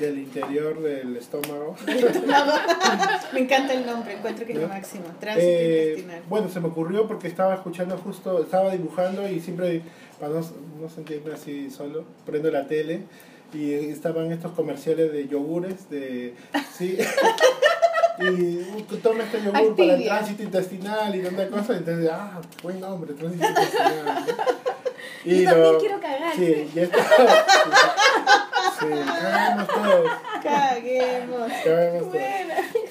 del interior del estómago. Me encanta el nombre, encuentro que es lo ¿No? máximo. Tránsito Eh, intestinal. bueno, se me ocurrió porque estaba escuchando justo, estaba dibujando y siempre, para no, no sentirme así solo, prendo la tele y estaban estos comerciales de yogures, de... Sí, y toma este yogur para el tránsito intestinal y tanta cosa, entonces, ah, buen nombre, tránsito intestinal. ¿no? Yo también quiero cagar. Sí, y. sí, cagamos todos, Caguemos. cagamos todos.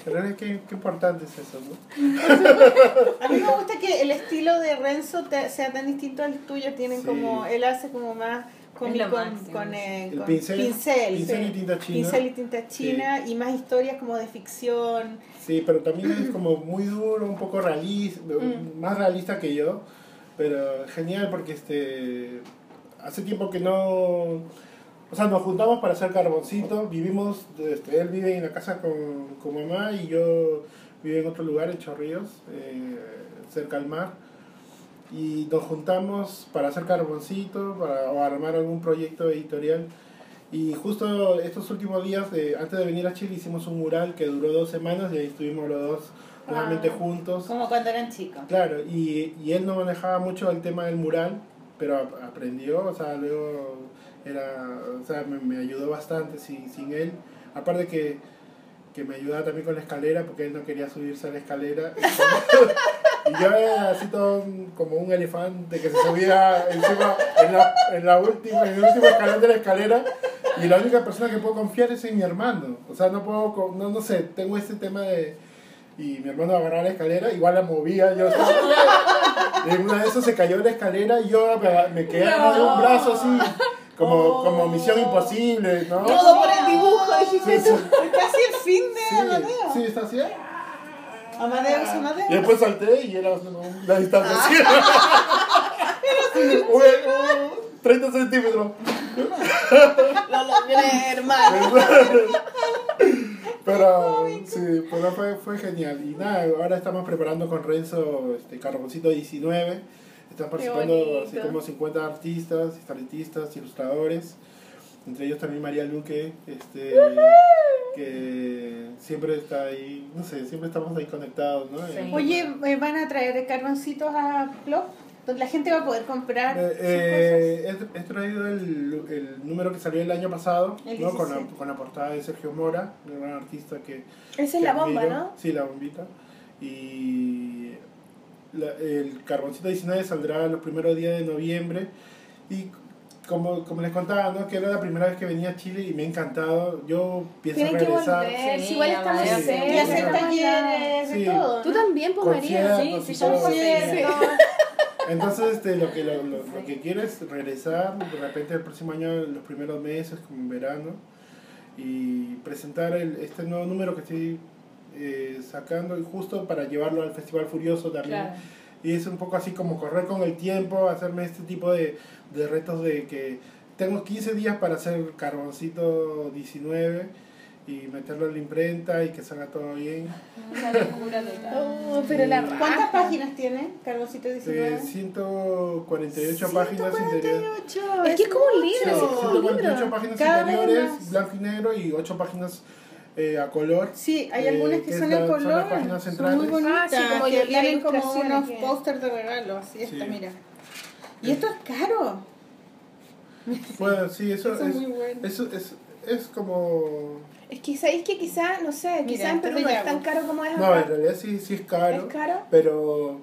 Pero es que qué importante es eso, ¿no? A mí me gusta que el estilo de Renzo te- sea tan distinto al tuyo. Tienen Sí. como, él hace como más con, con, con, eh, El con pincel, pincel, pincel sí. y tinta china. Pincel y tinta china y más historias como de ficción. Sí, pero también es como muy duro, un poco realista, Mm. más realista que yo, pero genial porque este hace tiempo que no, o sea, nos juntamos para hacer carboncito, vivimos, este, él vive en la casa con, con mamá y yo vivo en otro lugar, en Chorrillos, eh, cerca al mar, y nos juntamos para hacer carboncito, para o armar algún proyecto editorial. Y justo estos últimos días, de, antes de venir a Chile, hicimos un mural que duró dos semanas y ahí estuvimos los dos nuevamente Ah. juntos. Como cuando eran chicos. Claro, y, y él no manejaba mucho el tema del mural, pero ap- aprendió, o sea, luego era, o sea, me, me ayudó bastante sin, sin él. Aparte que, que me ayudaba también con la escalera, porque él no quería subirse a la escalera. y yo era así todo un- como un elefante que se subía encima en la, en la última, en el último escalón de la escalera. Y la única persona que puedo confiar es en mi hermano. O sea, no puedo, no, no sé, tengo este tema de... Y mi hermano agarraba la escalera, igual la movía, yo en una de esas se cayó la escalera y yo me, me quedé de un brazo así, como, Oh. como misión imposible, ¿no? Todo por el dibujo, dijiste sí, tú. Es casi el fin de sí, Amadeo. sí, está así. Amadeus, Amadeus. Y después salté y era ¿no? la distancia. Un- un 30 centímetros. Lo logré, hermano. Pero sí, pero fue, fue genial. Y nada, ahora estamos preparando con Renzo este, Carboncito 19. Están participando así como 50 artistas, historietistas, ilustradores. Entre ellos también María Luque, este, que siempre está ahí, no sé, siempre estamos ahí conectados, ¿no? Sí. Oye, ¿eh, ¿van a traer carboncitos a Plop? donde la gente va a poder comprar Eh, sus eh, he, he traído el, el número que salió el año pasado, El ¿no? con, la, 17. con la portada de Sergio Mora, un gran artista que... Esa es la bomba, admiro. ¿no? Sí, la bombita. Y la- el Carboncito 19 saldrá los primeros días de noviembre. Y como, como les contaba, ¿no? que era la primera vez que venía a Chile y me ha encantado. Yo pienso Tienen que regresar. volver. Sí, si igual estamos sí. cerca, Y hacer talleres, de Sí. todo. Tú ¿no? también, pues María. Sí, sí, yo. Entonces, este, lo que lo, lo, lo que quiero es regresar de repente el próximo año, los primeros meses, como en verano, y presentar el, este nuevo número que estoy eh, sacando, y justo para llevarlo al Festival Furioso también. Claro. Y es un poco así como correr con el tiempo, hacerme este tipo de, de retos de que tengo 15 días para hacer carboncito 19 y meterlo en la imprenta y que salga todo bien. Una locura total. Oh, pero la. ¿Cuántas páginas tiene Carboncito Eh, 19? 148 páginas interiores. 148. Es que es como un libro. hermoso. un 148 libro. páginas Cada interiores, blanco y negro, y 8 páginas eh, a color. Sí, hay Eh, algunas que son las color. Son muy bonitas. Ah, sí, como que vienen como unos que- pósters de regalo. Así está, Sí. mira. Y esto es caro. Bueno, sí, eso, Eso es, es muy bueno. eso es, es como... Es que sabéis que quizá, no sé, Mira, quizá en Perú no es tan caro como es No, en realidad sí, sí es caro, ¿Es caro? pero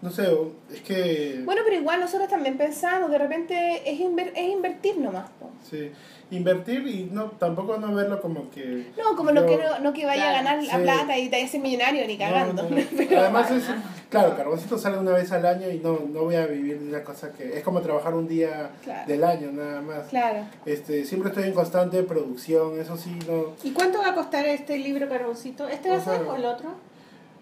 no sé, es que... Bueno, pero igual nosotros también pensamos, de repente es, inver- es invertir nomás. Sí, invertir y no tampoco no verlo como que... No, como lo yo- que no, no que vaya Claro, a ganar la sí. plata y te ser millonario ni cagando. No, no, no. Pero- Además es, claro, Carboncito sale una vez al año y no, no voy a vivir de una cosa que... Es como trabajar un día Claro. del año nada más. Claro. Este, siempre estoy en constante producción, eso sí, no... ¿Y cuánto va a costar este libro Carboncito? ¿Este va a ser o el otro?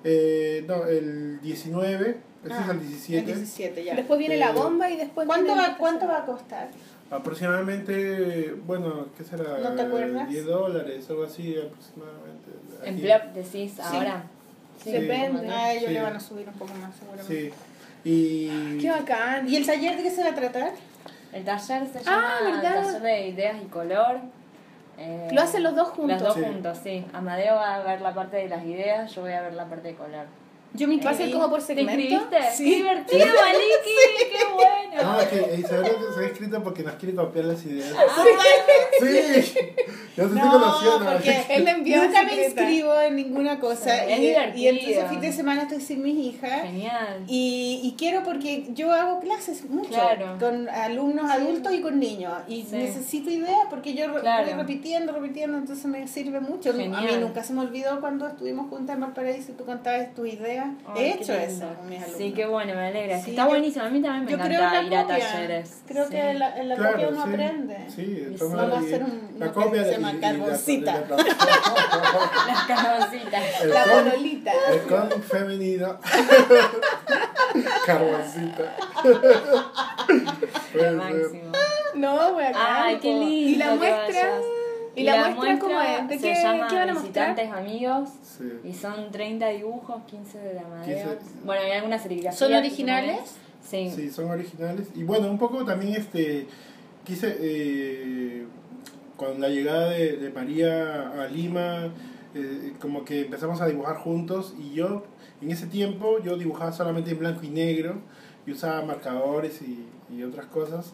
Eh, no, el 19, este Ah, es el 17. El 17 ya. Después viene la Eh, bomba y después. ¿Cuánto va, ¿Cuánto va a costar? Aproximadamente, bueno, ¿qué será? ¿No te acuerdas? 10 dólares, algo así aproximadamente. En Aquí. Plop decís ahora. Sí. Depende. A ellos Sí. le van a subir un poco más seguramente. Sí. Y... Qué bacán. ¿Y el taller de qué se va a tratar? El taller se Ah, llama ¿verdad? Taller de Ideas y Color. Eh, Lo hacen los dos juntos. Los dos Sí. juntos, sí. Amadeo va a ver la parte de las ideas, yo voy a ver la parte de color. Yo me ¿Va a ser inscribí. como por ¿Te segmento? inscribiste? Sí. ¡Qué divertido, Maliki! ¡Qué bueno! No, es que Isabel se ha escrito porque nos quiere copiar las ideas. Sí, yo te estoy No, conociendo. porque Él le envió nunca me secreta. inscribo en ninguna cosa. Es y, divertido. y entonces fin de semana estoy sin mis hijas. Genial. Y, y quiero porque yo hago clases mucho Claro. con alumnos adultos y con niños y Sí. necesito ideas porque yo Claro. voy repitiendo, repitiendo, entonces me sirve mucho. A mí nunca se me olvidó cuando estuvimos juntas en Valparaíso y tú contabas tus ideas. Ay, He hecho eso con mis alumnos. Sí, qué bueno, me alegra. Sí, Está yo- buenísimo, a mí también me yo creo encanta en ir a talleres. Creo Sí. que en la, en la Claro, copia uno sí. aprende. Sí, Y toma- vamos a hacer un- la una copia que se llama Carboncita. Las carboncitas. el La con- monolita. El con femenino. Carboncita. Puede El ser. máximo. No, güey, acá. Ay, qué lindo. Y la muestra. ¿Y la muestra cómo es? ¿De se qué- llama qué van a mostrar? Visitantes Amigos. Sí. Y son 30 dibujos, 15 de Amadeo. 15. Bueno, hay algunas serigrafías. ¿Son originales? Sí. Sí, son originales. Y bueno, un poco también este quise eh, con la llegada de, de María a Lima, eh, como que empezamos a dibujar juntos y yo en ese tiempo yo dibujaba solamente en blanco y negro y usaba marcadores y, y otras cosas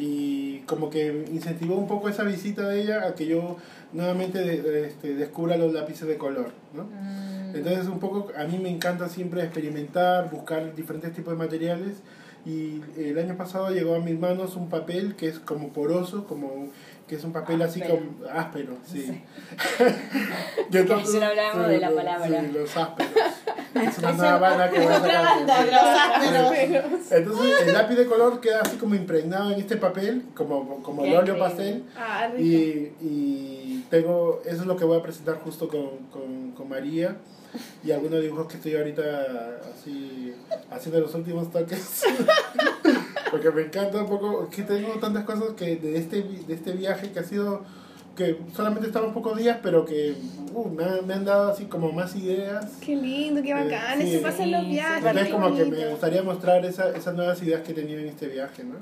y como que incentivó un poco esa visita de ella a que yo nuevamente de- de- este, descubra los lápices de color, ¿no? Mm. Entonces un poco a mí me encanta siempre experimentar, buscar diferentes tipos de materiales y el año pasado llegó a mis manos un papel que es como poroso, como que es un papel así Áspero. como áspero, sí. Sí. Entonces- Ayer hablábamos sí, de la palabra. Sí, los ásperos. Es una nueva banda que va a sacar. banda, Sí. los ásperos. Entonces el lápiz de color queda así como impregnado en este papel, como, como el óleo pastel. Ah, rico. Y, y tengo, eso es lo que voy a presentar justo con, con, con María y algunos dibujos que estoy ahorita así haciendo los últimos toques. Porque me encanta un poco, que tengo tantas cosas que de este, de este viaje que ha sido, que solamente estamos pocos días, pero que uh, me, han- me han dado así como más ideas. Qué lindo, qué bacán. Sí. Eso pasa en los Sí, viajes. Entonces como que me gustaría mostrar esa, esas nuevas ideas que he tenido en este viaje, ¿no?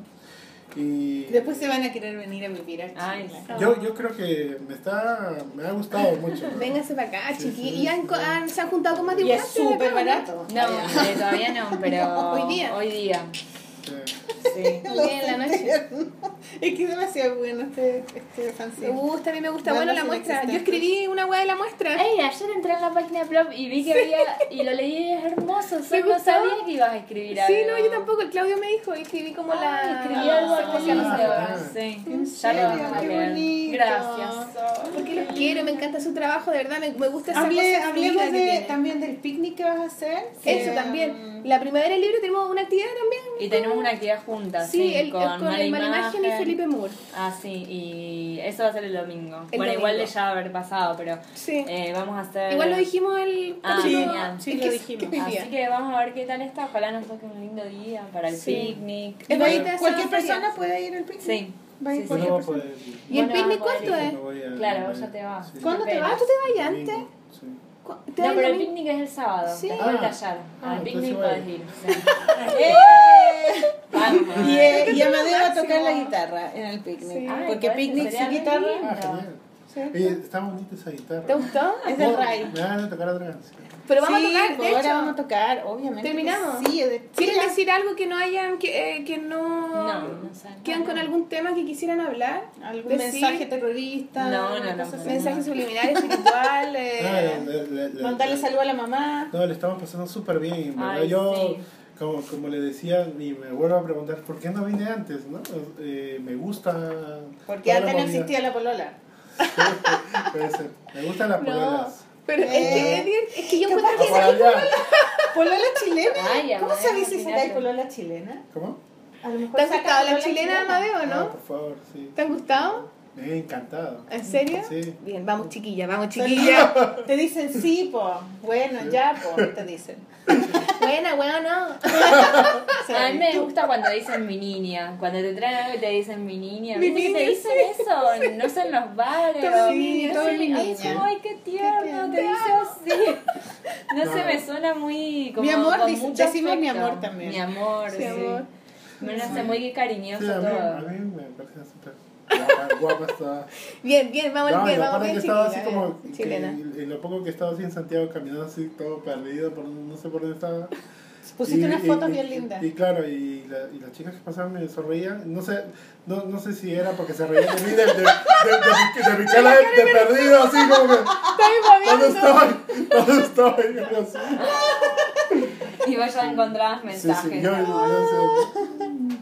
Y Después se van a querer venir a vivir a Chile. Ay, yo, yo creo que me está me ha gustado mucho. ¿no? Vénganse para acá, Sí, ¿Y han, sí. han- se han juntado con más Y es dibujantes? de súper barato. No, eh, todavía no, pero Hoy día. Hoy día. Sí. En la noche. Es que es demasiado bueno este, este Me fanzine. gusta, a mí me gusta. Bueno, la muestra. Yo escribí una weá de la muestra. Ey, ayer entré en la página de Plop y vi que había. Y lo leí y es hermoso. ¿Te Solo no gustó? sabía que ibas a escribir algo. Sí, no, yo tampoco. El Claudio me dijo y escribí como la. Escribí algo. Sí. ¿En Ya lo vamos a Qué leer. bonito. Gracias. Porque los quiero, me encanta su trabajo, de verdad, me, me gusta esa cosa hablemos de, también del picnic que vas a hacer. Eso también. La primavera del libro tenemos una actividad también. Y tenemos una actividad junta, Sí, sí, el, con, con, Mala el Marimagen y Imagen. Felipe Moore. Ah, sí, y eso va a ser el domingo. El bueno, igual de domingo. ya haber pasado, pero Sí. eh, vamos a hacer... Igual lo dijimos el Ah. Sí, es lo que- dijimos. que. Así que vamos a ver qué tal está. Ojalá nos toque un lindo día para el Sí. picnic. Es ¿va a ir- bonita esa cualquier persona puede ir al picnic. Sí. Sí, sí. no. ¿Y el Bueno, picnic cuánto es? Claro, ya te vas. Sí. ¿Cuándo te vas? ¿Tú te vas antes? Domingo, sí. ¿Cu- ¿Te No, pero el picnic es el sábado, Sí. después del Ah. taller. Ah, Al picnic puedes ir. sí. ¡Eh! Y, eh, y Amadeo va a tocar la guitarra en el picnic. Sí. Ay, Porque picnic sin guitarra. Ah, genial. Sí. Oye, está bonita esa guitarra. ¿Te gustó? es del Ray. Me van a tocar otra canción. Pero vamos Sí, a tocar, de ahora hecho. vamos a tocar, obviamente. que ¿Terminamos? Sí, es de ¿Quieren decir algo que no hayan, que, eh, que no... No. ¿Quedan con algún tema que quisieran hablar? algún Decir mensaje terrorista. No, no, no. Mensaje subliminal, espiritual. eh, le- le- le- Mandarle le- saludo a la mamá. No, le estamos pasando súper bien. Ay, Yo, sí. como, como le decía, y me vuelvo a preguntar, ¿por qué no vine antes? ¿no? Eh, me gusta. Porque antes no existía la polola. Puede ser. Me gustan las No, pololas. Pero es, que, Eh. es que yo ¿Qué encuentro que... Ah, por allá. ¿Polola chilena? Ay, ¿Cómo Amadeo, sabéis si hay polola chilena? ¿Cómo? A lo mejor ¿Te ha gustado la polola chilena, Amadeo, Ah, no? por favor, sí. ¿Te ha gustado? Me ha encantado. ¿En serio? Sí. Bien, vamos chiquilla, vamos chiquilla. Te dicen sí, po. Bueno, ya, po. Te dicen. Buena, buena, no. O sea, A mí me gusta cuando dicen mi niña. Cuando te traen algo y te dicen mi niña. Mi ¿Viste que niña, te dicen eso? No sé en los bares. Todo mi niña, no todo mi ay, niña. Ay, qué tierno. Te dice así. No, sé, me suena muy. Como, Mi amor, con dice- mucho decimos mi amor también. Mi amor, Sí, sí. amor. Me hace muy cariñoso Sí, a mí, todo. a mí me parece súper guapa, guapa está. Bien, bien, vamos No, y bien, vamos bien que estaba así como que chilena. en lo poco que he estado así en Santiago caminando así todo perdido por no sé por dónde estaba Pusiste Y- unas y- fotos y- bien lindas. y claro y, la- y las chicas que pasaban me sonreían no sé no, no sé si era porque se reían de mí de, de, de, de, mi- de mi cara de, de perdido así como que ¿dónde estoy? ¿dónde estoy? Y vos ya encontrabas sí, mensajes. sí, yo, ¿no? yo sé.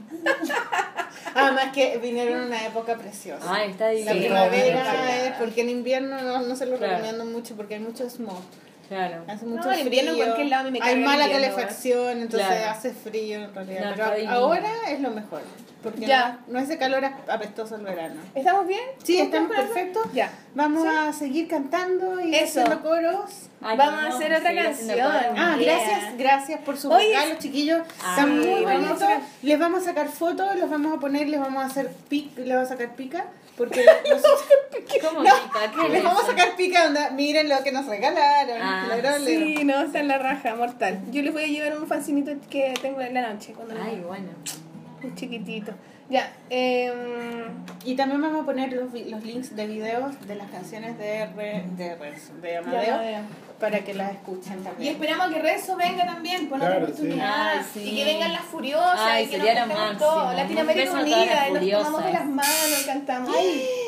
Además que vinieron en una época preciosa. Ay, está La divino. Sí, primavera es porque en invierno no, no se lo Claro. recomiendo mucho porque hay mucho smog. Claro. Hace mucho No, en invierno en frío, cualquier lado me Hay mala invierno, calefacción, entonces Claro. hace frío en realidad. No, Pero ahora es lo mejor. Porque Ya. no, no es de calor apestoso el verano. ¿Estamos bien? Sí, estamos ¿Estamos perfectos. Ya. Vamos ¿Sí? a seguir cantando y Eso. haciendo coros. Ay, Vamos a hacer otra canción. Ah, Yeah. gracias, gracias por sus Oye, regalos, chiquillos. Están muy a bonitos. Les vamos a sacar fotos, los vamos a poner, les vamos a hacer pic, les vamos a sacar pica. Porque nosotros ¿Cómo No, pica? ¿Qué les es vamos a sacar pica, onda, miren lo que nos regalaron. Ah, Sí, no, esa es la raja, mortal. Yo les voy a llevar un fancinito que tengo en la noche. Cuando Ay, bueno. Un chiquitito. Ya, eh, Y también vamos a poner los, vi- los links de videos de las canciones de, Re- de, Renzo, de Amadeo para que las escuchen y también. esperamos que Renzo venga también por Claro, otra oportunidad. sí. Ay, sí. Y que vengan las furiosas. Ay, y que sería nos máximo. todos. Latinoamérica unida. las Y nos tomamos de las manos y cantamos.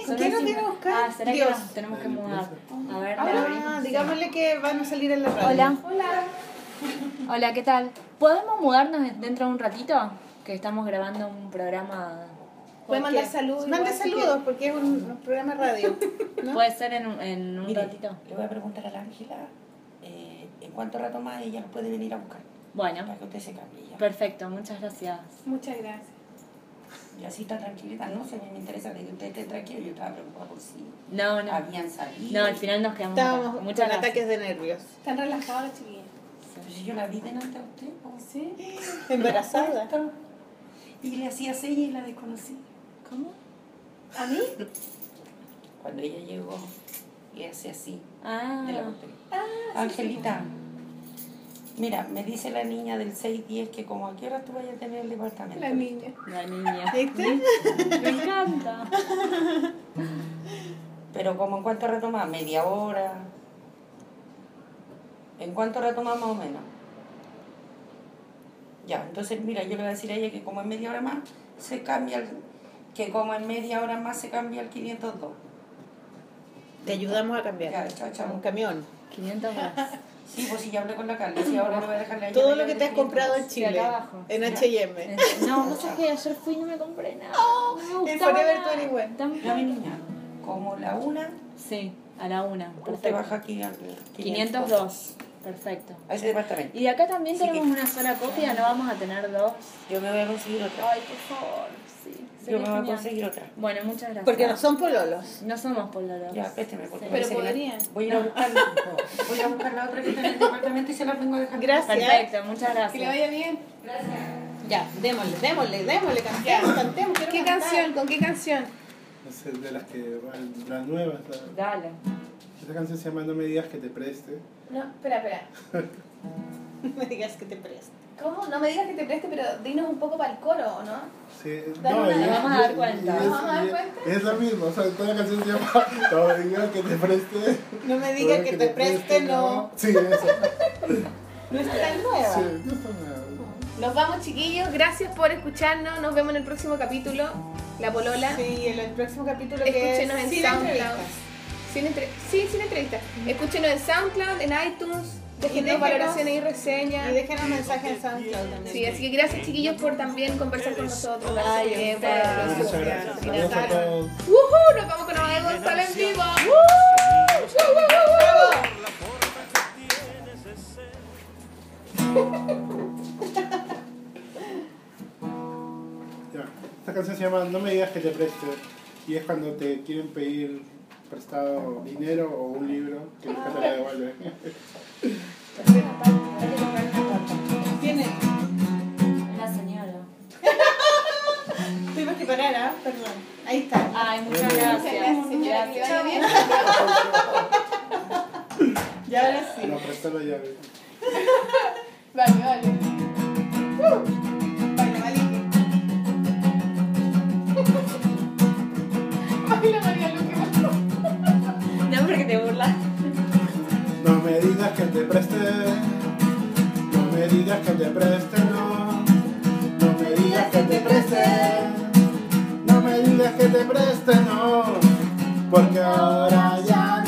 ¿Con quién nos viene a buscar? Ah, ¿será Dios. que nos tenemos que mudar? A ver, Ah, digámosle que van a salir en la radio. Hola. Hola. Hola, ¿qué tal? ¿Podemos mudarnos dentro de un ratito? Que estamos grabando un programa. Puede ¿Por mandar saludos. Mande saludos porque es un, un programa radio. ¿no? Puede ser en un, en un Mire, ratito. le voy a preguntar a la Ángela eh, en cuánto rato más ella lo puede venir a buscar. Bueno, Para que usted se cambie ya. perfecto, muchas gracias. Muchas gracias. Y así está tranquilita. No sé, me interesa de que usted esté tranquilo. Yo estaba preocupada por si No, no. habían salido. No, al final nos quedamos. Estábamos con gracias. ataques de nervios. Están relajados los chiquillos. Pero si yo la vi delante a usted. po. ¿Sí? Embarazada. Y le hacía señas y la desconocí. ¿Cómo? ¿A mí? Cuando ella llegó, le hacía así. Ah, de la botella. Angelita, mira, me dice la niña del 610 que como a qué hora tú vayas a tener el departamento. La niña. la niña. ¿Viste? Me encanta. Pero como en cuánto rato más, media hora. ¿En cuánto rato más más o menos? Ya, entonces mira, yo le voy a decir a ella que como en media hora más se cambia el, que como en media hora más se cambia el 502. Te ayudamos a cambiar. Ya, chao, chao. Un camión. 500 más. Sí, pues sí, ya hablé con la Carla, sí, ahora le voy a dejar la Todo lo que te has comprado en Chile. En. H&M. No, no sé qué, ayer fui y no me compré nada. No me En Forever nada. 21. Tan- Ya mi niña, como la una, Sí, a la una. usted Perfecto. baja aquí al 502. Perfecto. A ese departamento. Y acá también Sí, tenemos que- una sola copia, no vamos a tener dos. Yo me voy a conseguir otra. Ay, por favor, sí. Yo me voy a conseguir otra. Bueno, muchas gracias. Porque no son pololos. No somos pololos. Ya, présteme, porque Sí. Pero podrían. Voy a ir a buscar, voy a buscar la otra que está en el departamento y se la vengo a dejar. Gracias. Perfecto, muchas gracias. Que le vaya bien. Ya, démosle, démosle, démosle, cantemos, cantemos. ¿Qué cantar. canción? ¿Con qué canción? No sé, de las que van, las nuevas. Dale. Esta canción se llama No me digas que te preste. No, espera, espera. No me digas que te presto. ¿Cómo? No me digas que te preste, pero dinos un poco para el coro, ¿o no? Sí, Dale no, una, es- vamos a dar cuenta. es- vamos a dar y es- cuenta. Es lo mismo, o sea, toda la canción se llama No me digas que te preste. No me digas que te preste, no. Sí, eso. No está tan nueva. Sí, no está nada. Nos vamos, chiquillos. Gracias por escucharnos. Nos vemos en el próximo capítulo. La Polola. Sí, en el próximo capítulo que Escúchenos es en SoundCloud. Entrevistas. Sin entre... Sí, sin entrevista. Escúchenos en SoundCloud, en iTunes. Déjenos valoraciones y reseñas. Y déjenos mensajes en SoundCloud también. Sí, así que gracias, chiquillos, por también conversar con nosotros. Gracias, Ay, por gracias. Nos vamos con Amada González en vivo. Esta canción se llama No me digas que te preste. Y es cuando te quieren pedir prestado dinero o un libro que nunca te lo devuelven. Tiene. Una señora. Tuvimos que parar, ¿ah? Perdón. Ahí está. Ay, muchas gracias. Señora, que le vaya bien. Y ahora sí. No, presta la llave. Vale, vale. Baila, Maliki. Baila María. Porque te burlas. No me digas que te preste. No me digas que te preste, no. No me digas que te preste. No me digas que te preste, no. Porque ahora ya no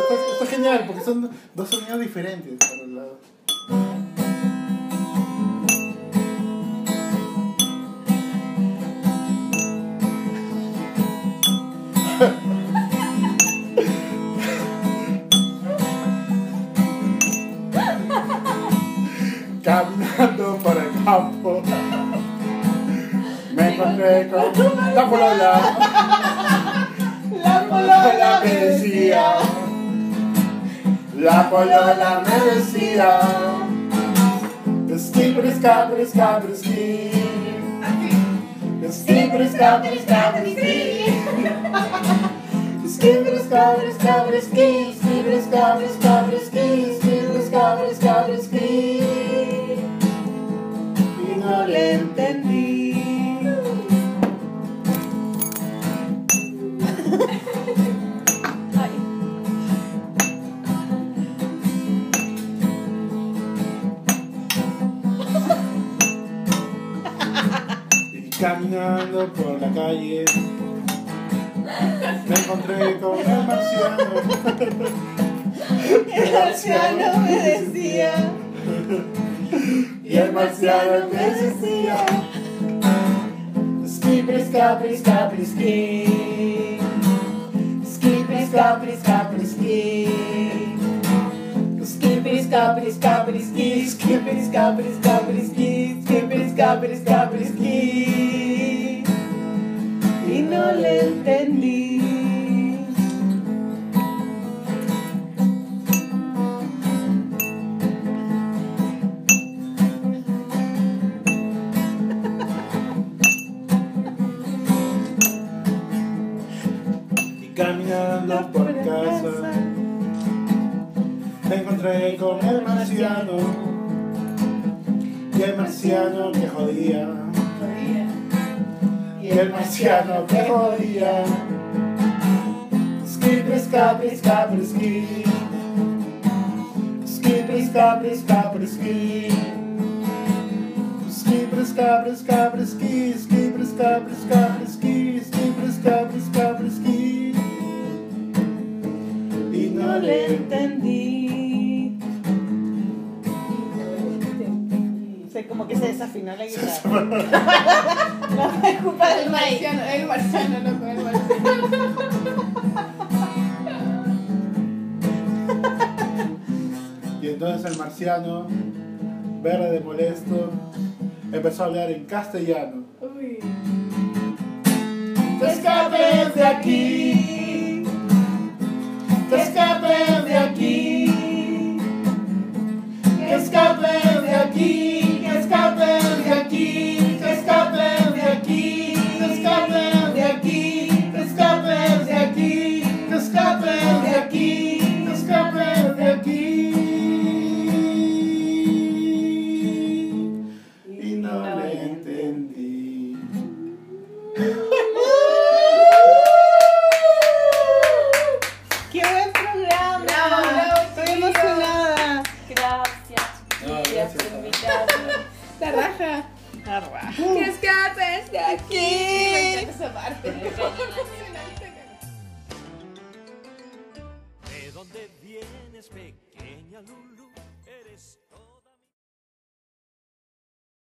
está, está genial porque son dos sonidos diferentes. Para el lado. Caminando por el campo. Me encontré con la polola. La polola me decía. La polola me decía. Skipper, skipper, skipper, ski. Skipper, skipper, skipper, ski. Skipper, skipper, skipper, ski. Skipper, skipper, skipper, ski. Skipper, skipper, skipper, ski. Y no le entendí. Caminando por la calle me encontré con el marciano. El marciano me decía. Y el marciano me decía Skipper, skapper, skapper, ski Skipper, skapper, skapper, skapper, skapper, ski Skipper, skapper, skapper, ski Skipper, skapper, skapper, ski. Y no le entendí. Y caminando por casa encontré con el marciano. Y el marciano que jodía. Y el marciano que jodía. Skipper, skapper, skapper, ski Skipper, skapper, skapper, ski Skipper, skapper, skapper, ski Skipper, skapper, skapper, ski Skipper, skapper, skapper, ski Y no le entendí sé como que se desafinó la guitarra. no es culpa del marciano, el marciano, loco, el marciano. Y entonces el marciano, verde de molesto, empezó a hablar en castellano. Uy. ¡Te escapes de aquí! ¡Te escapes de aquí! ¡Que escapes ¿De dónde vienes, pequeña Lulu? Eres